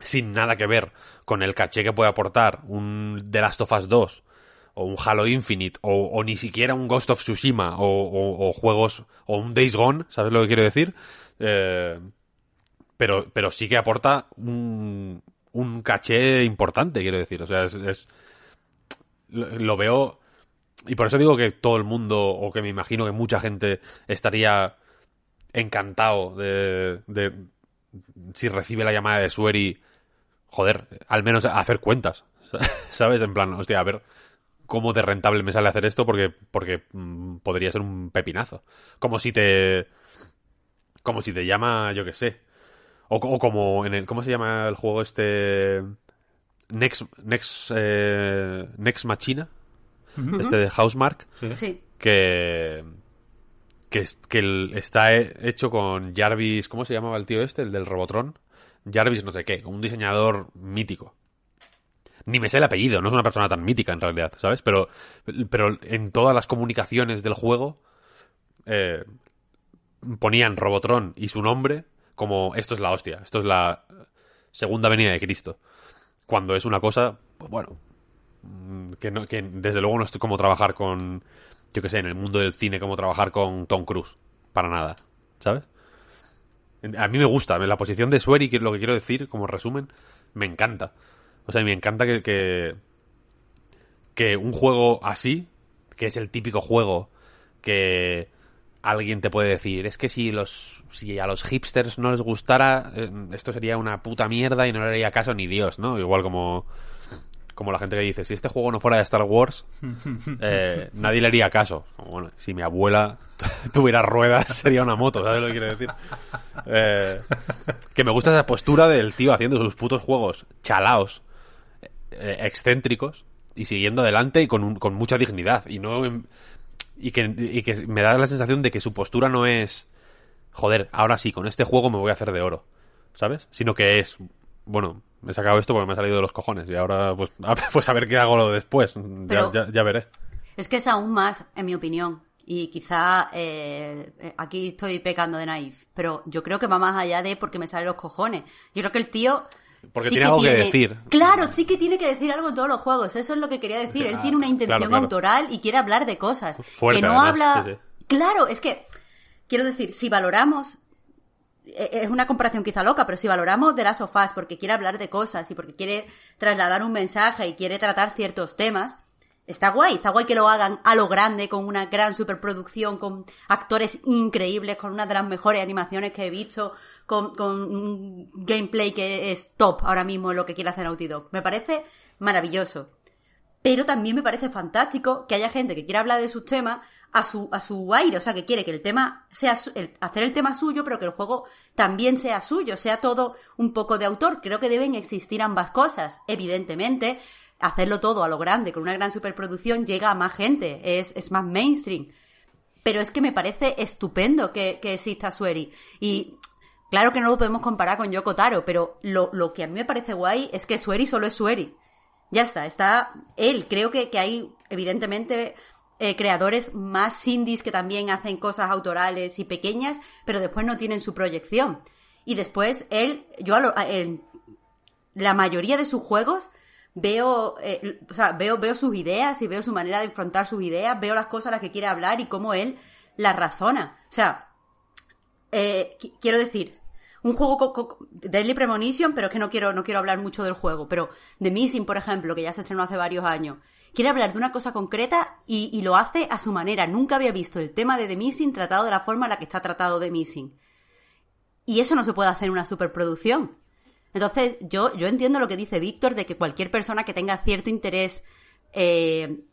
sin nada que ver con el caché que puede aportar un The Last of Us 2 o un Halo Infinite o, ni siquiera un Ghost of Tsushima o, juegos o un Days Gone, ¿sabes lo que quiero decir? Eh, pero, pero sí que aporta un, un caché importante, quiero decir. O sea, es, lo, veo. Y por eso digo que todo el mundo, o que me imagino que mucha gente estaría encantado de si recibe la llamada de Sueri, joder, al menos hacer cuentas. ¿Sabes? En plan, hostia, a ver cómo de rentable me sale hacer esto porque, porque mm, podría ser un pepinazo. Como si te. Como si te llama, yo que sé. O, o como en el. ¿Cómo se llama el juego este? Next. Next. eh, Next Machina. Este de Housemark. Sí. Que. Que, es- está he- hecho con Jarvis. ¿Cómo se llamaba el tío este? El del Robotron. Jarvis, no sé qué. Un diseñador mítico. Ni me sé el apellido, no es una persona tan mítica en realidad, ¿sabes? Pero, pero en todas las comunicaciones del juego. eh, ponían Robotron y su nombre como esto es la hostia, esto es la segunda venida de Cristo. Cuando es una cosa, pues bueno, mm, que, no, que desde luego no estoy como trabajar con, yo que sé, en el mundo del cine, como trabajar con Tom Cruise, para nada, ¿sabes? A mí me gusta, la posición de Swery, que es lo que quiero decir, como resumen, me encanta. O sea, me encanta que, que, que un juego así, que es el típico juego que alguien te puede decir, es que si los si a los hipsters no les gustara, eh, esto sería una puta mierda y no le haría caso ni Dios, ¿no? Igual como como la gente que dice, si este juego no fuera de Star Wars, eh, nadie le haría caso. Como, Bueno, si mi abuela tuviera ruedas, sería una moto, ¿sabes lo que quiero decir? Eh, que me gusta esa postura del tío haciendo sus putos juegos chalaos, eh, excéntricos, y siguiendo adelante y con, un- con mucha dignidad. Y no y que, y que me da la sensación de que su postura no es, joder, ahora sí, con este juego me voy a hacer de oro, ¿sabes? Sino que es, bueno, he sacado esto porque me ha salido de los cojones y ahora pues a, pues a ver qué hago después, Ya- Pero- ya, ya veré. Es que es aún más, en mi opinión. Y quizá eh, aquí estoy pecando de naif. Pero yo creo que va más allá de porque me salen los cojones. Yo creo que el tío. Porque tiene algo que decir. Claro, sí que tiene que decir algo en todos los juegos. Eso es lo que quería decir. Él tiene una intención claro, claro. autoral y quiere hablar de cosas. Fuerte, que no además, habla. sí, sí. Claro, es que. Quiero decir, si valoramos es una comparación quizá loca, pero si valoramos de las sofás porque quiere hablar de cosas y porque quiere trasladar un mensaje y quiere tratar ciertos temas, está guay, está guay que lo hagan a lo grande, con una gran superproducción, con actores increíbles, con una de las mejores animaciones que he visto, con, con un gameplay que es top ahora mismo en lo que quiere hacer Naughty Dog. Me parece maravilloso. Pero también me parece fantástico que haya gente que quiera hablar de sus temas a su, a su aire, o sea, que quiere que el tema sea hacer el tema suyo, pero que el juego también sea suyo, sea todo un poco de autor. Creo que deben existir ambas cosas. Evidentemente, hacerlo todo a lo grande, con una gran superproducción, llega a más gente, es, es más mainstream. Pero es que me parece estupendo que, que exista Sueri. Y claro que no lo podemos comparar con Yoko Taro, pero lo, lo que a mí me parece guay es que Sueri solo es Sueri. Ya está, está él. Creo que, que hay, evidentemente, eh, creadores más indies que también hacen cosas autorales y pequeñas, pero después no tienen su proyección. Y después él, yo a lo- la mayoría de sus juegos veo, eh, o sea, veo, veo sus ideas y veo su manera de enfrentar sus ideas, veo las cosas a las que quiere hablar y cómo él las razona. O sea, eh, qui- quiero decir, un juego co- Deadly Premonition, pero es que no quiero, no quiero hablar mucho del juego, pero The Missing, por ejemplo, que ya se estrenó hace varios años, quiere hablar de una cosa concreta y, lo hace a su manera. Nunca había visto el tema de The Missing tratado de la forma en la que está tratado The Missing. Y eso no se puede hacer en una superproducción. Entonces, yo, yo entiendo lo que dice Víctor de que cualquier persona que tenga cierto interés eh,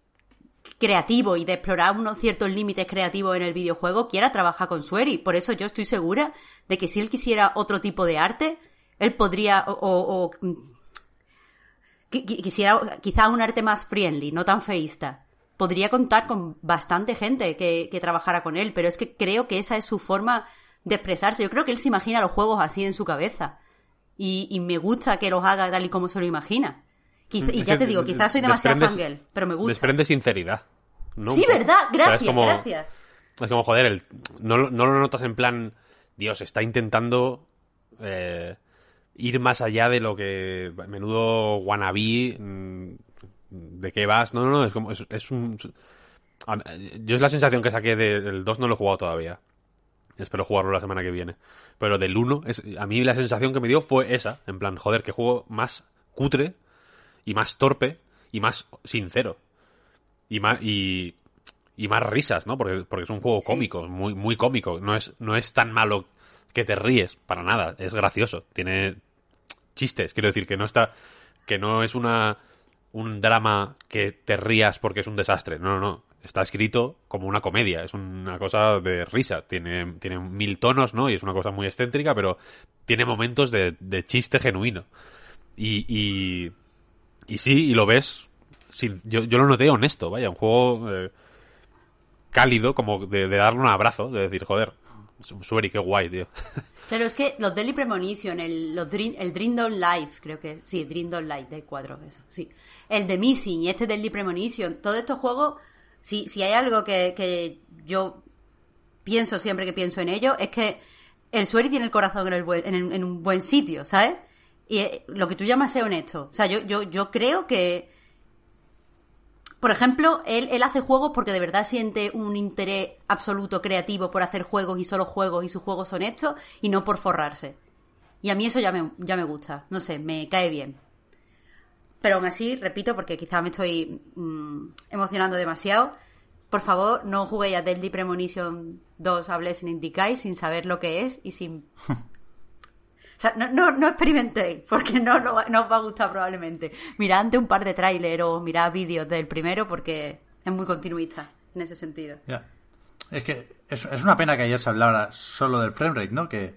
creativo y de explorar unos ciertos límites creativos en el videojuego quiera trabajar con Sueri. Por eso yo estoy segura de que si él quisiera otro tipo de arte, él podría, o, o- quisiera quizá un arte más friendly, no tan feísta. Podría contar con bastante gente que, que trabajara con él, pero es que creo que esa es su forma de expresarse. Yo creo que él se imagina los juegos así en su cabeza. Y, y me gusta que los haga tal y como se lo imagina. Y ya te digo, quizás soy demasiado fangirl, pero me gusta. Desprende sinceridad. ¿no? Sí, verdad, O sea, es gracias, como- gracias. Es como, joder, el- no, lo- no lo notas en plan, Dios, está intentando eh, ir más allá de lo que menudo wannabe, mm, de qué vas. No, no, no, es como, es, es un... Yo es la sensación que saqué de- del 2, no lo he jugado todavía. Espero jugarlo la semana que viene. Pero del 1, es, a mí la sensación que me dio fue esa. En plan, joder, que juego más cutre y más torpe y más sincero. Y más, y, y más risas, ¿no? Porque, porque es un juego cómico, muy, muy cómico. No es, no es tan malo que te ríes, para nada. Es gracioso. Tiene chistes. Quiero decir que no está, que no es una, un drama que te rías porque es un desastre. No, no, no. Está escrito como una comedia. Es una cosa de risa. Tiene, tiene mil tonos, ¿no? Y es una cosa muy excéntrica, pero tiene momentos de, de chiste genuino. Y, y, y sí, y lo ves. sin- yo, yo lo noté honesto, vaya, un juego eh, cálido, como de, de darle un abrazo, de decir, joder, Sueri, qué guay, tío. Pero es que los Deadly Premonition, el, los Dream, el Don't Life, creo que sí, Dream Don't Life, de cuatro, eso, sí. El de Missing y este Deadly Premonition, todos estos juegos, si, si hay algo que, que yo pienso siempre que pienso en ello, es que el Sueri tiene el corazón en, en, un buen sitio, ¿sabes? Y eh, lo que tú llamas ser honesto. O sea, yo, yo, yo creo que, por ejemplo, él, él hace juegos porque de verdad siente un interés absoluto creativo por hacer juegos y solo juegos y sus juegos son estos y no por forrarse. Y a mí eso ya me, ya me gusta, no sé, me cae bien. Pero aún así, repito, porque quizá me estoy mm, emocionando demasiado, por favor, no juguéis a Deadly Premonition 2 a Blessing in sin saber lo que es y sin... No, no, no experimentéis, porque no, no, no os va a gustar probablemente. Mirad ante un par de trailers o mirad vídeos del primero porque es muy continuista en ese sentido. Es que es, es una pena que ayer se hablara solo del framerate, ¿no? Que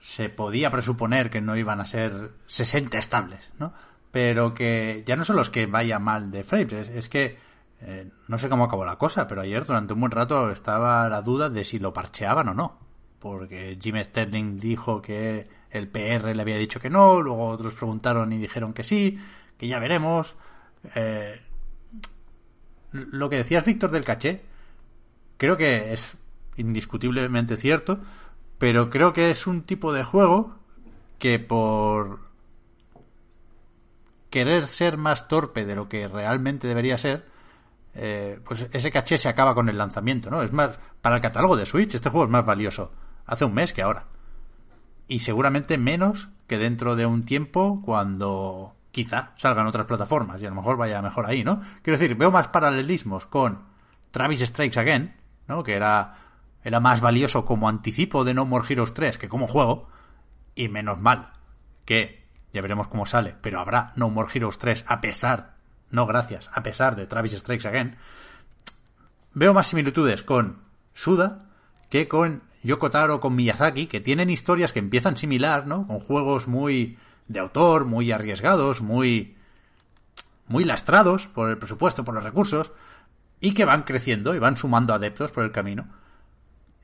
se podía presuponer que no iban a ser 60 estables, ¿no? Pero que ya no son los que vaya mal de frames, es, es que eh, no sé cómo acabó la cosa, pero ayer durante un buen rato estaba la duda de si lo parcheaban o no. Porque Jim Sterling dijo que el PR le había dicho que no, luego otros preguntaron y dijeron que sí, que ya veremos. Eh, lo que decías, Víctor, del caché, creo que es indiscutiblemente cierto, pero creo que es un tipo de juego que por querer ser más torpe de lo que realmente debería ser, eh, pues ese caché se acaba con el lanzamiento, ¿no? Es más, para el catálogo de Switch, este juego es más valioso hace un mes que ahora. Y seguramente menos que dentro de un tiempo cuando quizá salgan otras plataformas y a lo mejor vaya mejor ahí, ¿no? Quiero decir, veo más paralelismos con Travis Strikes Again, ¿no? Que era, era más valioso como anticipo de No More Heroes 3 que como juego, y menos mal que ya veremos cómo sale, pero habrá No More Heroes 3 a pesar, no gracias, a pesar de Travis Strikes Again. Veo más similitudes con Suda que con Yoko Taro, con Miyazaki, que tienen historias que empiezan similar, ¿no? Con juegos muy de autor, muy arriesgados, muy muy lastrados por el presupuesto, por los recursos, y que van creciendo y van sumando adeptos por el camino.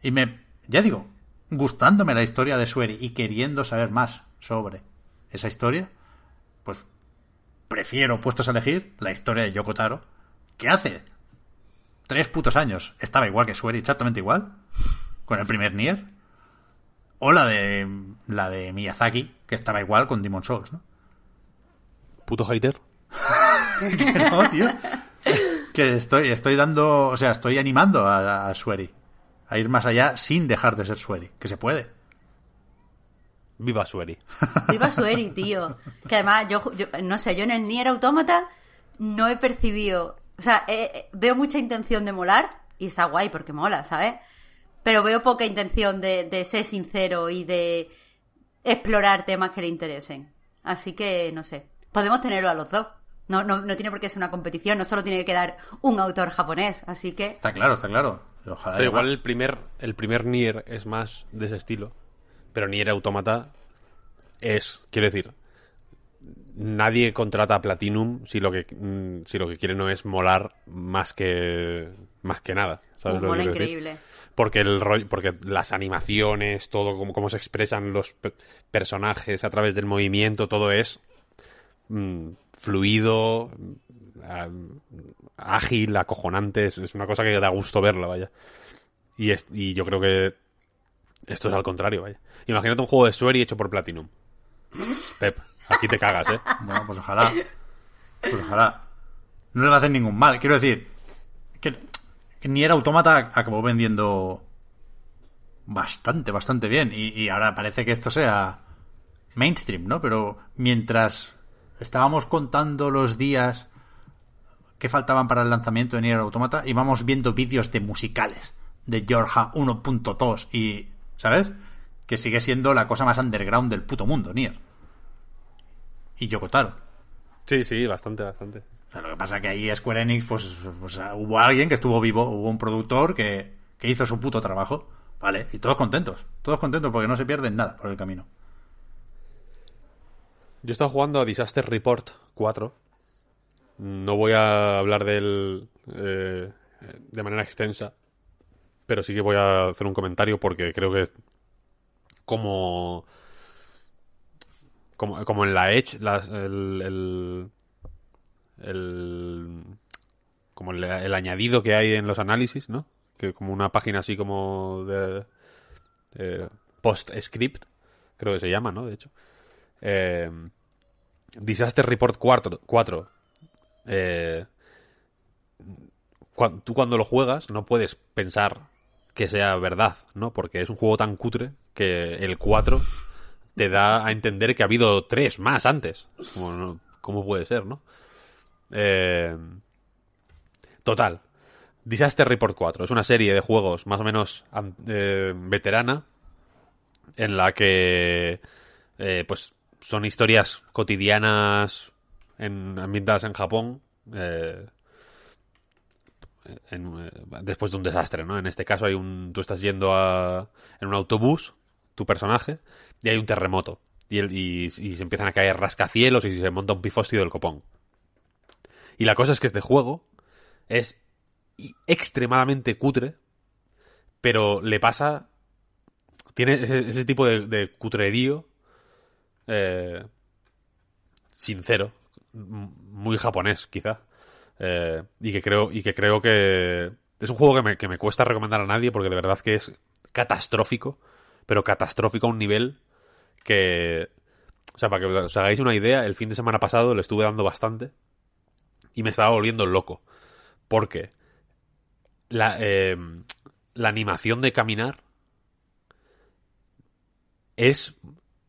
Y me, ya digo, gustándome la historia de Sueri y queriendo saber más sobre esa historia, pues prefiero, puestos a elegir, la historia de Yoko Taro, que hace tres putos años estaba igual que Sueri, exactamente igual, con el primer Nier, o la de la de Miyazaki, que estaba igual con Demon Souls, ¿no? Puto hater. que no, tío. Que estoy, estoy dando, o sea, estoy animando a, a Sueri a ir más allá sin dejar de ser Sueri, que se puede. Viva Sueri. Viva Sueri, tío. Que además, yo, yo- no sé, yo en el Nier Automata no he percibido. O sea, eh, eh, veo mucha intención de molar y está guay porque mola, ¿sabes? Pero veo poca intención de, de ser sincero y de explorar temas que le interesen. Así que, no sé. Podemos tenerlo a los dos. No, no, no tiene por qué ser una competición, no solo tiene que quedar un autor japonés. Así que, Está claro, está claro. Ojalá. Igual el primer, el primer Nier es más de ese estilo. Pero Nier Automata es, quiero decir, nadie contrata a Platinum si lo que mm, si lo que quiere no es molar más que más que nada. ¿sabes un lo que mola decir? Porque el rollo, porque las animaciones, todo cómo, cómo se expresan los pe- personajes a través del movimiento, todo es mm, fluido, mm, ágil, acojonante, es, es una cosa que da gusto verla, vaya. Y, es- y yo creo que esto es al contrario, vaya. Imagínate un juego de Sueri hecho por Platinum. Pep, aquí te cagas, ¿eh? Bueno, pues ojalá. Pues ojalá. No le va a hacer ningún mal. Quiero decir, que, que ni era autómata acabó vendiendo bastante, bastante bien. Y, ahora parece que esto sea mainstream, ¿no? Pero mientras estábamos contando los días que faltaban para el lanzamiento de Nier Automata, íbamos viendo vídeos de musicales de Georgia 1.2 y, ¿sabes? Que sigue siendo la cosa más underground del puto mundo, Nier. Y Yoko Taro. Sí, sí, bastante, bastante. Lo que pasa que ahí Square Enix, pues, pues, hubo alguien que estuvo vivo, hubo un productor que, que hizo su puto trabajo, ¿vale? Y todos contentos, todos contentos porque no se pierden nada por el camino. Yo he estado jugando a Disaster Report 4. No voy a hablar de él eh, de manera extensa, pero sí que voy a hacer un comentario porque creo que como como, como en la Edge, el, el- como el, añadido que hay en los análisis, ¿no? Que como una página así como de, post-script, creo que se llama, ¿no? De hecho. Eh, Disaster Report 4. 4. Eh, cua- tú cuando lo juegas no puedes pensar que sea verdad, ¿no? Porque es un juego tan cutre que el 4 te da a entender que ha habido tres más antes. Como ¿Cómo puede ser, no? Eh, total. Disaster Report 4 es una serie de juegos más o menos eh, veterana en la que eh, pues son historias cotidianas en, ambientadas en Japón después de un desastre, ¿no? En este caso hay un tú estás yendo a, en un autobús, tu personaje, y hay un terremoto y, y se empiezan a caer rascacielos y se monta un pifostio del copón. Y la cosa es que este juego es extremadamente cutre, pero le pasa tiene ese, tipo de, de cutrerío eh, sincero, muy japonés quizá, Eh, y que creo y que creo que es un juego que me, que me cuesta recomendar a nadie porque de verdad que es catastrófico, pero catastrófico a un nivel que, o sea, para que os hagáis una idea, el fin de semana pasado le estuve dando bastante y me estaba volviendo loco, porque la, eh, la animación de caminar es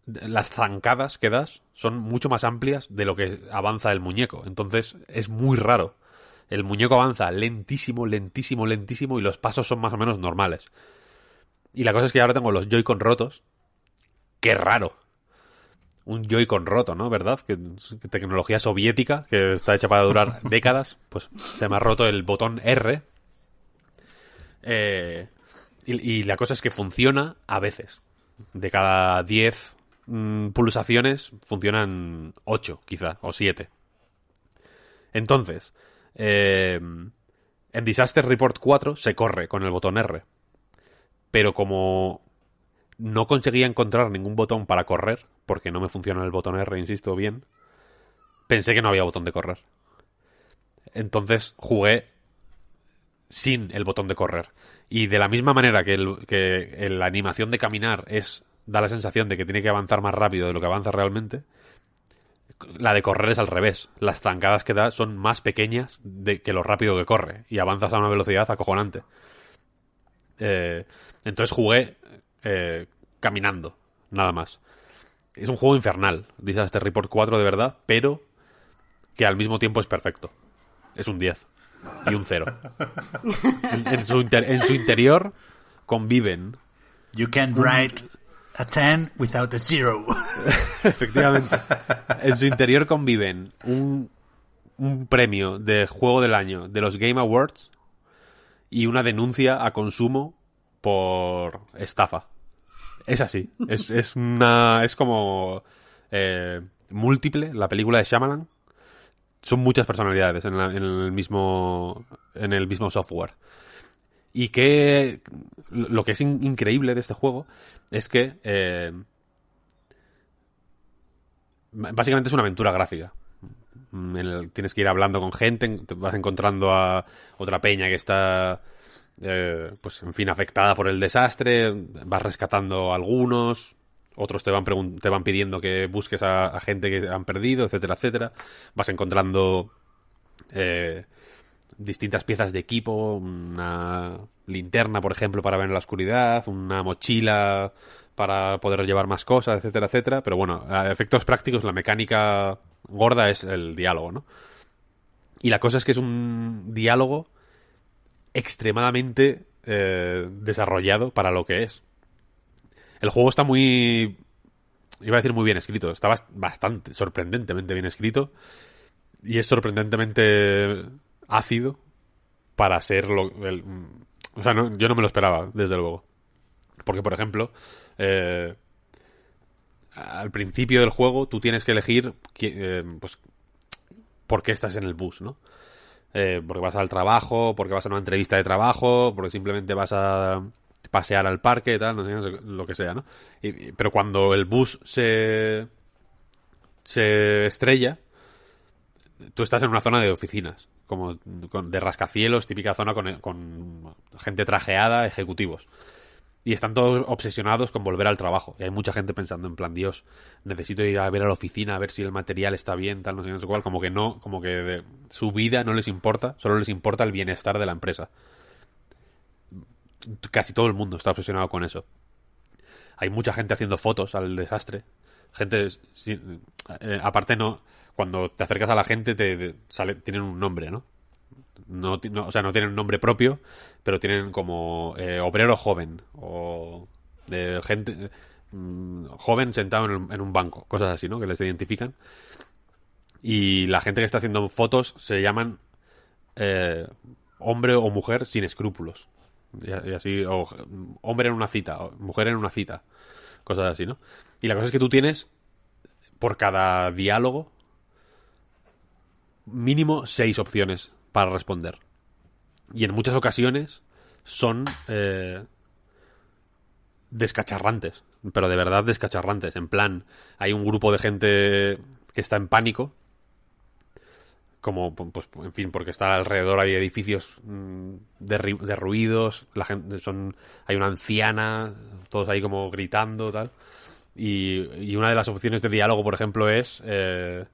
las zancadas que das son mucho más amplias de lo que avanza el muñeco. Entonces es muy raro. El muñeco avanza lentísimo, lentísimo, lentísimo y los pasos son más o menos normales. Y la cosa es que ahora tengo los Joy-Con rotos. Qué raro. Un Joy-Con roto, ¿no? ¿Verdad? Que, que tecnología soviética que está hecha para durar décadas. Pues se me ha roto el botón R. Eh, y, y la cosa es que funciona a veces. De cada 10 mm, pulsaciones funcionan 8, quizá, o 7. Entonces, eh, en Disaster Report 4 se corre con el botón R. Pero como no conseguía encontrar ningún botón para correr, porque no me funciona el botón R, insisto, bien, pensé que no había botón de correr. Entonces jugué sin el botón de correr. Y de la misma manera que, el- que la animación de caminar es da la sensación de que tiene que avanzar más rápido de lo que avanza realmente, la de correr es al revés. Las zancadas que da son más pequeñas de que lo rápido que corre y avanzas a una velocidad acojonante. Eh, entonces jugué eh, caminando, nada más. Es un juego infernal, Disaster Report 4 de verdad, pero que al mismo tiempo es perfecto. Es un 10 y un 0. En, en su, inter- en su interior conviven You can write a 10 without a zero. Efectivamente. En su interior conviven un, un premio de juego del año de los Game Awards y una denuncia a consumo por estafa. Es así. Es, es una. Es como. eh, múltiple, la película de Shyamalan. Son muchas personalidades en, la- en el mismo. En el mismo software. Y que. Lo que es in- increíble de este juego es que. eh, básicamente es una aventura gráfica. El- tienes que ir hablando con gente, en- te vas encontrando a otra peña que está, eh, pues en fin, afectada por el desastre, vas rescatando a algunos, otros te van, te van pidiendo que busques a, a gente que han perdido, etcétera, etcétera. Vas encontrando eh, distintas piezas de equipo, una linterna, por ejemplo, para ver en la oscuridad, una mochila para poder llevar más cosas, etcétera, etcétera. Pero bueno, a efectos prácticos, la mecánica gorda es el diálogo, ¿no? Y la cosa es que es un diálogo extremadamente eh, desarrollado para lo que es. El juego está muy... Iba a decir muy bien escrito, está bas- bastante, sorprendentemente bien escrito. Y es sorprendentemente ácido para ser lo... el- o sea, no- yo no me lo esperaba, desde luego. Porque, por ejemplo, eh, al principio del juego tú tienes que elegir eh, pues, por qué estás en el bus, ¿no? Eh, porque vas al trabajo, porque vas a una entrevista de trabajo, porque simplemente vas a pasear al parque, tal, no sé, no lo que sea, ¿no? Y- pero cuando el bus se se estrella, tú estás en una zona de oficinas, como de rascacielos, típica zona con gente trajeada, ejecutivos. Y están todos obsesionados con volver al trabajo. Y hay mucha gente pensando en plan, Dios, necesito ir a ver a la oficina, a ver si el material está bien, tal, no sé, no sé cuál. Como que no, como que de- su vida no les importa, solo les importa el bienestar de la empresa. Casi todo el mundo está obsesionado con eso. Hay mucha gente haciendo fotos al desastre. Gente, sí, eh, aparte no, cuando te acercas a la gente te, te sale, tienen un nombre, ¿no? No, no- o sea, no tienen un nombre propio, pero tienen como eh, obrero joven o de gente mm, joven sentado en, un- banco, cosas así, ¿no? Que les identifican. Y la gente que está haciendo fotos se llaman eh, hombre o mujer sin escrúpulos. Y, así, o hombre en una cita, o mujer en una cita, cosas así, ¿no? Y la cosa es que tú tienes, por cada diálogo, mínimo seis opciones para responder. Y en muchas ocasiones son eh, descacharrantes, pero de verdad descacharrantes. En plan, hay un grupo de gente que está en pánico, como, pues, en fin, porque está alrededor hay edificios mm, derruidos, la gente son, hay una anciana, todos ahí como gritando, tal. Y, y una de las opciones de diálogo, por ejemplo, es eh,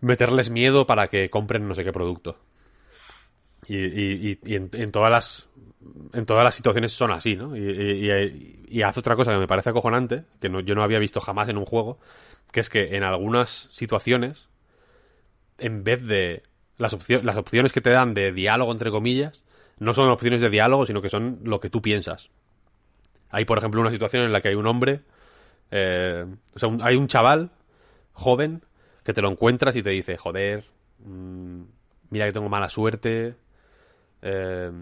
meterles miedo para que compren no sé qué producto. Y, y- y- en, en todas las en todas las situaciones son así, ¿no? Y, y- hace otra cosa que me parece acojonante, que no, yo no había visto jamás en un juego, que es que en algunas situaciones, en vez de las, opcio- las opciones que te dan de diálogo, entre comillas, no son opciones de diálogo, sino que son lo que tú piensas. Hay, por ejemplo, una situación en la que hay un hombre, eh, o sea, un- hay un chaval joven que te lo encuentras y te dice, joder, mm, mira que tengo mala suerte, eh,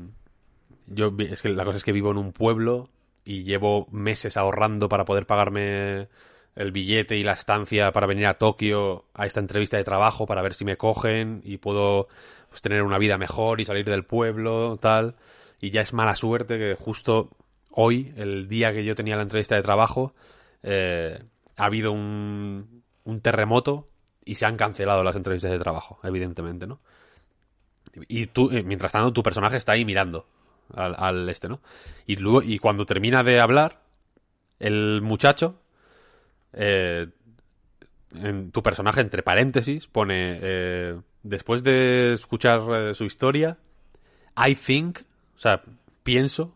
yo es que la cosa es que vivo en un pueblo y llevo meses ahorrando para poder pagarme el billete y la estancia para venir a Tokio a esta entrevista de trabajo para ver si me cogen y puedo pues, tener una vida mejor y salir del pueblo, tal. Y ya es mala suerte que justo hoy, el día que yo tenía la entrevista de trabajo, eh, ha habido un terremoto y se han cancelado las entrevistas de trabajo, evidentemente, ¿no? Y tú, eh, mientras tanto, tu personaje está ahí mirando al, este, ¿no? Y luego, y cuando termina de hablar, el muchacho, eh, en tu personaje, entre paréntesis, pone, eh, después de escuchar eh, su historia, I think, o sea, pienso,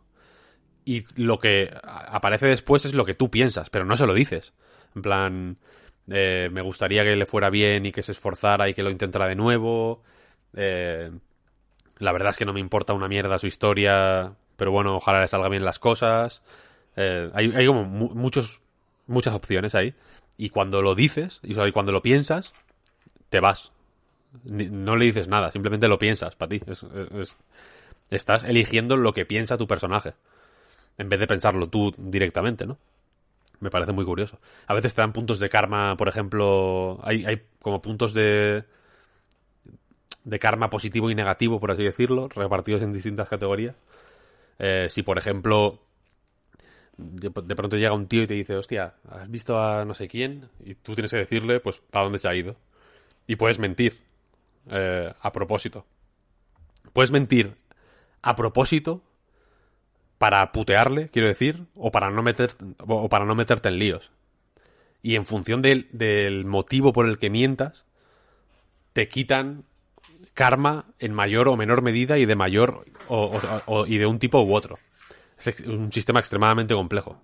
y lo que aparece después es lo que tú piensas, pero no se lo dices. En plan, me gustaría que le fuera bien y que se esforzara y que lo intentara de nuevo. Eh, la verdad es que no me importa una mierda su historia, pero bueno, ojalá le salga bien las cosas. Eh, hay, hay como mu- muchos, muchas opciones ahí. Y cuando lo dices, y cuando lo piensas, te vas. No le dices nada, simplemente lo piensas para ti. Es- es- estás eligiendo lo que piensa tu personaje, en vez de pensarlo tú directamente, ¿no? Me parece muy curioso. A veces te dan puntos de karma, por ejemplo, hay, hay como puntos de, de karma positivo y negativo, por así decirlo, repartidos en distintas categorías. Eh, si, por ejemplo, de, pronto llega un tío y te dice, hostia, ¿has visto a no sé quién? Y tú tienes que decirle, pues, para dónde se ha ido. Y puedes mentir eh, a propósito. Puedes mentir a propósito para putearle, quiero decir, o para no meter o para no meterte en líos. Y en función del, del motivo por el que mientas, te quitan karma en mayor o menor medida y de mayor o, y de un tipo u otro. Es un sistema extremadamente complejo.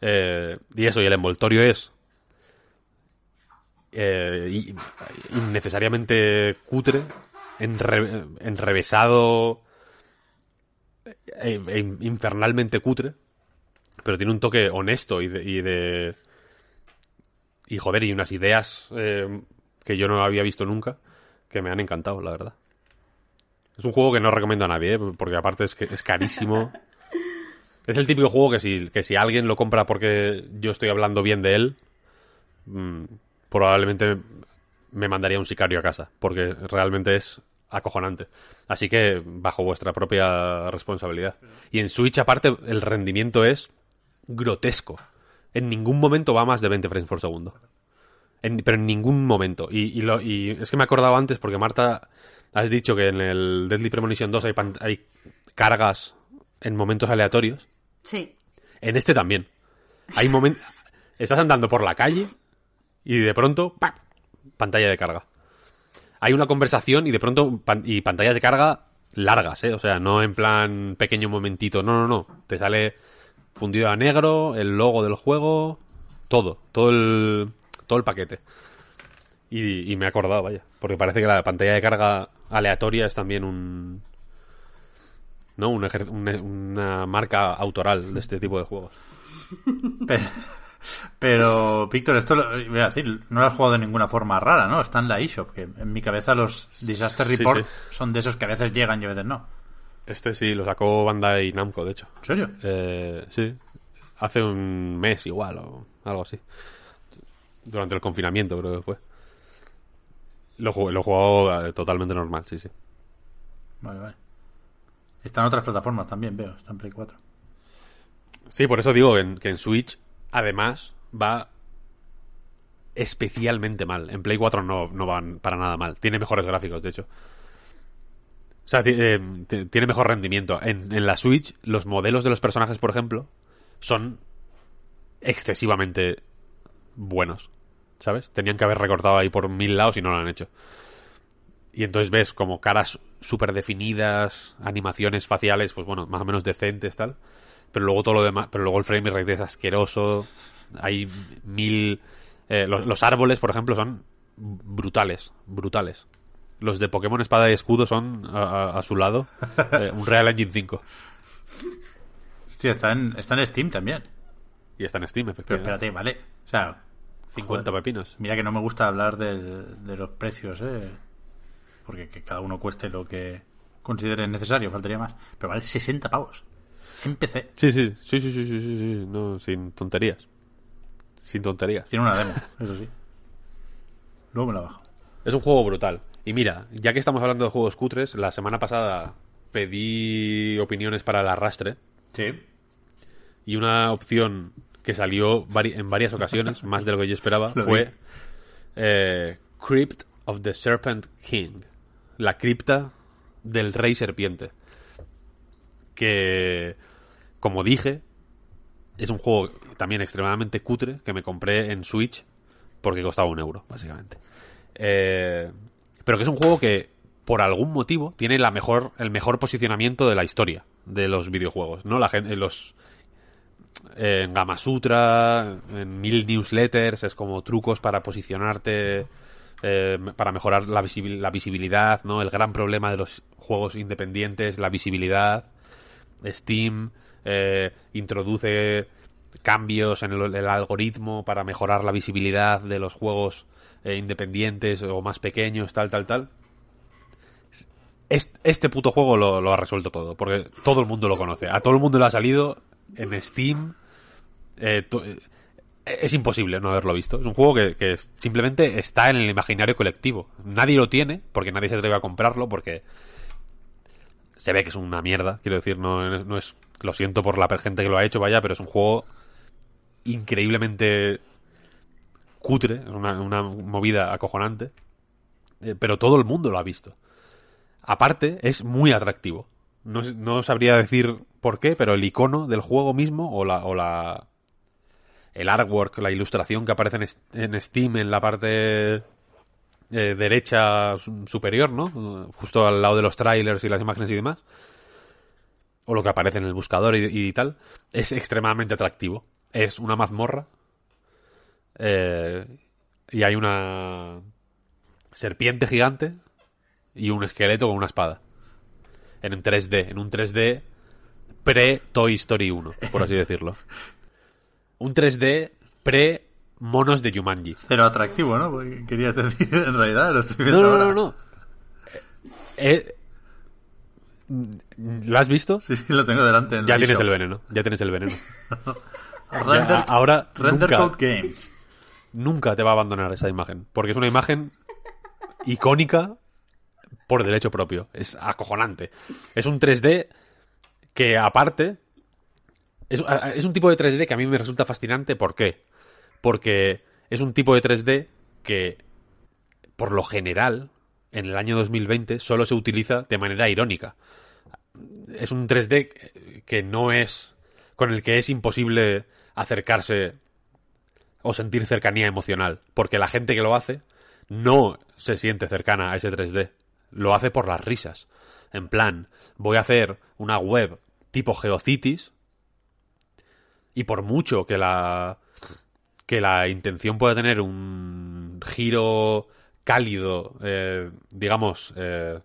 Eh, y eso, y el envoltorio es eh, innecesariamente cutre, enre- enrevesado e, e infernalmente cutre, pero tiene un toque honesto y de... Y, de- y, joder, y unas ideas eh, que yo no había visto nunca, que me han encantado, la verdad. Es un juego que no recomiendo a nadie, ¿eh? porque aparte es que es carísimo. es el típico juego que si, que si alguien lo compra porque yo estoy hablando bien de él, mm, probablemente me mandaría un sicario a casa, porque realmente es acojonante. Así que bajo vuestra propia responsabilidad. Y en Switch aparte el rendimiento es grotesco. En ningún momento va a más de 20 frames por segundo. En- pero en ningún momento. Y, y lo- y es que me he acordado antes porque Marta, has dicho que en el Deadly Premonition 2 hay, pan- hay cargas en momentos aleatorios. Sí. En este también. Hay momentos... Estás andando por la calle y de pronto... ¡pac! Pantalla de carga. Hay una conversación y de pronto... pan- y pantallas de carga largas, ¿eh? O sea, no en plan pequeño momentito. No, no, no. Te sale fundido a negro, el logo del juego, todo. Todo el, todo el paquete. Y, y me he acordado, vaya. Porque parece que la pantalla de carga aleatoria es también un... ¿no? Un ejer- un- una marca autoral de este tipo de juegos. Pero, pero, Víctor, esto lo, voy a decir, no lo has jugado de ninguna forma rara, ¿no? Está en la eShop, que en mi cabeza los Disaster Sí, Report sí. son de esos que a veces llegan y a veces no. Este sí, lo sacó Bandai Namco, de hecho. ¿En serio? Eh, sí. Hace un mes igual o algo así. Durante el confinamiento, creo que fue. Lo, jugué- lo he jugado eh, totalmente normal, sí, sí. Vale, vale. Están en otras plataformas también, veo. Está en Play 4. Sí, por eso digo en- que en Switch, además, va especialmente mal. En Play 4 no, no van para nada mal. Tiene mejores gráficos, de hecho. O sea, eh, ti- tiene mejor rendimiento. En, en la Switch, los modelos de los personajes, por ejemplo, son excesivamente buenos. ¿Sabes? Tenían que haber recortado ahí por mil lados y no lo han hecho. Y entonces ves como caras súper definidas, animaciones faciales, pues bueno, más o menos decentes, tal. Pero luego todo lo demás, pero luego el frame rate es asqueroso. Hay mil. eh, los, árboles, por ejemplo, son brutales, brutales. Los de Pokémon Espada y Escudo son, a, a- su lado, eh, un Real Engine 5. Hostia, está en Steam también. Y está en Steam, Pero efectivamente. espérate, vale. O sea, 50 joder, pepinos. Mira que no me gusta hablar del- de los precios, ¿eh? Porque que cada uno cueste lo que considere necesario, faltaría más. Pero vale 60 pavos. En PC. Sí, sí, sí, sí, sí, sí, sí, sí, no, sin tonterías. Sin tonterías. Tiene una demo, eso sí. Luego me la bajo. Es un juego brutal. Y mira, ya que estamos hablando de juegos cutres, la semana pasada pedí opiniones para el arrastre Sí. y una opción que salió vari- en varias ocasiones, más de lo que yo esperaba, Lo fue eh, Crypt of the Serpent King. La cripta del rey serpiente. Que, como dije, es un juego también extremadamente cutre que me compré en Switch porque costaba un euro, básicamente. Eh, pero que es un juego que, por algún motivo, tiene la mejor, el mejor posicionamiento de la historia de los videojuegos. ¿no? La gente, los, en Gamasutra, en mil newsletters, es como trucos para posicionarte, eh, para mejorar la, visibil- la visibilidad, ¿no? El gran problema de los juegos independientes, la visibilidad. Steam eh, introduce cambios en el, algoritmo para mejorar la visibilidad de los juegos eh, independientes o más pequeños, tal, tal, tal. Est- Este puto juego lo ha resuelto todo, porque todo el mundo lo conoce. A todo el mundo le ha salido en Steam. eh, eh, es imposible no haberlo visto. Es un juego que, simplemente está en el imaginario colectivo. Nadie lo tiene, porque nadie se atreve a comprarlo, porque se ve que es una mierda. Quiero decir, no, no es. Lo siento por la gente que lo ha hecho, vaya, pero es un juego increíblemente cutre, es una, movida acojonante. Eh, pero todo el mundo lo ha visto. Aparte, es muy atractivo. No, no sabría decir por qué, pero el icono del juego mismo o la, o la el artwork, la ilustración que aparece en, Steam en la parte eh, derecha su- superior, ¿no? Justo al lado de los trailers y las imágenes y demás. O lo que aparece en el buscador y, tal. Es extremadamente atractivo. Es una mazmorra. eh, y hay una serpiente gigante y un esqueleto con una espada. En un 3D. En un 3D pre-Toy Story 1, por así decirlo. Un 3D pre-monos de Jumanji. Cero atractivo, ¿no? Porque querías decir, en realidad, lo estoy No, viendo no, no, ahora. no. Eh, ¿Lo has visto? Sí, sí, lo tengo delante. En Ya tienes el veneno. Ya tienes el veneno. Render, Ya, ahora Render nunca- Code Games. Nunca te va a abandonar esa imagen. Porque es una imagen icónica por derecho propio. Es acojonante. Es un 3D que aparte... Es, un tipo de 3D que a mí me resulta fascinante. ¿Por qué? Porque es un tipo de 3D que, por lo general, en el año 2020 solo se utiliza de manera irónica. Es un 3D que no es... con el que es imposible acercarse o sentir cercanía emocional, porque la gente que lo hace no se siente cercana a ese 3D, lo hace por las risas. En plan, voy a hacer una web tipo Geocities y por mucho que la que la intención pueda tener un giro cálido, eh, digamos, eh,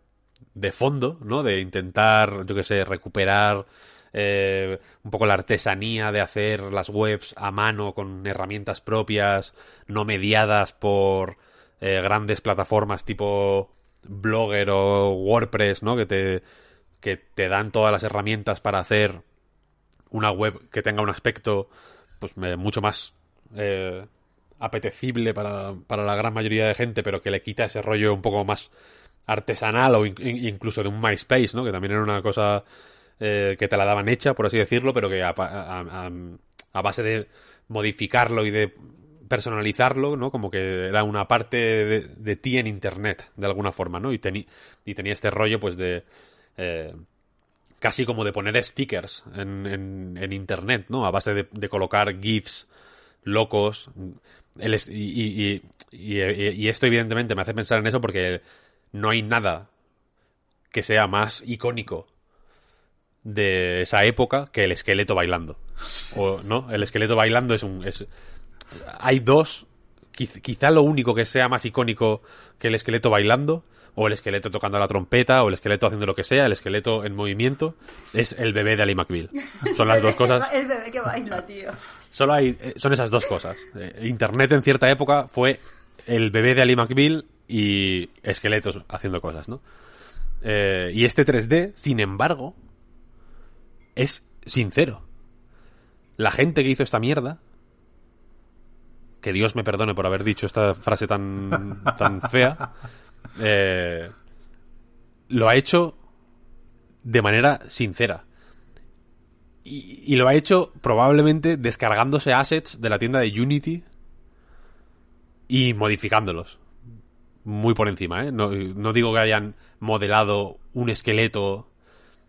de fondo, ¿no? De intentar, yo que sé, recuperar eh, un poco la artesanía de hacer las webs a mano con herramientas propias, no mediadas por grandes plataformas tipo Blogger o WordPress, ¿no? Que te, que te dan todas las herramientas para hacer una web que tenga un aspecto pues mucho más eh, apetecible para, para la gran mayoría de gente, pero que le quita ese rollo un poco más artesanal o in- in- incluso de un MySpace, ¿no? Que también era una cosa eh, que te la daban hecha, por así decirlo, pero que a base de modificarlo y de personalizarlo, ¿no? Como que era una parte de, ti en Internet, de alguna forma, ¿no? Y, y tenía este rollo, pues, de... eh, casi como de poner stickers en, en- en internet, ¿no? A base de, de colocar GIFs locos. El y- y- y esto evidentemente me hace pensar en eso porque no hay nada que sea más icónico de esa época que el esqueleto bailando. O, ¿no? El esqueleto bailando es un. Es, hay dos. quiz- Quizá lo único que sea más icónico que el esqueleto bailando, o el esqueleto tocando la trompeta, o el esqueleto haciendo lo que sea, el esqueleto en movimiento, es el bebé de Ali McBeal. Son las dos cosas. El bebé que baila, tío. Solo hay, eh, son esas dos cosas. Eh, Internet en cierta época fue el bebé de Ali McBeal y esqueletos haciendo cosas, ¿no? Eh, y este 3D, sin embargo, es sincero. La gente que hizo esta mierda, que Dios me perdone por haber dicho esta frase tan, tan fea, eh, lo ha hecho de manera sincera. Y, y lo ha hecho probablemente descargándose assets de la tienda de Unity y modificándolos. Muy por encima, ¿eh? No, no digo que hayan modelado un esqueleto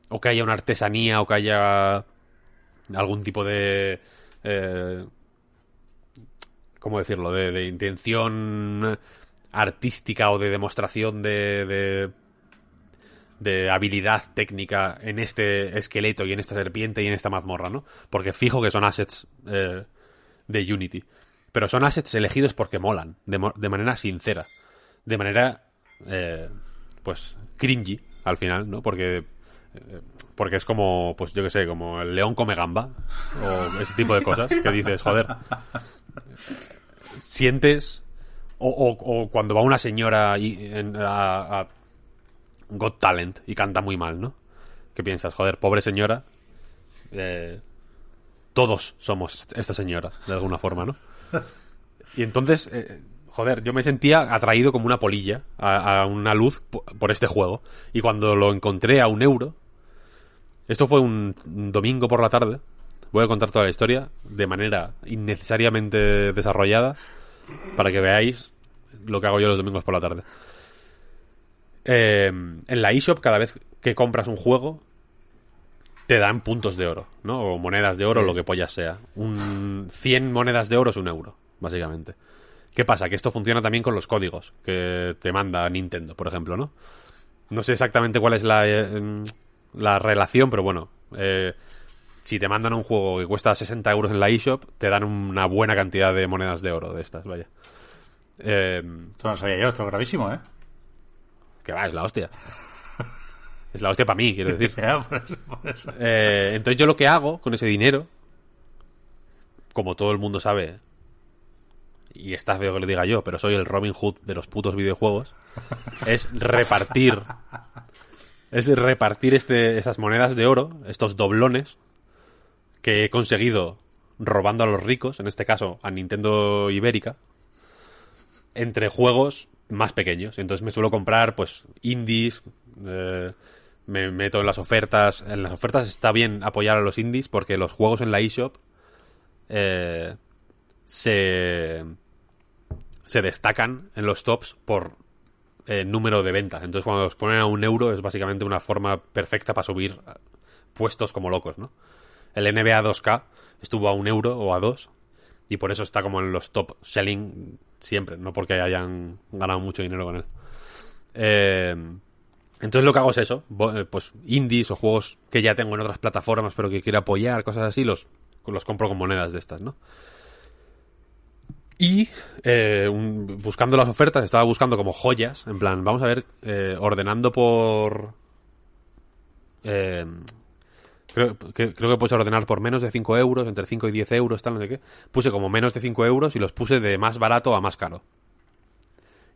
o que haya una artesanía o que haya algún tipo de... Eh, ¿Cómo decirlo? De, intención artística o de demostración de, de, de habilidad técnica en este esqueleto y en esta serpiente y en esta mazmorra, ¿no? Porque fijo que son assets eh, de Unity. Pero son assets elegidos porque molan, de, de manera sincera. De manera, eh, pues, cringy, al final, ¿no? Porque, porque es como, pues yo que sé, como el león come gamba, o ese tipo de cosas, que dices, joder, sientes, o, cuando va una señora y- en- a, a Talent y canta muy mal, ¿no? ¿Qué piensas? Joder, pobre señora. eh, todos somos esta señora, de alguna forma, ¿no? Y entonces, eh, joder, yo me sentía atraído como una polilla a, una luz po- por este juego. Y cuando lo encontré a un euro, esto fue un, domingo por la tarde, voy a contar toda la historia de manera innecesariamente desarrollada para que veáis lo que hago yo los domingos por la tarde. Eh, en la eShop, cada vez que compras un juego, te dan puntos de oro, ¿no? O monedas de oro, lo que pollas sea. Un 100 monedas de oro es un euro, básicamente. ¿Qué pasa? Que esto funciona también con los códigos que te manda Nintendo, por ejemplo, ¿no? No sé exactamente cuál es la, eh, la relación, pero bueno, eh, si te mandan un juego que cuesta 60 euros en la eShop, te dan una buena cantidad de monedas de oro de estas, vaya. Eh, Esto no sabía yo, esto es gravísimo, ¿eh? que va, es la hostia. Es la hostia para mí, quiero decir. Ya, por eso, por eso. Eh, entonces yo lo que hago con ese dinero, como todo el mundo sabe, y está feo que lo diga yo, pero soy el Robin Hood de los putos videojuegos, es repartir, es repartir este, esas monedas de oro, estos doblones que he conseguido robando a los ricos, en este caso a Nintendo Ibérica, entre juegos más pequeños. Entonces me suelo comprar, pues, indies, eh, me meto en las ofertas. En las ofertas está bien apoyar a los indies porque los juegos en la eShop eh, se, se destacan en los tops por eh, número de ventas. Entonces cuando los ponen a un euro es básicamente una forma perfecta para subir eh, puestos como locos, ¿no? El NBA 2K estuvo a un euro o a dos y por eso está como en los top selling siempre, no porque hayan ganado mucho dinero con él. Eh, entonces lo que hago es eso, eh, pues indies o juegos que ya tengo en otras plataformas pero que quiero apoyar, cosas así, los, los compro con monedas de estas, ¿no? Y eh, buscando las ofertas, estaba buscando como joyas, en plan, vamos a ver, eh, ordenando por... eh, creo, que, creo que puedes ordenar por menos de 5 euros, entre 5 y 10 euros, tal, no sé qué. Puse como menos de 5 euros y los puse de más barato a más caro.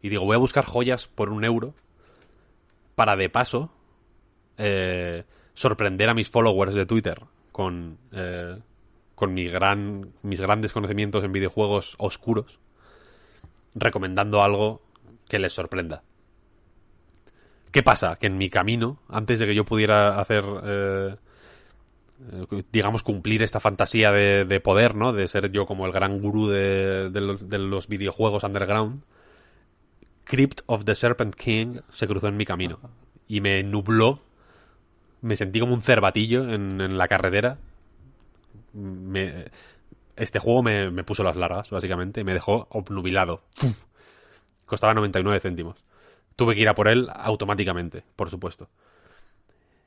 Y digo, voy a buscar joyas por un euro para de paso eh, sorprender a mis followers de Twitter con, eh, con mi gran, mis grandes conocimientos en videojuegos oscuros, recomendando algo que les sorprenda. ¿Qué pasa? Que en mi camino, antes de que yo pudiera hacer, eh, eh, digamos, cumplir esta fantasía de, de poder, ¿no? De ser yo como el gran gurú de, de los, de los videojuegos underground, Crypt of the Serpent King se cruzó en mi camino y me nubló. Me sentí como un cervatillo en, en la carretera. Me- este juego me, me puso las largas, básicamente, y me dejó obnubilado. Costaba 99 céntimos. Tuve que ir a por él automáticamente, por supuesto.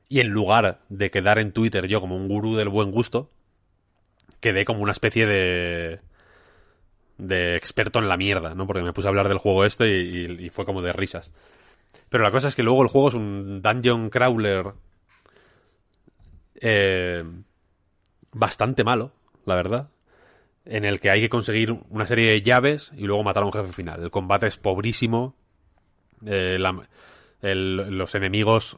Y en lugar de quedar en Twitter yo como un gurú del buen gusto, quedé como una especie de de experto en la mierda, ¿no? Porque me puse a hablar del juego este y, y- y fue como de risas. Pero la cosa es que luego el juego es un dungeon crawler eh, bastante malo, la verdad, en el que hay que conseguir una serie de llaves y luego matar a un jefe final. El combate es pobrísimo, eh, los enemigos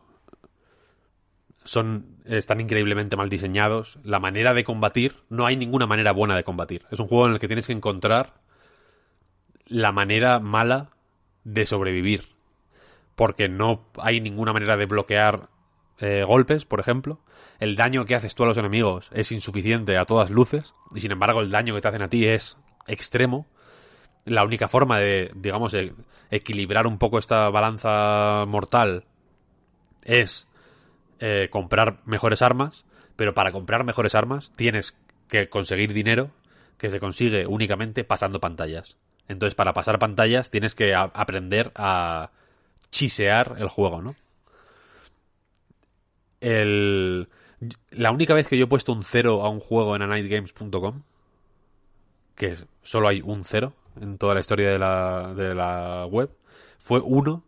son están increíblemente mal diseñados. La manera de combatir, no hay ninguna manera buena de combatir. Es un juego en el que tienes que encontrar la manera mala de sobrevivir. Porque no hay ninguna manera de bloquear eh, golpes, por ejemplo. El daño que haces tú a los enemigos es insuficiente a todas luces. Y sin embargo, el daño que te hacen a ti es extremo. La única forma de, digamos, de equilibrar un poco esta balanza mortal es eh, comprar mejores armas, pero para comprar mejores armas tienes que conseguir dinero que se consigue únicamente pasando pantallas. Entonces, para pasar pantallas tienes que aprender a chisear el juego, ¿no? El... La única vez que yo he puesto un cero a un juego en anightgames.com, que solo hay un cero en toda la historia de la web, fue uno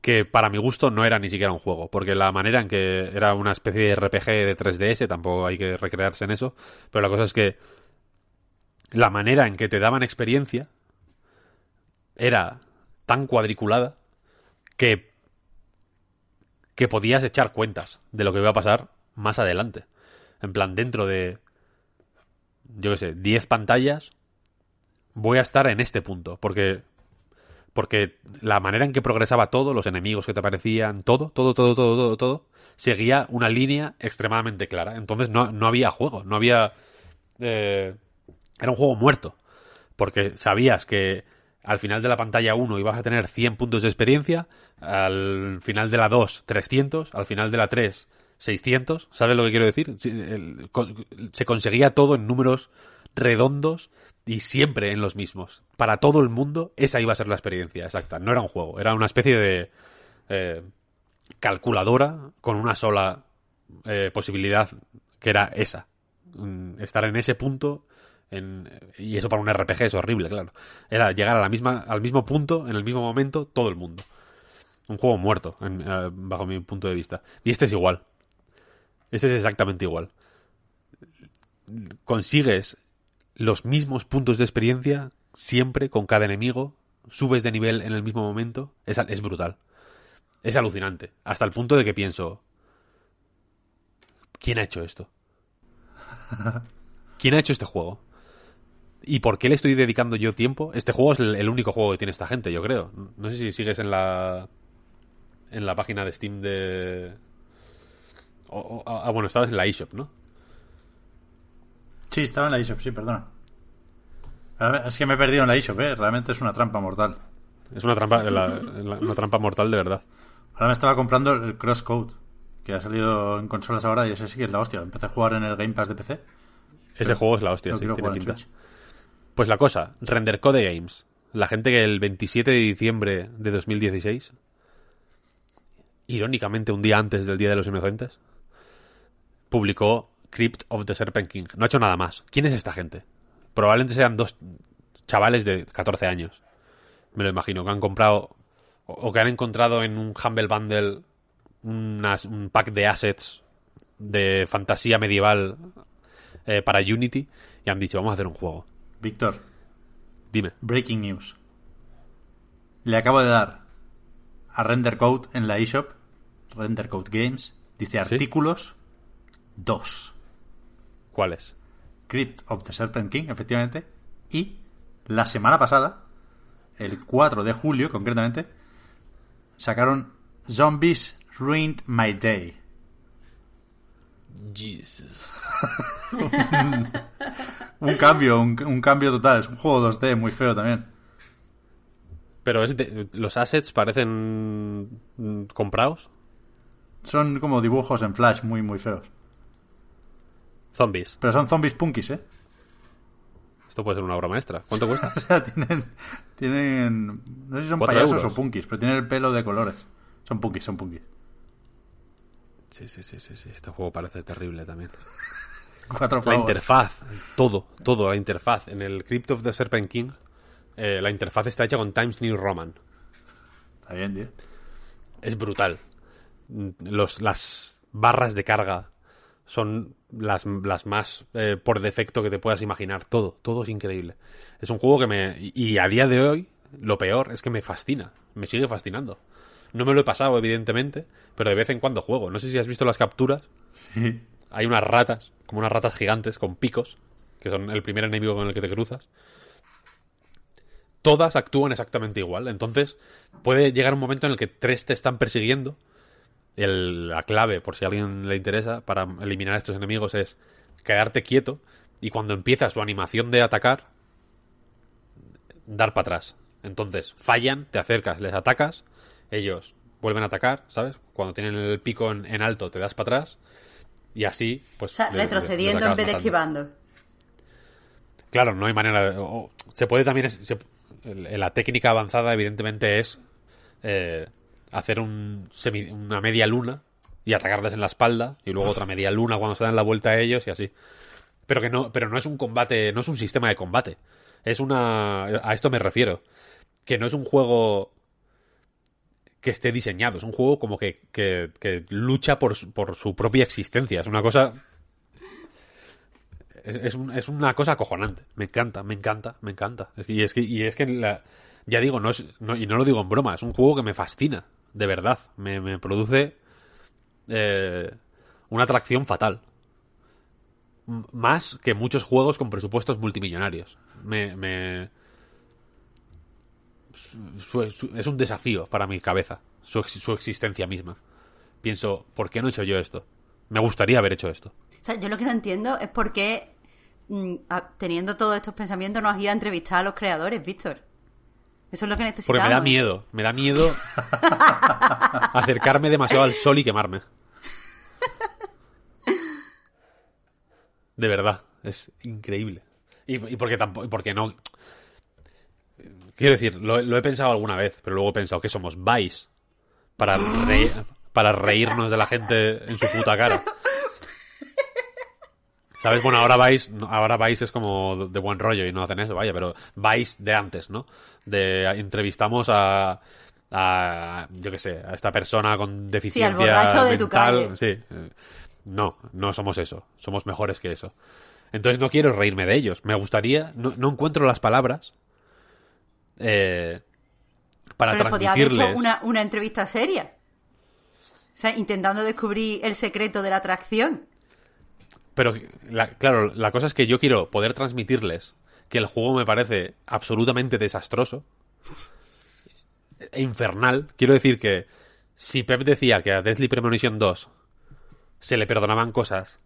que para mi gusto no era ni siquiera un juego, porque la manera en que era una especie de RPG de 3DS, tampoco hay que recrearse en eso, pero la cosa es que la manera en que te daban experiencia era tan cuadriculada que que podías echar cuentas de lo que iba a pasar más adelante. En plan, dentro de yo qué sé, 10 pantallas voy a estar en este punto, porque porque la manera en que progresaba todo, los enemigos que te aparecían, todo, todo, todo, todo, todo, todo, seguía una línea extremadamente clara. Entonces no, no había juego, no había... eh, era un juego muerto. Porque sabías que al final de la pantalla 1 ibas a tener 100 puntos de experiencia, al final de la 2 300, al final de la 3 600, ¿sabes lo que quiero decir? Se conseguía todo en números redondos y siempre en los mismos. Para todo el mundo, esa iba a ser la experiencia exacta. No era un juego, era una especie de eh, calculadora con una sola eh, posibilidad que era esa. Mm, Estar en ese punto. En, y eso para un RPG es horrible, claro. Era llegar a la misma, al mismo punto, en el mismo momento, todo el mundo. Un juego muerto, en- eh, bajo mi punto de vista. Y este es igual. Este es exactamente igual. Consigues los mismos puntos de experiencia siempre con cada enemigo. Subes de nivel en el mismo momento. Es, es brutal. Es alucinante. Hasta el punto de que pienso. ¿Quién ha hecho esto? ¿Quién ha hecho este juego? ¿Y por qué le estoy dedicando yo tiempo? Este juego es el, el único juego que tiene esta gente, yo creo. No sé si sigues en la. En la página de Steam de. o- o- ah, bueno, estabas en la eShop, ¿no? Sí, estaba en la eShop, sí, perdona. Es que me he perdido en la eShop, ¿eh? Realmente es una trampa mortal. Es una trampa, la- la- una trampa mortal de verdad. Ahora me estaba comprando el Crosscode, que ha salido en consolas ahora y ese sí que es la hostia. Empecé a jugar en el Game Pass de PC. Ese juego es la hostia, sí, tiene pinta. Switch. Pues la cosa, Render Code Games, la gente que el 27 de diciembre de 2016, irónicamente un día antes del Día de los Inocentes, publicó Crypt of the Serpent King. No ha hecho nada más. ¿Quién es esta gente? Probablemente sean dos chavales de 14 años. Me lo imagino, que han comprado o, que han encontrado en un Humble Bundle un pack de assets de fantasía medieval eh, para Unity y han dicho, vamos a hacer un juego. Víctor, Dime. breaking news. Le acabo de dar a Render Code en la eShop, Render Code Games, dice artículos 2. ¿Cuál es? Crypt of the Serpent King, efectivamente. Y la semana pasada, el 4 de julio concretamente, sacaron Zombies Ruined My Day. Jesus. Un cambio, un, un cambio total. Es un juego 2D muy feo también. Pero es de- los assets parecen mm, comprados. Son como dibujos en flash muy, muy feos. Zombies. Pero son zombies punkis, ¿eh? Esto puede ser una obra maestra. ¿Cuánto cuesta? O sea, tienen, tienen... No sé si son payasos euros. o punkis, pero tienen el pelo de colores. Son punkis, son punkis. Sí, sí, sí, sí, sí. Este juego parece terrible también. Cuatro La interfaz, todo, todo, la interfaz. En el Crypt of the Serpent King, eh, la interfaz está hecha con Times New Roman. Está bien, tío. Es brutal. Los, las barras de carga son las, las más eh, por defecto que te puedas imaginar. Todo, todo es increíble. Es un juego que me... Y a día de hoy, lo peor es que me fascina. Me sigue fascinando. No me lo he pasado, evidentemente, pero de vez en cuando juego. No sé si has visto las capturas. Hay unas ratas, como unas ratas gigantes con picos, que son el primer enemigo con el que te cruzas. Todas actúan exactamente igual. Entonces, puede llegar un momento en el que tres te están persiguiendo. El- la clave, por si a alguien le interesa, para eliminar a estos enemigos es quedarte quieto y cuando empieza su animación de atacar, dar para atrás. Entonces, fallan, te acercas, les atacas, ellos vuelven a atacar, ¿sabes? Cuando tienen el pico en, en alto, te das para atrás y así, pues... O sea, le- le- retrocediendo en vez de esquivando. Claro, no hay manera. o- se puede también. se- la técnica avanzada, evidentemente, es eh, hacer un semi- una media luna y atacarles en la espalda y luego otra media luna cuando se dan la vuelta a ellos y así. Pero que no, pero no es un combate, no es un sistema de combate. Es una. A esto me refiero. Que no es un juego que esté diseñado. Es un juego como que, que, lucha por, por su propia existencia. Es una cosa es, un- es una cosa acojonante. Me encanta, me encanta, me encanta. Y es que, y es que la- ya digo, no es, y no lo digo en broma, es un juego que me fascina, de verdad. Me, me produce eh, una atracción fatal. Más que muchos juegos con presupuestos multimillonarios. Me, me- su- su- es un desafío para mi cabeza, su, su existencia misma. Pienso, ¿por qué no he hecho yo esto? Me gustaría haber hecho esto. O sea, yo lo que no entiendo es por qué, mm, teniendo todos estos pensamientos, nos has ido a entrevistar a los creadores, Víctor. Eso es lo que Porque necesitamos. me da miedo, me da miedo acercarme demasiado al sol y quemarme. De verdad, es increíble. Y, y porque tampoco, porque no. Quiero decir, lo, lo he pensado alguna vez, pero luego he pensado que somos Vice para, reír- para reírnos de la gente en su puta cara. ¿Sabes? Bueno, ahora Vice, ahora Vice es como de buen rollo y no hacen eso, vaya, pero Vice de antes, ¿no? De entrevistamos a, a yo qué sé, a esta persona con deficiencia borracho de tu mental. calle. Sí. eh, No, no somos eso. Somos mejores que eso. Entonces no quiero reírme de ellos. Me gustaría, no, no encuentro las palabras eh, para Pero les podía haber transmitirles. hecho una, una entrevista seria. O sea, intentando descubrir el secreto de la atracción. Pero, la- claro, la cosa es que yo quiero poder transmitirles que el juego me parece absolutamente desastroso e infernal. Quiero decir que si Pep decía que a Deathly Premonition 2 se le perdonaban cosas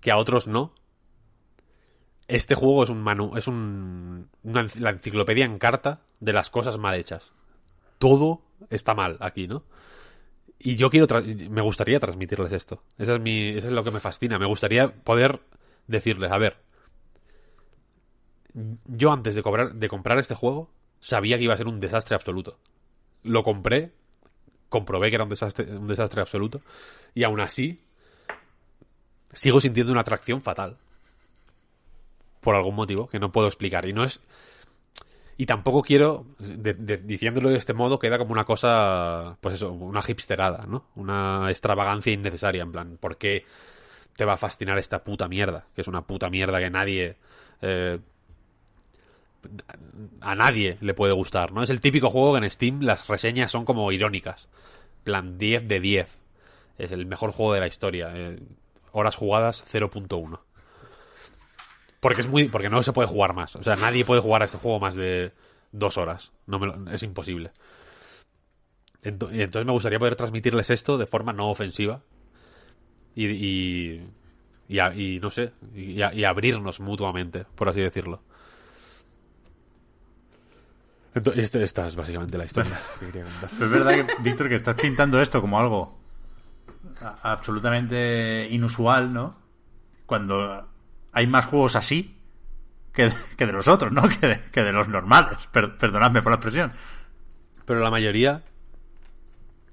que a otros no, este juego es un manu es un, una la enciclopedia en carta de las cosas mal hechas. Todo está mal aquí, ¿no? Y yo quiero, me gustaría transmitirles esto. Eso es, mi, eso es lo que me fascina. Me gustaría poder decirles, a ver, yo antes de, cobrar, de comprar este juego sabía que iba a ser un desastre absoluto. Lo compré, comprobé que era un desastre, un desastre absoluto, y aún así sigo sintiendo una atracción fatal. Por algún motivo que no puedo explicar. Y no es. Y tampoco quiero, de- diciéndolo de este modo, queda como una cosa, pues eso, una hipsterada, ¿no? Una extravagancia innecesaria, en plan, ¿por qué te va a fascinar esta puta mierda? Que es una puta mierda que nadie... eh, a nadie le puede gustar, ¿no? Es el típico juego que en Steam las reseñas son como irónicas. Plan, 10 de 10. Es el mejor juego de la historia. eh, horas jugadas 0.1. Porque es muy. Porque no se puede jugar más. O sea, nadie puede jugar a este juego más de dos horas. No es imposible. Entonces me gustaría poder transmitirles esto de forma no ofensiva. Y. y, no sé. Y, abrirnos mutuamente, por así decirlo. Entonces, este- esta es básicamente la historia que quería contar. Es verdad que, Víctor, que estás pintando esto como algo absolutamente inusual, ¿no? Cuando hay más juegos así que, que de los otros, ¿no? Que de, que de los normales. Per- perdonadme por la expresión. Pero la mayoría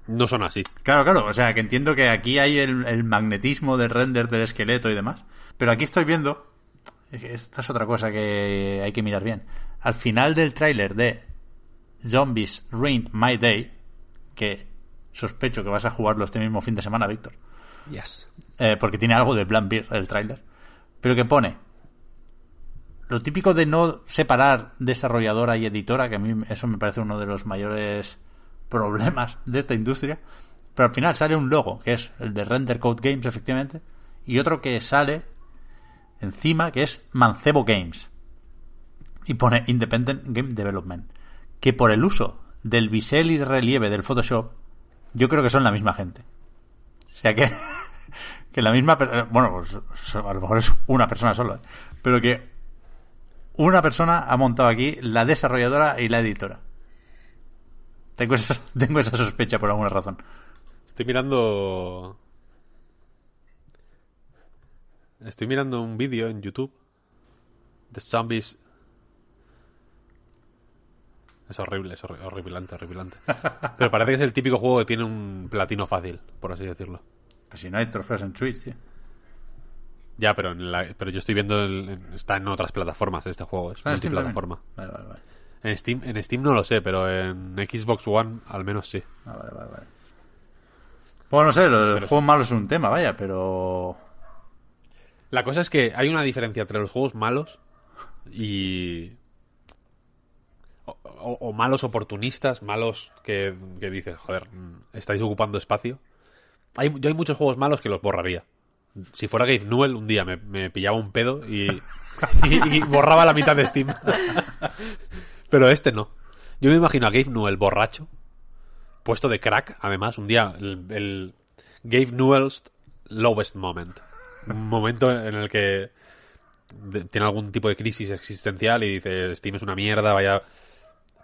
no son así. Claro, claro, o sea, que entiendo que aquí hay el, el magnetismo del render del esqueleto y demás. Pero aquí estoy viendo, esta es otra cosa que hay que mirar bien. Al final del tráiler de Zombies Ruined My Day, que sospecho que vas a jugarlo este mismo fin de semana, Víctor, Yes. eh, porque tiene algo de Beer el tráiler, pero que pone lo típico de no separar desarrolladora y editora, que a mí eso me parece uno de los mayores problemas de esta industria, pero al final sale un logo, que es el de Render Code Games, efectivamente, y otro que sale encima, que es Mancebo Games, y pone Independent Game Development, que por el uso del bisel y relieve del Photoshop, yo creo que son la misma gente. O sea que, que la misma, bueno, pues a lo mejor es una persona solo, pero que una persona ha montado aquí la desarrolladora y la editora. Tengo esa, tengo esa sospecha por alguna razón. Estoy mirando. Estoy mirando un vídeo en YouTube de zombies. Es horrible, es horri- horripilante, horripilante. Pero parece que es el típico juego que tiene un platino fácil, por así decirlo. Si no hay trofeos en Twitch, tío. Ya, pero, en la- pero yo estoy viendo. el- está en otras plataformas este juego, es Steam multiplataforma. también. Vale, vale, vale. En Steam, en Steam no lo sé, pero en Xbox One al menos sí. Ah, vale, vale, vale. Bueno, no sé, lo del juego malo es un tema, vaya, pero... La cosa es que hay una diferencia entre los juegos malos y. O, o- o malos oportunistas, malos que, que dices, joder, mm, estáis ocupando espacio. Hay, yo hay muchos juegos malos que los borraría. Si fuera Gabe Newell, un día me, me pillaba un pedo y, y- borraba la mitad de Steam. Pero este no. Yo me imagino a Gabe Newell borracho, puesto de crack, además, un día el, el Gabe Newell's lowest moment. Un momento en el que tiene algún tipo de crisis existencial y dice, Steam es una mierda, vaya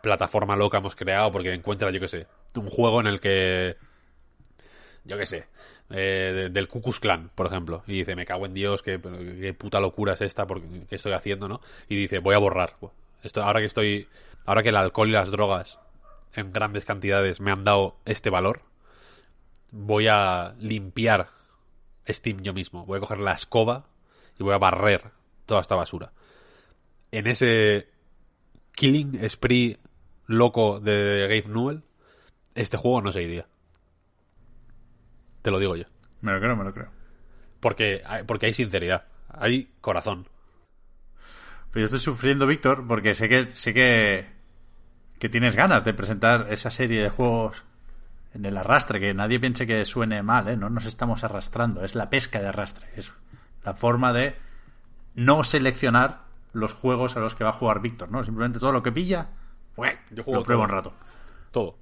plataforma loca hemos creado porque encuentra, yo qué sé, un juego en el que, yo qué sé, eh, de- del Ku Klux Klan, por ejemplo, y dice, me cago en Dios, qué, qué puta locura es esta, porque, ¿qué estoy haciendo, no? Y dice, voy a borrar. Esto, ahora que estoy, ahora que el alcohol y las drogas en grandes cantidades me han dado este valor, voy a limpiar Steam yo mismo. Voy a coger la escoba y voy a barrer toda esta basura. En ese killing spree loco de Gabe Newell, este juego no se iría. Te lo digo yo. Me lo creo, me lo creo. Porque, hay- porque hay sinceridad. Hay corazón. Pero yo estoy sufriendo, Víctor, porque sé que sé que, que tienes ganas de presentar esa serie de juegos en el arrastre, que nadie piense que suene mal, ¿eh? No nos estamos arrastrando, es la pesca de arrastre. Es la forma de no seleccionar los juegos a los que va a jugar Víctor, ¿no? Simplemente todo lo que pilla. Yo juego lo pruebo todo. un rato. Todo.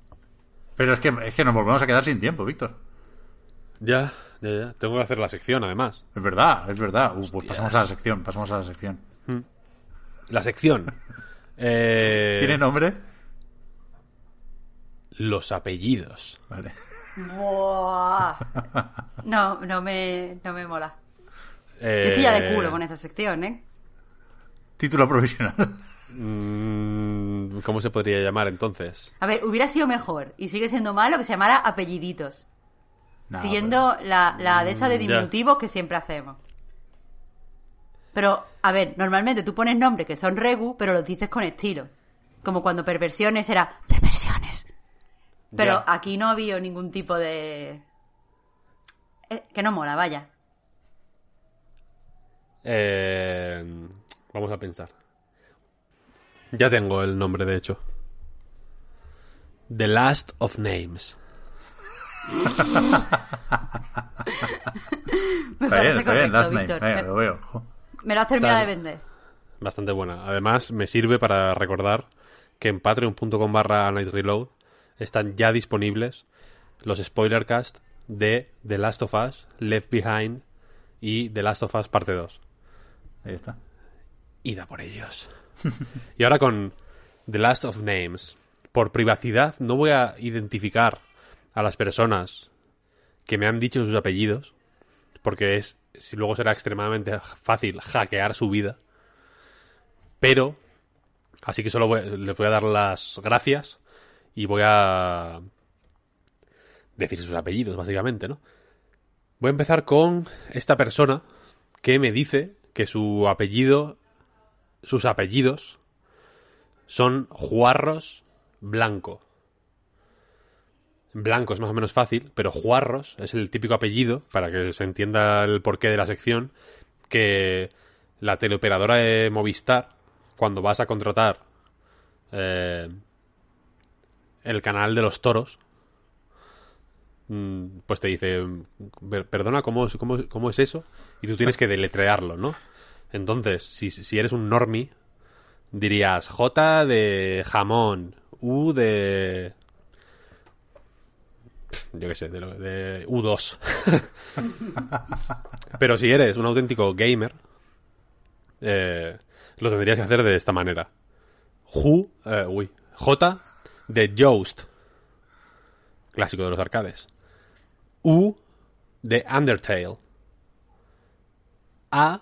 Pero es que, es que nos volvemos a quedar sin tiempo, Víctor. Ya, ya, ya. Tengo que hacer la sección, además. Es verdad, es verdad. Uh, pues pasamos a la sección, pasamos a la sección. La sección. Eh, ¿Tiene nombre? Los apellidos. Vale. Buah. No, no me, no me mola. Eh, Yo estoy ya de culo con esta sección, ¿eh? Título provisional. mm, ¿Cómo se podría llamar entonces? A ver, hubiera sido mejor, y sigue siendo malo, que se llamara apelliditos. Siguiendo la, la de esa de Mm, diminutivos que siempre hacemos. Pero, a ver, normalmente tú pones nombres que son regu, pero los dices con estilo. Como cuando perversiones era perversiones. Pero aquí no ha habido ningún tipo de... Eh, que no mola, vaya. Eh, vamos a pensar. Ya tengo el nombre, de hecho. The Last of Names. Me Está bien, parece está bien, correcto, Last. Venga, Me- lo veo. Jo. Me lo has terminado de vender. Bastante buena. Además, me sirve para recordar que en patreon.com barra Night Reload están ya disponibles los spoilercast de The Last of Us, Left Behind y The Last of Us parte 2. Ahí está. Ida por ellos. y ahora con The Last of Names. Por privacidad no voy a identificar a las personas que me han dicho sus apellidos, porque es si luego será extremadamente fácil hackear su vida. Pero así que solo voy- les voy a dar las gracias y voy a decir sus apellidos, básicamente, ¿no? Voy a empezar con esta persona que me dice que su apellido, sus apellidos son Juarros Blanco. Blanco es más o menos fácil, pero Juarros es el típico apellido, para que se entienda el porqué de la sección, que la teleoperadora de Movistar, cuando vas a contratar eh, el canal de los toros, mm, pues te dice, "Per- perdona, ¿cómo, es- cómo, cómo es eso? Y tú tienes que deletrearlo, ¿no? Entonces, si, si eres un normie, dirías J de jamón, U de... Yo qué sé, de, lo- de U2. Pero si eres un auténtico gamer, eh, lo tendrías que hacer de esta manera. Ju, eh, uy, J de Joust, clásico de los arcades. U de Undertale. A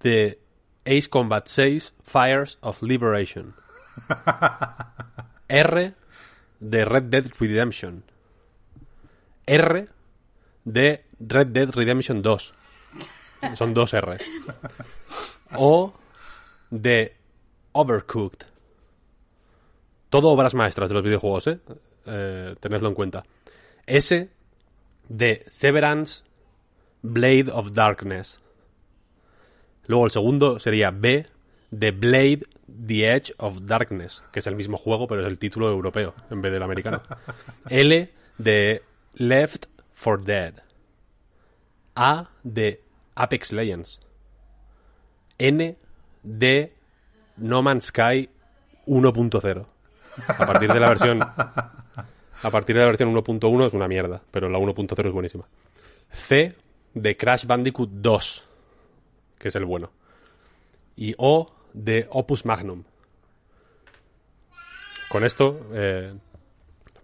de Ace Combat 6 Fires of Liberation. R de Red Dead Redemption. R de Red Dead Redemption 2. Son dos R. O de Overcooked. Todo obras maestras de los videojuegos, ¿eh? Eh, tenedlo en cuenta. S de Severance Blade of Darkness. Luego el segundo sería B de Blade The Edge of Darkness, que es el mismo juego, pero es el título europeo en vez del americano. L de Left for Dead. A de Apex Legends. N de No Man's Sky 1.0. A partir de la versión a partir de la versión 1.1 es una mierda, pero la 1.0 es buenísima. C de Crash Bandicoot 2, que es el bueno. Y O de Opus Magnum. Con esto eh,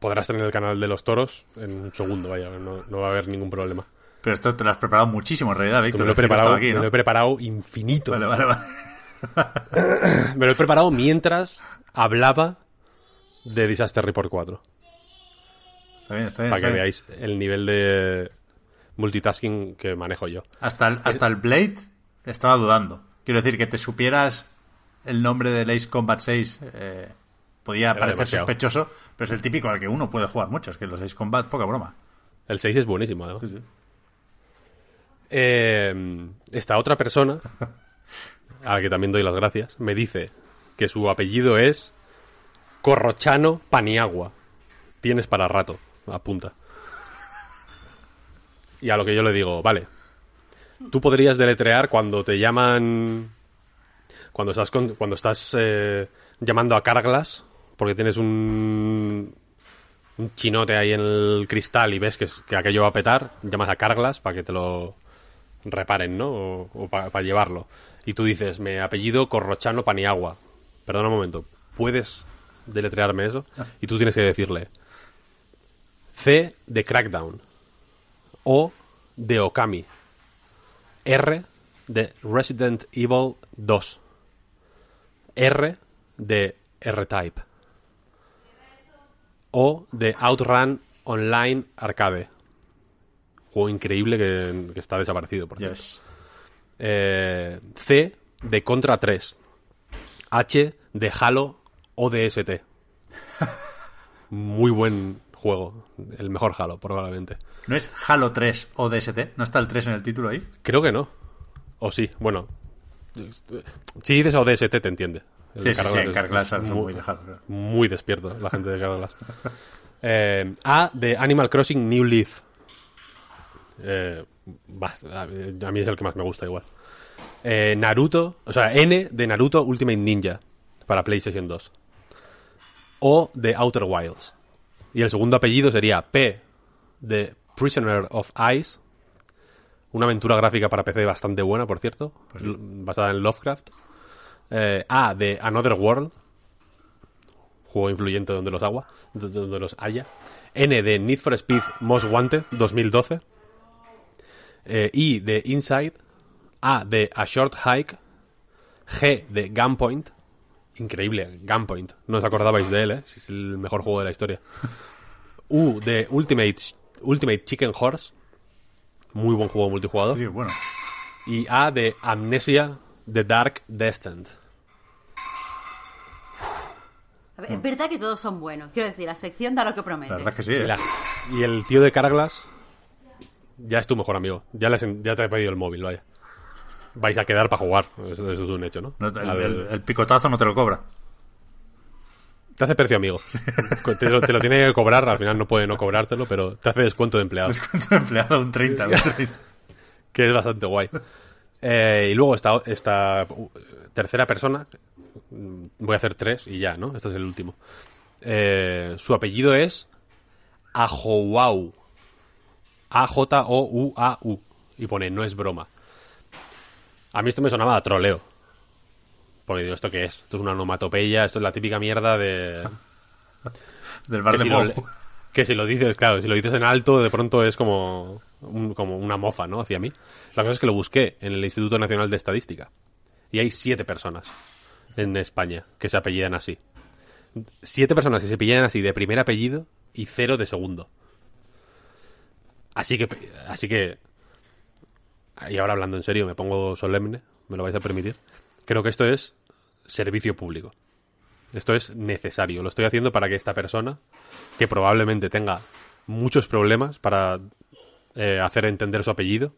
podrás tener el canal de los toros en un segundo, vaya, no, no va a haber ningún problema. Pero esto te lo has preparado muchísimo, en realidad, Me Víctor. lo he no preparado, aquí, me ¿no? lo he preparado infinito. Vale, vale, vale. Me lo he preparado mientras hablaba de Disaster Report 4. Está bien, está bien. Para está que bien. veáis el nivel de multitasking que manejo yo. Hasta el, hasta el Blade estaba dudando. Quiero decir, que te supieras el nombre del Ace Combat 6 eh, podía parecer demasiado. sospechoso, pero es el típico al que uno puede jugar mucho. Es que los Ace Combat, poca broma. El 6 es buenísimo, además. Eh, esta otra persona, a la que también doy las gracias, me dice que su apellido es Corrochano Paniagua. Tienes para rato, apunta. Y a lo que yo le digo, vale, tú podrías deletrear cuando te llaman... Cuando estás, con- cuando estás eh, llamando a Carglass, porque tienes un, un chinote ahí en el cristal y ves que, aquello va a petar, llamas a Carglass para que te lo reparen, ¿no? O, para llevarlo. Y tú dices, me apellido Corrochano Paniagua. Perdona un momento, ¿puedes deletrearme eso? Y tú tienes que decirle C de Crackdown. O de Okami. R de Resident Evil 2. R de R-Type. O de Outrun Online Arcade. Juego increíble que, que está desaparecido, por cierto. Yes. Eh, C de Contra 3. H de Halo ODST. Muy buen juego. El mejor Halo, probablemente. ¿No es Halo 3 ODST? ¿No está el 3 en el título ahí? Creo que no. O sí, bueno. Si dices ODST te entiende. El Sí, sí, sí, Carglass en son muy de Halo, claro. Muy despierto la gente de Carglass. Eh, A de Animal Crossing New Leaf. Eh, a mí es el que más me gusta igual. Eh, Naruto, o sea, N de Naruto Ultimate Ninja para PlayStation 2. O de Outer Wilds. Y el segundo apellido sería P de Prisoner of Ice. Una aventura gráfica para PC bastante buena, por cierto. l- Basada en Lovecraft. Eh, A de Another World. Juego influyente donde los agua, donde los haya. N de Need for Speed Most Wanted 2012. Eh, I de Inside. A de A Short Hike. G de Gunpoint. Increíble, Gunpoint. No os acordabais de él, ¿eh? Es el mejor juego de la historia. U de Ultimate Ultimate Chicken Horse. Muy buen juego multijugador. Sí, bueno. Y A de Amnesia The Dark Descent. A ver, es verdad que todos son buenos. Quiero decir, la sección da lo que promete. La verdad es que sí. Y, ¿eh? la- y el tío de Carglass ya es tu mejor amigo. Ya, les en- ya te he pedido el móvil, vaya. Vais a quedar para jugar. Eso, eso es un hecho, ¿no? No, el, A ver, el- el picotazo no te lo cobra. Te hace precio amigo. Te lo, te lo tiene que cobrar, al final no puede no cobrártelo, pero te hace descuento de empleado. empleado un 30. un 30. que es bastante guay. Eh, y luego esta, esta uh, tercera persona, mm, voy a hacer tres y ya, ¿no? Este es el último. Eh, su apellido es Ajouau. A-J-O-U-A-U. Y pone, no es broma. A mí esto me sonaba a troleo. Porque digo, ¿esto qué es? Esto es una onomatopeya, esto es la típica mierda de... Del bar que de si, lo, Mou. Que si lo dices, claro, si lo dices en alto, de pronto es como, un- como una mofa, ¿no? Hacia mí. La cosa es que lo busqué en el Instituto Nacional de Estadística. Y hay siete personas en España que se apellidan así. Siete personas que se apellidan así de primer apellido y cero de segundo. Así que, así que, y ahora hablando en serio, me pongo solemne, me lo vais a permitir. Creo que esto es servicio público. Esto es necesario. Lo estoy haciendo para que esta persona, que probablemente tenga muchos problemas para eh, hacer entender su apellido,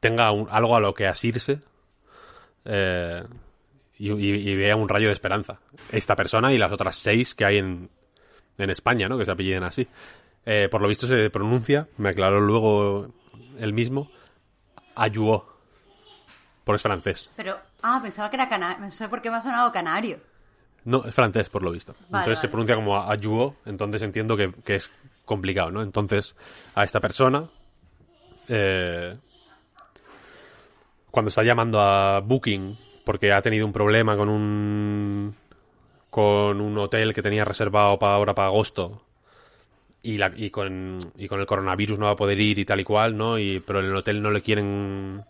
tenga un- algo a lo que asirse eh, y, vea un rayo de esperanza. Esta persona y las otras seis que hay en, en España, ¿no? Que se apelliden así. Eh, por lo visto se pronuncia, me aclaró luego el mismo, Ayuó. Porque es francés. Pero, ah, pensaba que era canario. No sé por qué me ha sonado canario. No, es francés por lo visto. Vale, entonces se pronuncia como ayuo, entonces entiendo que, que es complicado, ¿no? Entonces, a esta persona, eh, cuando está llamando a Booking, porque ha tenido un problema con un con un hotel que tenía reservado para ahora para agosto y, la, y, con, y con el coronavirus no va a poder ir y tal y cual, ¿no? Y, pero en el hotel no le quieren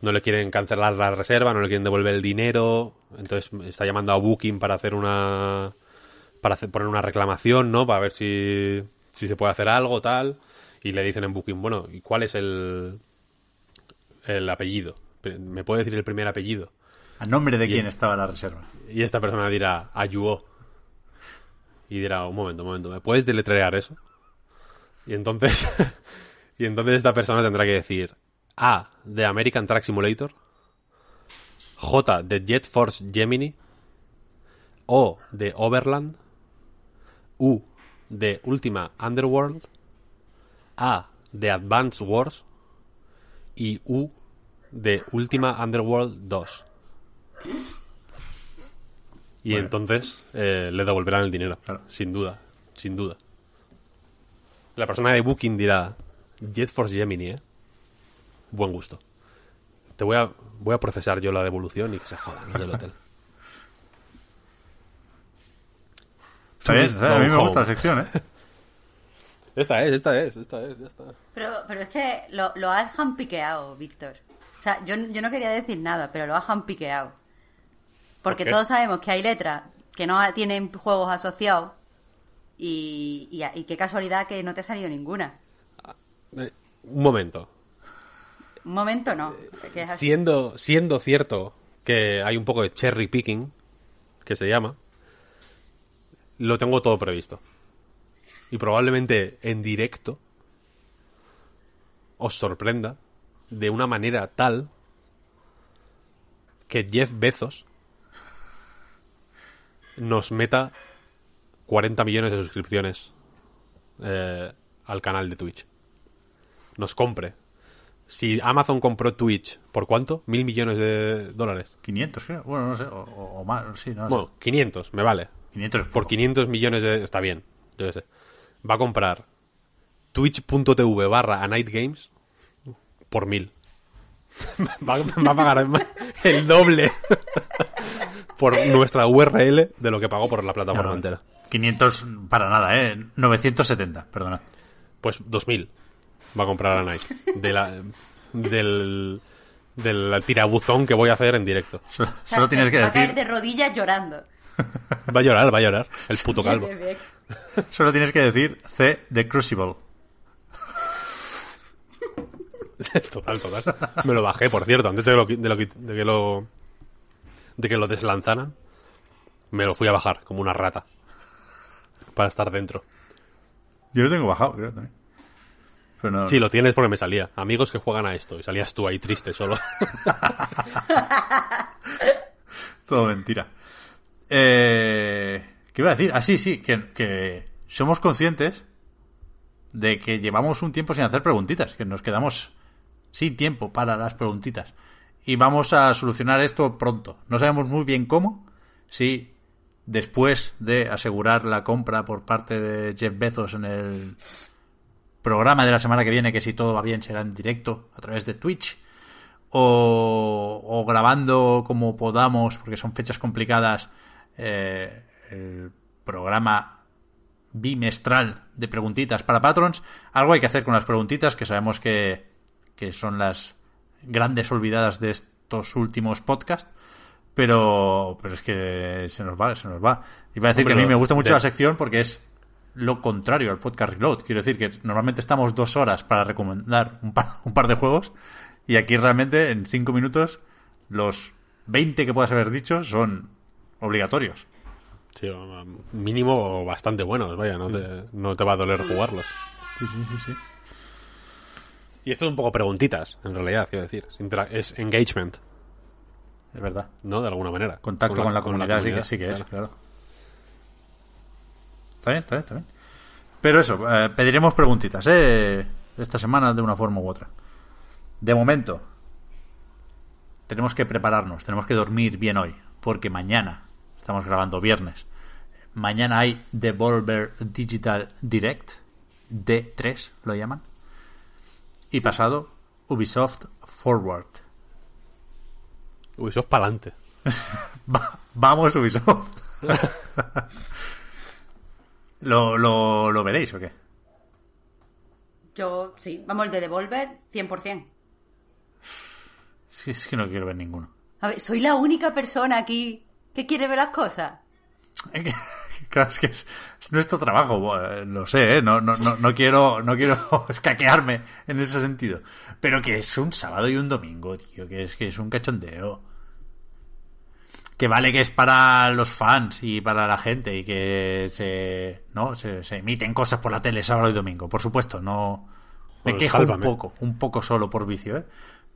no le quieren cancelar la reserva, no le quieren devolver el dinero, entonces está llamando a Booking para hacer una para hacer- poner una reclamación, ¿no? Para ver si, si se puede hacer algo tal y le dicen en Booking, bueno, ¿y cuál es el el apellido? ¿Me puede decir el primer apellido? ¿A nombre de quién estaba la reserva? Y esta persona dirá, ayuó. Y dirá, un momento, un momento, ¿me puedes deletrear eso? Y entonces, y entonces esta persona tendrá que decir A de American Truck Simulator, J de Jet Force Gemini, O de Overland, U de Ultima Underworld, A de Advance Wars y U de Ultima Underworld 2. Y entonces eh, le devolverán el dinero. Claro. Sin duda. Sin duda. La persona de Booking dirá: Jet Force Gemini, ¿eh? Buen gusto. Te voy a, voy a procesar yo la devolución y que se jodan los del hotel. Está bien, Tourist está bien, a mí me gusta la sección, ¿eh? Esta es, esta es, esta es, ya está. Pero, pero es que lo, lo has jampiqueado, Víctor. O sea, yo, yo no quería decir nada, pero lo has jampiqueado. Porque todos sabemos que hay letras que no tienen juegos asociados y, y, y qué casualidad que no te ha salido ninguna. Eh, un momento. Un momento no. Siendo, siendo cierto que hay un poco de cherry picking, que se llama, lo tengo todo previsto. Y probablemente en directo os sorprenda de una manera tal que Jeff Bezos nos meta 40 millones de suscripciones eh, al canal de Twitch. Nos compre. Si Amazon compró Twitch, ¿por cuánto? ¿Mil millones de dólares? 500, creo. Bueno, no sé. O, más, sí, no sé. Bueno, 500, me vale. 500 es Por poco. 500 millones de... Está bien, yo sé. Va a comprar twitch.tv barra a Night Games por mil. va, va a pagar el doble por nuestra URL de lo que pagó por la plataforma Claro, entera. 500 para nada, ¿eh? 970, perdona. Pues 2000 va a comprar a Night. De la, del, del tirabuzón que voy a hacer en directo. Solo, O sea, solo tienes que va a caer decir, de rodillas llorando. Va a llorar, va a llorar. El puto calvo. Solo tienes que decir C de Crucible. total, total. Me lo bajé, por cierto, antes de, lo, de, lo, de que lo de que lo deslanzaran. Me lo fui a bajar como una rata para estar dentro. Yo lo tengo bajado, creo también. Pero no- Sí, lo tienes porque me salía. Amigos que juegan a esto y salías tú ahí triste solo. Todo mentira. Eh, ¿Qué iba a decir? Ah, sí, sí, que, que somos conscientes de que llevamos un tiempo sin hacer preguntitas, que nos quedamos sin tiempo para las preguntitas. Y vamos a solucionar esto pronto. No sabemos muy bien cómo, si después de asegurar la compra por parte de Jeff Bezos en el programa de la semana que viene, que si todo va bien será en directo a través de Twitch, o, o grabando como podamos, porque son fechas complicadas, eh, el programa bimestral de preguntitas para patrons. Algo hay que hacer con las preguntitas, que sabemos que, que son las grandes olvidadas de estos últimos podcasts. Pero, pero es que se nos va, se nos va. Iba a decir Hombre, que a mí me gusta mucho de- la sección porque es lo contrario al podcast Reload. Quiero decir que normalmente estamos dos horas para recomendar un par, un par de juegos y aquí realmente en cinco minutos los 20 que puedas haber dicho son obligatorios. Sí, um, mínimo bastante buenos, vaya, no te, no te va a doler jugarlos. Sí, sí, sí, sí. Y esto es un poco preguntitas, en realidad, quiero decir. Es intera- Es engagement, Es verdad. ¿no? De alguna manera. Contacto con la, comunidad, sí que, sí que es, claro. Está bien, está bien, está bien. Pero eso, eh, pediremos preguntitas, ¿eh? Esta semana de una forma u otra. De momento, tenemos que prepararnos, tenemos que dormir bien hoy, porque mañana, estamos grabando viernes, mañana hay Devolver Digital Direct, D3 lo llaman, y pasado Ubisoft Forward. Ubisoft pa'lante. Va- vamos Ubisoft. ¿Lo, lo, ¿Lo veréis o qué? Yo, sí, vamos, el de Devolver, 100%. Sí, es que no quiero ver ninguno. A ver, soy la única persona aquí que quiere ver las cosas. Claro, es que es, es nuestro trabajo, bueno, lo sé, ¿eh? no, no, no, no quiero, no quiero escaquearme en ese sentido. Pero que es un sábado y un domingo, tío, que es que es un cachondeo. Que vale que es para los fans y para la gente y que se, ¿no? se, se emiten cosas por la tele sábado y domingo, por supuesto, no me Pues quejo un sálvame. poco, un poco solo por vicio, ¿eh?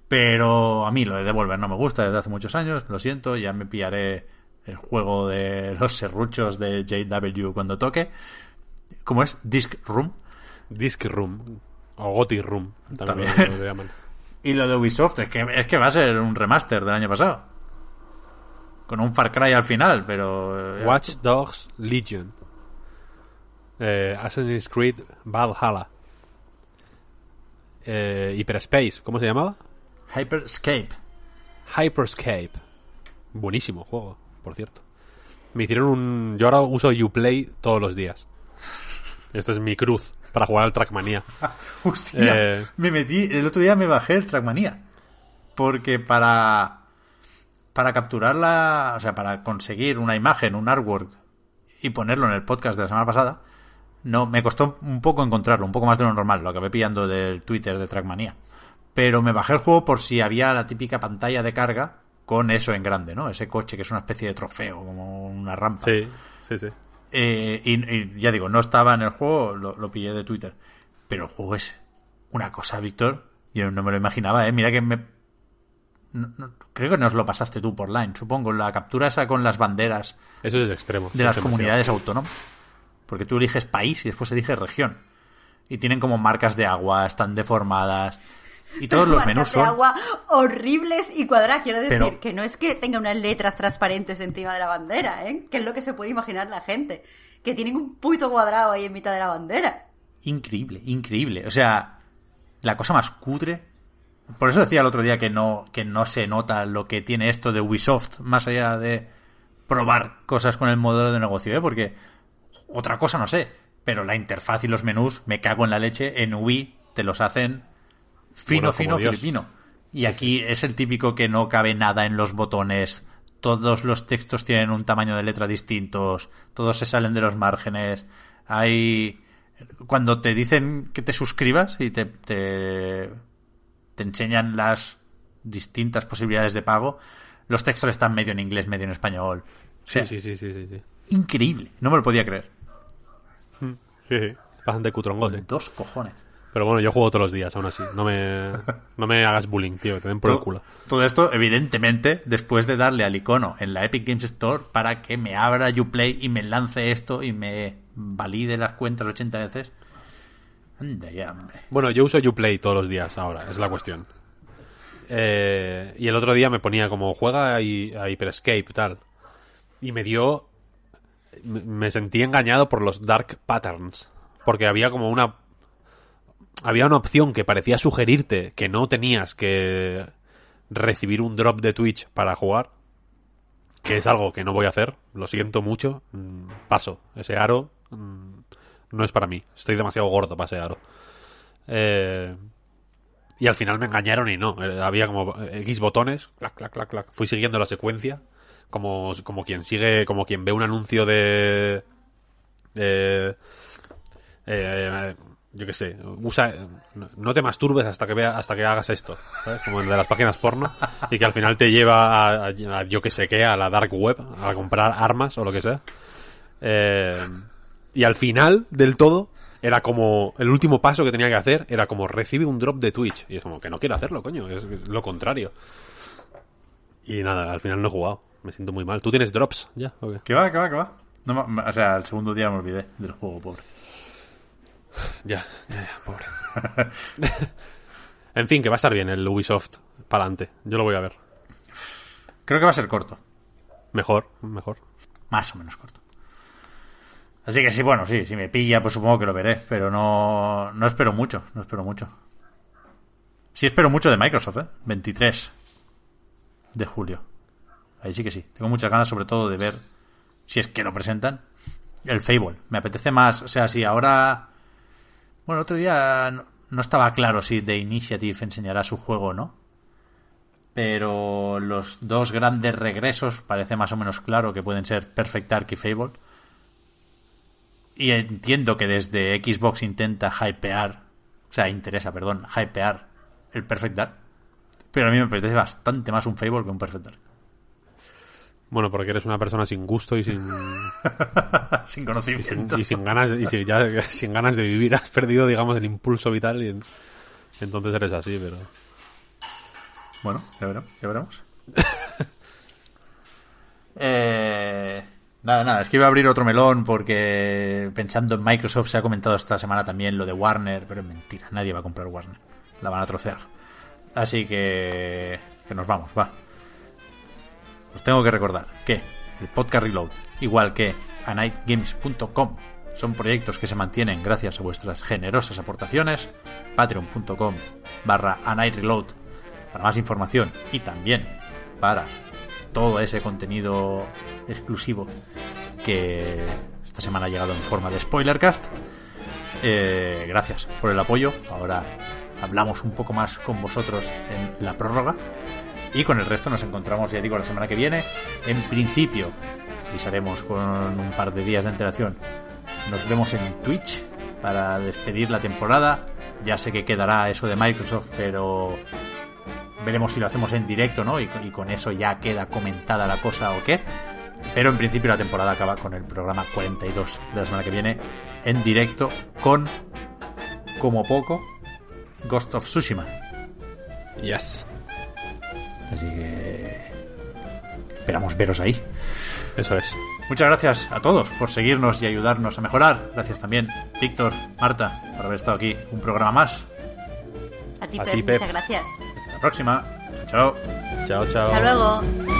Pero a mí lo de Devolver no me gusta desde hace muchos años, lo siento, ya me pillaré el juego de los serruchos de JW cuando toque. ¿Cómo es? Disc Room. Disc Room. O Gothic Room. También, También. Lo, lo llaman. Y lo de Ubisoft, es que, es que va a ser un remaster del año pasado. Con un Far Cry al final, pero... eh, Watch Dogs Legion. Eh, Assassin's Creed Valhalla. Eh, Hyperspace, ¿cómo se llamaba? Hyperscape. Hyperscape. Buenísimo juego, por cierto. Me hicieron un... Yo ahora uso Uplay todos los días. Esto es mi cruz para jugar al Trackmania. Hostia, Eh. me metí, el otro día me bajé el Trackmania. Porque para para capturarla, o sea, para conseguir una imagen, un artwork y ponerlo en el podcast de la semana pasada, no me costó un poco encontrarlo, un poco más de lo normal, lo acabé pillando del Twitter de Trackmania. Pero me bajé el juego por si había la típica pantalla de carga con eso en grande, ¿no? Ese coche que es una especie de trofeo, como una rampa. Sí, sí, sí. Eh, y, y ya digo, no estaba en el juego, lo, lo pillé de Twitter. Pero el juego es una cosa, Víctor. Yo no me lo imaginaba, ¿eh? Mira que me... no- no- creo que nos lo pasaste tú por line, supongo. La captura esa con las banderas Eso es extremo. de las comunidades autónomas. Porque tú eliges país y después eliges región. Y tienen como marcas de agua, están deformadas. Y todos los Marcas menús de agua horribles y cuadradas. Quiero decir Pero- que no es que tenga unas letras transparentes encima de la bandera, ¿eh? Que es lo que se puede imaginar la gente. Que tienen un puto cuadrado ahí en mitad de la bandera. Increíble, increíble. O sea, la cosa más cutre. Por eso decía el otro día que no, que no se nota lo que tiene esto de Ubisoft, más allá de probar cosas con el modelo de negocio, ¿eh? Porque otra cosa no sé, pero la interfaz y los menús, me cago en la leche, en Wii te los hacen fino, Bueno, fino, Dios. filipino. Y aquí es el típico que no cabe nada en los botones, todos los textos tienen un tamaño de letra distintos, todos se salen de los márgenes, hay... Cuando te dicen que te suscribas y te, te, te enseñan las distintas posibilidades de pago, los textos están medio en inglés, medio en español. O sea, Sí, sí, sí, sí, sí. increíble. No me lo podía creer. sí. sí. Bastante cutrongote. Dos cojones. Pero bueno, yo juego todos los días, aún así. No me, no me hagas bullying, tío, que te den por el culo. Todo esto, evidentemente, después de darle al icono en la Epic Games Store para que me abra Uplay y me lance esto y me valide las cuentas 80 veces. Bueno, yo uso Uplay todos los días ahora, es la cuestión. Eh, y el otro día me ponía como juega a, a Hyperscape tal. Y me dio. Me me sentí engañado por los Dark Patterns. Porque había como una. Había una opción que parecía sugerirte que no tenías que recibir un drop de Twitch para jugar. Que es algo que no voy a hacer. Lo siento mucho. Mm, Paso. Ese aro mm, no es para mí. Estoy demasiado gordo para ese aro. Eh, y al final me engañaron y no. Eh, Había como X botones, clac, clac, clac, clac. Fui siguiendo la secuencia. Como, como quien sigue, como quien ve un anuncio de. de eh, yo qué sé, usa, no- te masturbes hasta que vea, hasta que hagas esto, ¿sabes? como el de las páginas porno, y que al final te lleva a, a- a yo que sé qué, a la dark web, a comprar armas o lo que sea. Eh, y al final del todo, era como, el último paso que tenía que hacer era como recibe un drop de Twitch. Y es como que no quiero hacerlo, coño, es, es lo contrario. Y nada, al final no he jugado. Me siento muy mal. ¿Tú tienes drops ya? ¿O qué? ¿Qué va, qué va, qué va? No, o sea, el segundo día me olvidé del juego, pobre. Ya, ya, ya, pobre. en fin, que va a estar bien el Ubisoft para adelante. Yo lo voy a ver. Creo que va a ser corto. Mejor, mejor. Más o menos corto. Así que sí, bueno, sí, si me pilla, pues supongo que lo veré. Pero no, no espero mucho, no espero mucho. Sí espero mucho de Microsoft, ¿eh? 23 de julio. Ahí sí que sí. Tengo muchas ganas, sobre todo, de ver si es que lo presentan. El Fable. Me apetece más. O sea, si ahora. Bueno, otro día no, estaba claro si The Initiative enseñará su juego o no. Pero los dos grandes regresos parece más o menos claro que pueden ser Perfect Dark y Fable. Y entiendo que desde Xbox intenta hypear, o sea, interesa, perdón, hypear el Perfect Dark. Pero a mí me apetece bastante más un Fable que un Perfect Dark. Bueno, porque eres una persona sin gusto y sin, Sin y sin, conocimiento. y sin ganas y sin, ya, sin ganas de vivir. Has perdido, digamos, el impulso vital y en- entonces eres así, pero... Bueno, ya veremos. Ya veremos. Eh, nada, nada, es que iba a abrir otro melón porque pensando en Microsoft se ha comentado esta semana también lo de Warner, pero es mentira, nadie va a comprar Warner. La van a trocear. Así que, que nos vamos, va. Os tengo que recordar que el podcast Reload, igual que anightgames.com, son proyectos que se mantienen gracias a vuestras generosas aportaciones. Patreon.com barra anightreload para más información y también para todo ese contenido exclusivo que esta semana ha llegado en forma de spoilercast. Eh, gracias por el apoyo. Ahora hablamos un poco más con vosotros en la prórroga. Y con el resto nos encontramos, ya digo, la semana que viene. En principio, avisaremos con un par de días de antelación. Nos vemos en Twitch para despedir la temporada. Ya sé que quedará eso de Microsoft, pero veremos si lo hacemos en directo, ¿no? Y, con- y con eso ya queda comentada la cosa o qué. Pero en principio la temporada acaba con el programa 42 de la semana que viene en directo con, como poco, Ghost of Tsushima. Yes. Así que esperamos veros ahí. Eso es. Muchas gracias a todos por seguirnos y ayudarnos a mejorar. Gracias también, Víctor, Marta, por haber estado aquí un programa más. A ti, A Pep, ti, Pep. muchas gracias. La próxima. Chao, chao. Chao, chao. Hasta luego.